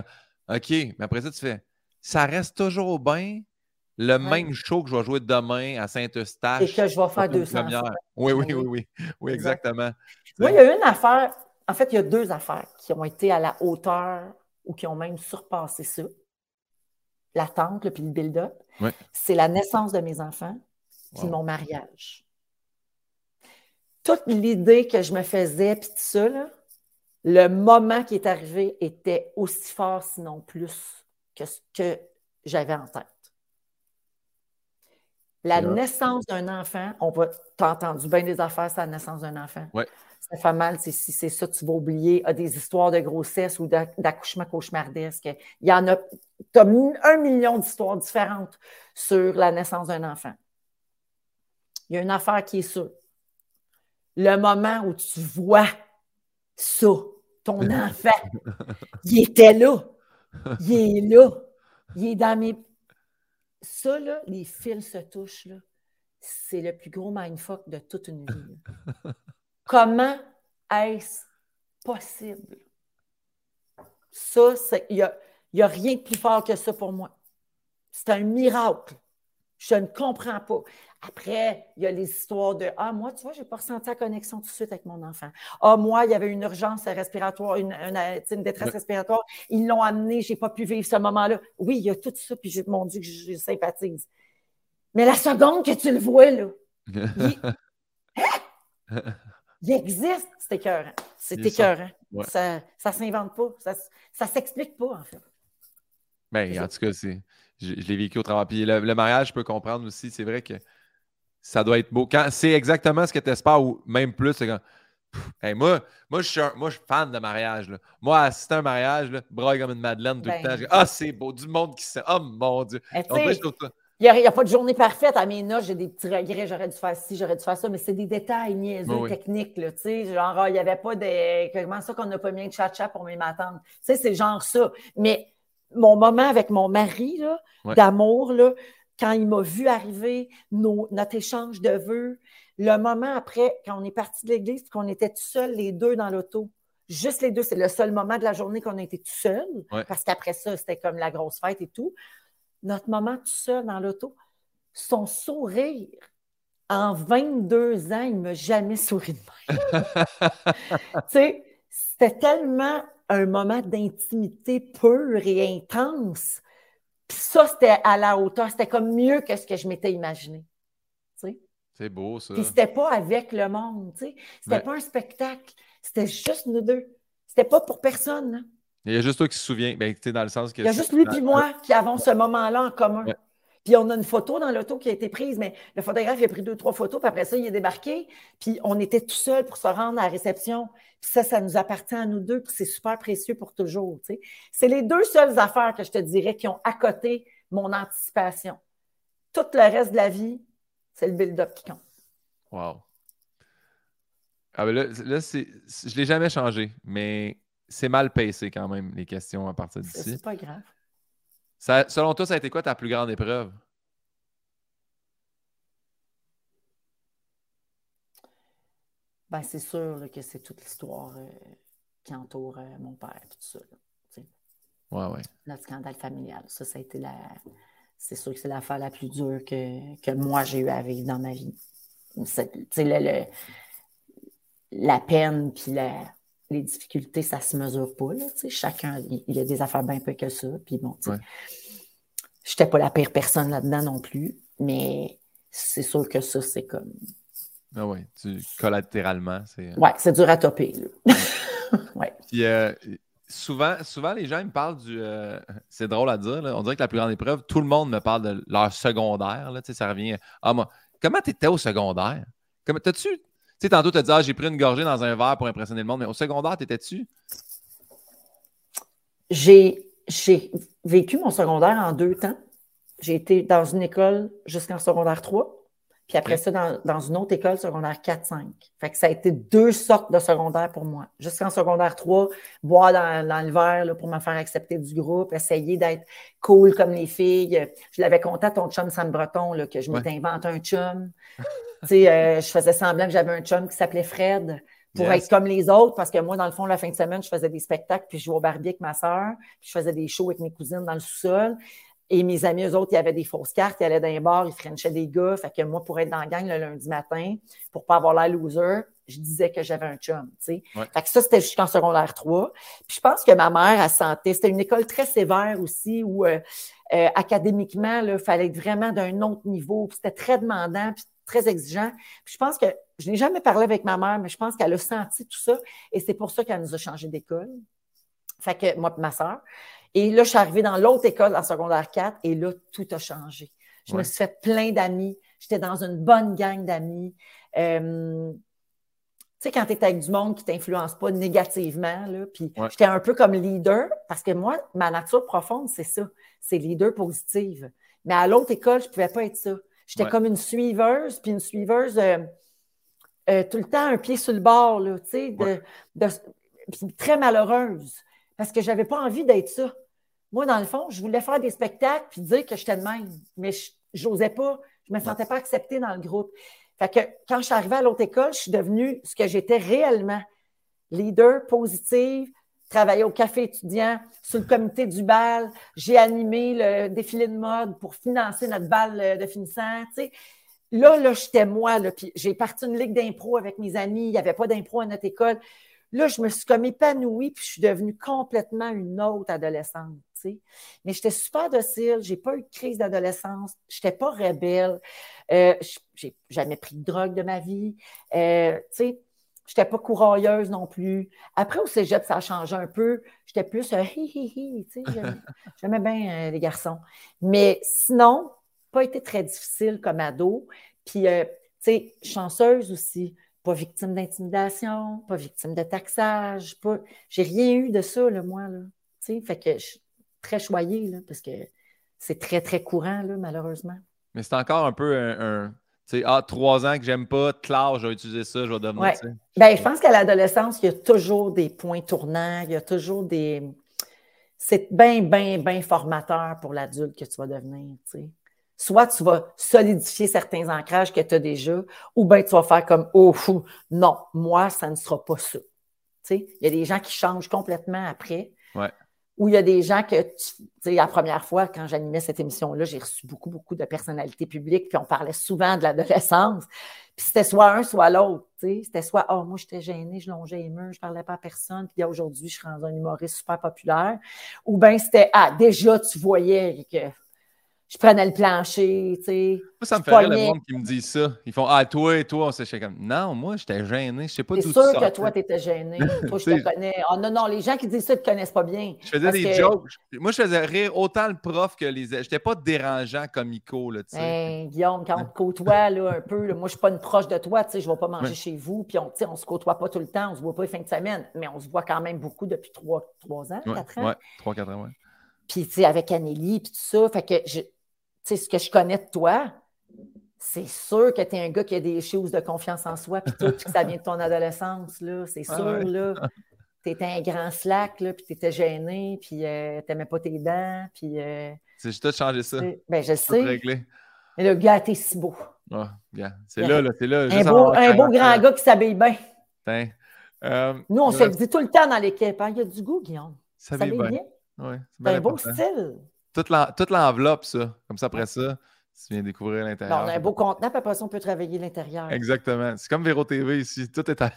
OK, mais après ça, tu fais ça reste toujours bien le même show que je vais jouer demain à Saint-Eustache. Et que je vais faire 200 oui, oui, oui, oui, oui, exactement. Moi, il y a une affaire, en fait, il y a deux affaires qui ont été à la hauteur ou qui ont même surpassé ça. L'attente, puis le build-up. C'est la naissance de mes enfants, puis mon mariage. Toute l'idée que je me faisais, puis tout ça, le moment qui est arrivé était aussi fort, sinon plus, que ce que j'avais en tête. La naissance d'un enfant, on va, t'as entendu bien des affaires, c'est la naissance d'un enfant. Ouais. Ça fait mal, si c'est ça, tu vas oublier a des histoires de grossesse ou d'accouchement cauchemardesque. Il y en a, tu as un million d'histoires différentes sur la naissance d'un enfant. Il y a une affaire qui est sûre. Le moment où tu vois ça, ton [LAUGHS] enfant, il était là. Il est là. Il est dans mes ça, là, les fils se touchent, là, c'est le plus gros mindfuck de toute une vie. [LAUGHS] Comment est-ce possible? Ça, il n'y a, y a rien de plus fort que ça pour moi. C'est un miracle. Je ne comprends pas. Après, il y a les histoires de Ah, moi, tu vois, je n'ai pas ressenti la connexion tout de suite avec mon enfant. Ah, moi, il y avait une urgence respiratoire, une, détresse respiratoire. Ils l'ont amené, je n'ai pas pu vivre ce moment-là. Oui, il y a tout ça, puis mon Dieu, que je, sympathise. Mais la seconde que tu le vois, là, [LAUGHS] il, existe, c'est écœurant. C'est écœurant. Ça ne s'invente pas. Ça ne s'explique pas, en fait. Bien, en tout cas, c'est. Je, l'ai vécu au travail. Puis le, mariage, je peux comprendre aussi. C'est vrai que ça doit être beau. Quand c'est exactement ce que tu espères, ou même plus, c'est quand. moi, moi, je suis moi, je suis fan de mariage. Moi, assister à un mariage, là, braille comme une Madeleine tout le ben. temps. Ah, c'est beau, du monde qui sait. Oh mon Dieu. Il n'y a, pas de journée parfaite. À mes notes, j'ai des petits regrets. J'aurais dû faire ci, j'aurais dû faire ça, mais c'est des détails niaiseux, techniques. Là, genre, ah, il n'y avait pas de. Comment ça qu'on n'a pas mis de chat-chat pour mes matantes? C'est genre ça. Mais mon moment avec mon mari d'amour, là, quand il m'a vu arriver, notre échange de vœux, le moment après, quand on est parti de l'église, qu'on était tout seuls, les deux dans l'auto, juste les deux, c'est le seul moment de la journée qu'on a été tout seuls, parce qu'après ça, c'était comme la grosse fête et tout. Notre moment tout seul dans l'auto, son sourire, en 22 ans, il ne m'a jamais souri de même. [LAUGHS] tu sais, c'était tellement un moment d'intimité pure et intense. Puis ça, c'était à la hauteur. C'était comme mieux que ce que je m'étais imaginé. C'est beau, ça. Puis c'était pas avec le monde. C'était n'était pas un spectacle. C'était juste nous deux. C'était pas pour personne. Il y a juste toi qui se souviens. Ben, dans le sens que Il y a juste lui et moi qui avons ce moment-là en commun. Puis on a une photo dans l'auto qui a été prise, mais le photographe a pris deux, trois photos, puis après ça, il est débarqué, puis on était tout seul pour se rendre à la réception. Puis ça, ça nous appartient à nous deux, puis c'est super précieux pour toujours. C'est les deux seules affaires que je te dirais qui ont accoté mon anticipation. Tout le reste de la vie, c'est le build-up qui compte. Wow. Ah ben là, là je ne l'ai jamais changé, mais c'est mal pacé quand même, les questions à partir d'ici. C'est pas grave selon toi, ça a été quoi ta plus grande épreuve? Ben, c'est sûr que c'est toute l'histoire euh, qui entoure euh, mon père et tout ça. ouais, ouais. Notre scandale familial. Ça, ça a été la. C'est sûr que c'est l'affaire la plus dure que, moi j'ai eu à vivre dans ma vie. Le, la peine puis la, les difficultés, ça ne se mesure pas. Là, chacun, il a des affaires bien peu que ça. Puis bon, je n'étais pas la pire personne là-dedans non plus, mais c'est sûr que ça, c'est comme. Ah oui, tu collatéralement. C'est... Euh, oui, c'est dur à topper. [LAUGHS] ouais. Puis euh, souvent, souvent, les gens me parlent du. Euh, c'est drôle à dire, on dirait que la plus grande épreuve, tout le monde me parle de leur secondaire. Là, ça revient. Ah, moi, comment tu étais au secondaire? Comment, t'as-tu sais, tantôt, tu as dit, ah, j'ai pris une gorgée dans un verre pour impressionner le monde, mais au secondaire, t'étais-tu? J'ai, j'ai vécu mon secondaire en deux temps. J'ai été dans une école jusqu'en secondaire 3, puis après ça, dans, une autre école, secondaire 4-5. Fait que ça a été deux sortes de secondaire pour moi. Jusqu'en secondaire 3, boire dans, dans le verre pour me faire accepter du groupe, essayer d'être cool comme les filles. Je l'avais compté à ton chum Sam Breton là, que je m'étais inventé un chum. [LAUGHS] Euh, je faisais semblant que j'avais un chum qui s'appelait Fred pour être comme les autres, parce que moi, dans le fond, la fin de semaine, je faisais des spectacles, puis je jouais au Barbie avec ma soeur, puis je faisais des shows avec mes cousines dans le sous-sol. Et mes amis, eux autres, ils avaient des fausses cartes, ils allaient dans les bars, ils frenchaient des gars. Fait que moi, pour être dans la gang le lundi matin, pour pas avoir l'air loser, je disais que j'avais un chum, tu sais. Fait que ça, c'était jusqu'en secondaire 3. Puis je pense que ma mère, elle sentait, c'était une école très sévère aussi, où euh, euh, académiquement, il fallait être vraiment d'un autre niveau, puis c'était très demandant, puis très exigeant. Puis je pense que, je n'ai jamais parlé avec ma mère, mais je pense qu'elle a senti tout ça, et c'est pour ça qu'elle nous a changé d'école. Fait que moi et ma soeur. Et là, je suis arrivée dans l'autre école en secondaire 4, et là, tout a changé. Je me suis fait plein d'amis. J'étais dans une bonne gang d'amis. Euh, tu sais, quand tu es avec du monde qui ne t'influence pas négativement, là, puis j'étais un peu comme leader, parce que moi, ma nature profonde, c'est ça. C'est leader positive. Mais à l'autre école, je ne pouvais pas être ça. J'étais comme une suiveuse, puis une suiveuse euh, euh, tout le temps un pied sur le bord, là, tu sais, de, puis très malheureuse, parce que je n'avais pas envie d'être ça. Moi, dans le fond, je voulais faire des spectacles puis dire que j'étais de même, mais je n'osais pas, je ne me sentais pas acceptée dans le groupe. Fait que quand je suis arrivée à l'autre école, je suis devenue ce que j'étais réellement. Leader positive, travaillais au café étudiant, sur le comité du bal. J'ai animé le défilé de mode pour financer notre bal de finissant. Là, là, j'étais moi. Puis j'ai parti une ligue d'impro avec mes amis. Il n'y avait pas d'impro à notre école. Là, je me suis comme épanouie, puis je suis devenue complètement une autre adolescente. Mais j'étais super docile, j'ai pas eu de crise d'adolescence, j'étais pas rebelle, euh, j'ai jamais pris de drogue de ma vie, euh, tu sais, j'étais pas courailleuse non plus. Après, au cégep, ça a changé un peu, j'étais plus euh, hi hi hi, tu sais, j'aimais [LAUGHS] bien euh, les garçons. Mais sinon, pas été très difficile comme ado, puis, tu sais, chanceuse aussi pas victime d'intimidation, pas victime de taxage, pas... j'ai rien eu de ça, là, moi. Là. sais, fait que je, très choyé, là, parce que c'est très, très courant, là, malheureusement. Mais c'est encore un peu un. tu sais, ah, trois ans que j'aime pas, clair, je vais utiliser ça, je vais devenir. Ouais. Ben, je pense qu'à l'adolescence, il y a toujours des points tournants, il y a toujours des. C'est bien, bien, bien formateur pour l'adulte que tu vas devenir. Tu sais. Soit tu vas solidifier certains ancrages que tu as déjà, ou bien tu vas faire comme Oh, fou, non, moi, ça ne sera pas ça. Tu sais, il y a des gens qui changent complètement après. Ouais où il y a des gens que, tu sais, la première fois, quand j'animais cette émission-là, j'ai reçu beaucoup, beaucoup de personnalités publiques, puis on parlait souvent de l'adolescence. Puis c'était soit un, soit l'autre, tu sais. C'était soit, oh, moi, j'étais gênée, je longeais les murs, je parlais pas à personne, puis aujourd'hui, je suis dans un humoriste super populaire. Ou bien c'était, ah, déjà, tu voyais que je prenais le plancher, tu sais. Moi, ça me fait rire le monde qui me dit ça. Ils font Ah, toi et toi, on s'est comme Non, moi, j'étais gêné. Je sais pas d'où C'est sûr que toi, tu étais gêné. [LAUGHS] toi, je te connais. Oh non, non, les gens qui disent ça ne te connaissent pas bien. Je faisais des jokes. Moi, je faisais rire autant le prof que les. J'étais pas dérangeant comme Ico, là, tu sais. Ben, Guillaume, quand on te côtoie, là, un peu, moi, je suis pas une proche de toi, tu sais, je vais pas manger chez vous, puis on, on se côtoie pas tout le temps, on se voit pas les fins de semaine, mais on se voit quand même beaucoup depuis trois, trois ans, quatre ans. Ouais, trois, quatre ans, ouais. Puis, tu sais, avec Anneli, puis tout ça, fait que je sais, ce que je connais de toi, c'est sûr que tu es un gars qui a des choses de confiance en soi, puis tout, que ça vient de ton adolescence, là. C'est sûr, là. Tu étais un grand slack, là, puis tu étais gêné, puis euh, tu n'aimais pas tes dents, puis... Euh, c'est juste de changer ça. Ben, je sais. Mais le gars, t'es si beau. Bien. C'est là, là, c'est là. Un beau, un beau grand gars qui s'habille bien. Euh, Nous, on se le dit tout le temps dans l'équipe. Hein? Il y a du goût, Guillaume. Ça s'habille bien. bien. Ouais, c'est un beau style toute l'enveloppe, ça. Comme ça, après ça, tu viens découvrir l'intérieur. on a un beau contenant, puis après ça, on peut travailler l'intérieur. Exactement. C'est comme Véro TV ici. [LAUGHS] Tout est à...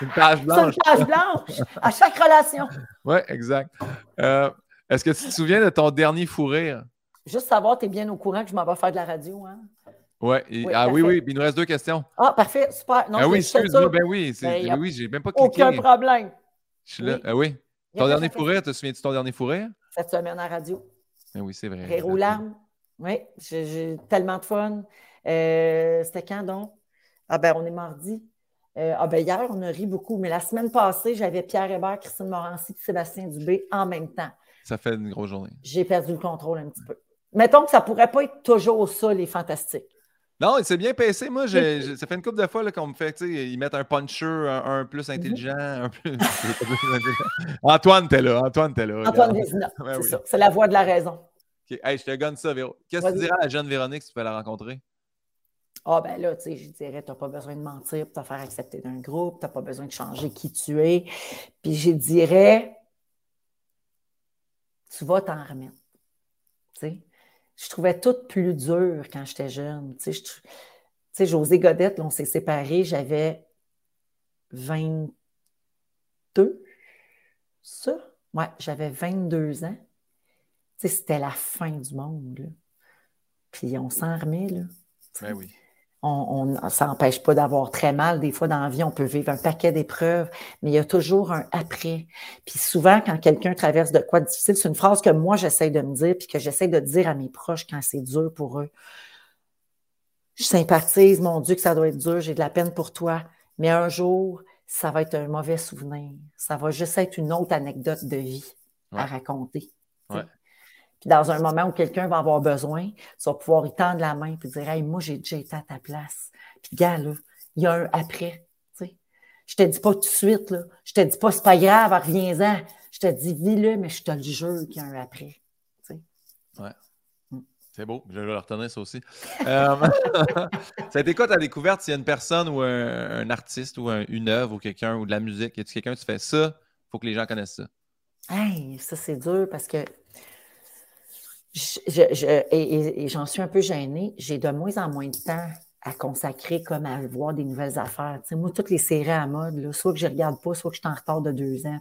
une page blanche. une page blanche à chaque relation. Oui, exact. Euh, est-ce que tu te souviens de ton dernier fou rire? Juste savoir, tu es bien au courant que je m'en vais faire de la radio. Hein? Ouais, oui, ah oui, oui. il nous reste deux questions. Ah, parfait, super. Non, ah oui, excuse-moi. Ben oui, ben, oui, j'ai même pas cliqué. Aucun problème. Je suis là. Ah oui. Ton dernier fou rire, te souviens-tu de ton dernier fou rire? Cette semaine à la radio. Ben oui, c'est vrai. Rire aux larmes. Oui, j'ai tellement de fun. Euh, c'était quand donc? Ah ben, on est mardi. Euh, ah ben, hier, on a ri beaucoup, mais la semaine passée, j'avais Pierre Hébert, Christine Morancy et Sébastien Dubé en même temps. Ça fait une grosse journée. J'ai perdu le contrôle un petit peu. Mettons que ça pourrait pas être toujours ça, les fantastiques. Non, c'est bien passé. Moi, ça fait une couple de fois qu'on me fait, tu sais, ils mettent un puncher, un, plus intelligent, un plus. [LAUGHS] Antoine, t'es là. Antoine, t'es là. Antoine Vézina, [LAUGHS] c'est ça. C'est la voix de la raison. Hey, je te gagne ça, Véro. Qu'est-ce que tu dirais à la jeune Véronique si tu peux la rencontrer? Ah, ben là, tu sais, je dirais, tu n'as pas besoin de mentir pour te faire accepter d'un groupe, tu n'as pas besoin de changer qui tu es. Puis je dirais, tu vas t'en remettre. Tu sais, je trouvais tout plus dur quand j'étais jeune. Tu sais, José Godette, on s'est séparés, j'avais 22. Ça? Ouais, j'avais 22 ans. Tu sais, c'était la fin du monde. Puis on s'en remet, là. Ben oui. On, on, ça n'empêche pas d'avoir très mal. Des fois, dans la vie, on peut vivre un paquet d'épreuves, mais il y a toujours un après. Puis souvent, quand quelqu'un traverse de quoi de difficile, c'est une phrase que moi, j'essaie de me dire, puis que j'essaie de dire à mes proches quand c'est dur pour eux. Je sympathise, mon Dieu, que ça doit être dur, j'ai de la peine pour toi. Mais un jour, ça va être un mauvais souvenir. Ça va juste être une autre anecdote de vie à raconter. Ouais. Puis dans un moment où quelqu'un va avoir besoin, tu vas pouvoir y tendre la main et dire Hey, moi, j'ai déjà été à ta place. Puis, gars, là, il y a un après. sais. Je te dis pas tout de suite, là. Je te dis pas, c'est pas grave, reviens-en. Je te dis, vis-le, mais je te le jure qu'il y a un après. sais. Ouais. Mm. C'est beau, je vais le retenir ça aussi. euh, [LAUGHS] ça a été quoi ta découverte s'il y a une personne ou un, un artiste ou un, une œuvre ou quelqu'un ou de la musique, y a-tu quelqu'un qui fait ça, il faut que les gens connaissent ça? Hey, ça c'est dur parce que je, je, et, et j'en suis un peu gênée. J'ai de moins en moins de temps à consacrer comme à voir des nouvelles affaires. Tu sais, moi, toutes les séries à mode, là, soit que je regarde pas, soit que je suis en retard de deux ans.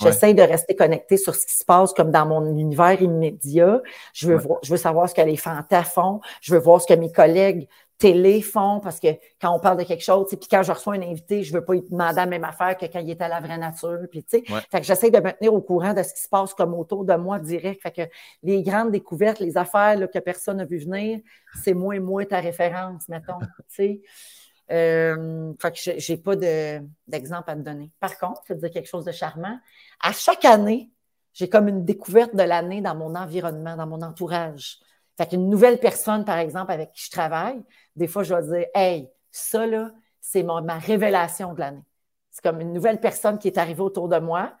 J'essaie ouais. de rester connecté sur ce qui se passe comme dans mon univers immédiat. Je veux, ouais. voir, je veux savoir ce que les fantas font. Je veux voir ce que mes collègues télé font parce que quand on parle de quelque chose, puis quand je reçois un invité, je veux pas lui demander la même affaire que quand il est à la vraie nature. Puis, tu sais, ouais. fait que j'essaie de me tenir au courant de ce qui se passe comme autour de moi direct. Fait que les grandes découvertes, les affaires là, que personne n'a vu venir, c'est moi et moi ta référence, mettons. tu [LAUGHS] sais. Euh, fait que j'ai pas d'exemple de, à te donner. Par contre, je vais te dire quelque chose de charmant. À chaque année, j'ai comme une découverte de l'année dans mon environnement, dans mon entourage. Fait qu'une nouvelle personne, par exemple, avec qui je travaille, des fois, je vais dire Hey, ça, là, c'est ma révélation de l'année. C'est comme une nouvelle personne qui est arrivée autour de moi,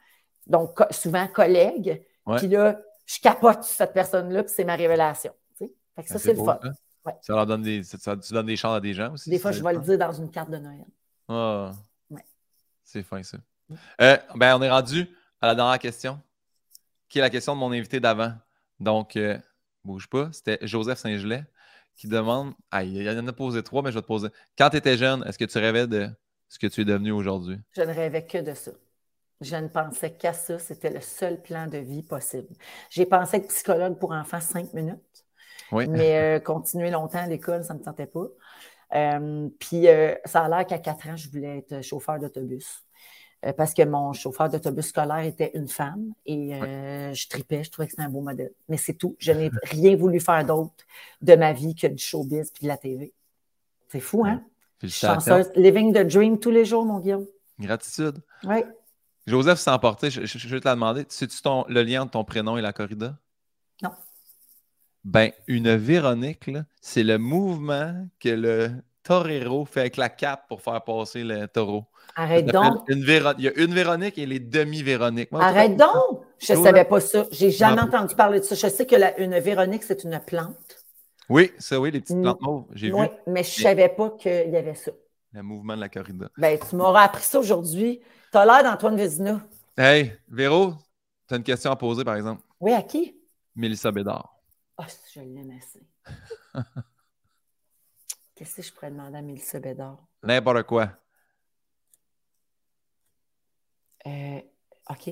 donc souvent collègue. Ouais. Puis là, je capote sur cette personne-là, puis c'est ma révélation. Fait que ça, c'est le fun. Ça. Ouais. ça leur donne des, ça, tu donnes des chances à des gens aussi. Des fois, je vais le dire dans une carte de Noël. Oh. Ouais. C'est fin, ça. Euh, ben, on est rendu à la dernière question, qui est la question de mon invité d'avant. Donc, euh, bouge pas, c'était Joseph Saint-Gelais qui demande ah, il y en a posé trois, mais je vais te poser. Quand tu étais jeune, est-ce que tu rêvais de ce que tu es devenu aujourd'hui? Je ne rêvais que de ça. Je ne pensais qu'à ça. C'était le seul plan de vie possible. J'ai pensé être psychologue pour enfants cinq minutes. Oui. Mais euh, continuer longtemps à l'école, ça ne me tentait pas. Euh, puis euh, ça a l'air qu'à quatre ans, je voulais être chauffeur d'autobus. Euh, parce que mon chauffeur d'autobus scolaire était une femme et euh, je tripais, je trouvais que c'était un beau modèle. Mais c'est tout. Je n'ai rien voulu faire d'autre de ma vie que du showbiz puis de la TV. C'est fou, hein? Chanceuse. Living the dream tous les jours, mon Guillaume. Gratitude. Oui. Joseph sans porter, je, je, je, vais te la demander. Sais-tu le lien entre ton prénom et la corrida? Non. Ben, une Véronique, c'est le mouvement que le torero fait avec la cape pour faire passer le taureau. Arrête donc. Une. Il y a une Véronique et les demi-Véroniques. Arrête donc. Je ne savais pas ça. J'ai jamais non. entendu parler de ça. Je sais que la, une Véronique, c'est une plante. Oui, ça, oui, les petites plantes mauves. J'ai oui, vu. mais je ne savais pas qu'il y avait ça. Le mouvement de la corrida. Ben, tu m'auras appris ça aujourd'hui. Tu as l'air d'Antoine Vézina. Hey, Véro, tu as une question à poser, par exemple. Oui, à qui? Mélissa Bédard. Ah, oh, je l'aime assez. [LAUGHS] Qu'est-ce que je pourrais demander à Mélissa Bédard? N'importe quoi. Euh, OK.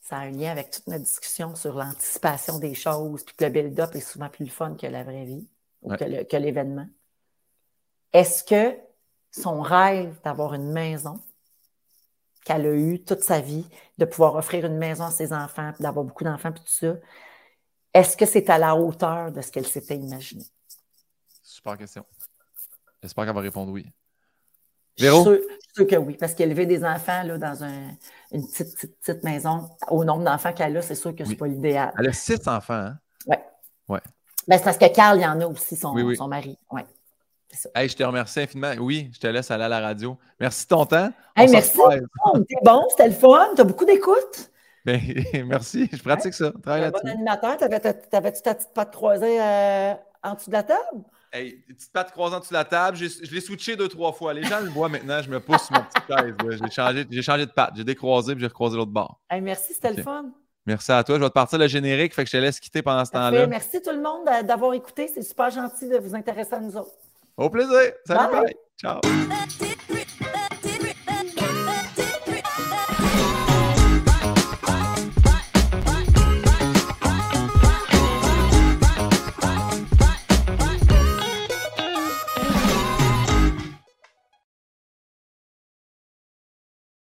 Ça a un lien avec toute notre discussion sur l'anticipation des choses, puis que le build-up est souvent plus le fun que la vraie vie, ouais. ou que l'événement. Est-ce que son rêve d'avoir une maison qu'elle a eu toute sa vie, de pouvoir offrir une maison à ses enfants, d'avoir beaucoup d'enfants, puis tout ça, est-ce que c'est à la hauteur de ce qu'elle s'était imaginé? Super question. J'espère qu'elle va répondre oui. Véro? Je suis sûr que oui, parce qu'élever des enfants là, dans un, une petite, petite, petite, maison, au nombre d'enfants qu'elle a, c'est sûr que ce n'est pas l'idéal. Elle a six enfants, hein? Oui. Ouais. Ben, c'est parce que Carl, il y en a aussi, son, oui, oui. son mari. Ouais. Hey, je te remercie infiniment. Oui, je te laisse aller à la radio. Merci de ton temps. Hey, merci. T'es bon, c'était le fun. Tu as beaucoup d'écoute. Ben, [LAUGHS] merci. Je pratique ouais. ça. Travaille là-dessus. bon animateur. T'avais-tu ta petite patte croisée euh, en dessous de la table? Hey, petite patte dessous de la table. Je l'ai switché deux, trois fois. Les gens le voient maintenant. Je me pousse sur ma petite chaise. J'ai changé, changé de patte. J'ai décroisé puis j'ai recroisé l'autre bord. Hey, merci, c'était okay. le fun. Merci à toi. Je vais te partir le générique. Fait que je te laisse quitter pendant ce temps-là. Merci tout le monde d'avoir écouté. C'est super gentil de vous intéresser à nous autres. Au plaisir. Salut, bye. bye. Ciao.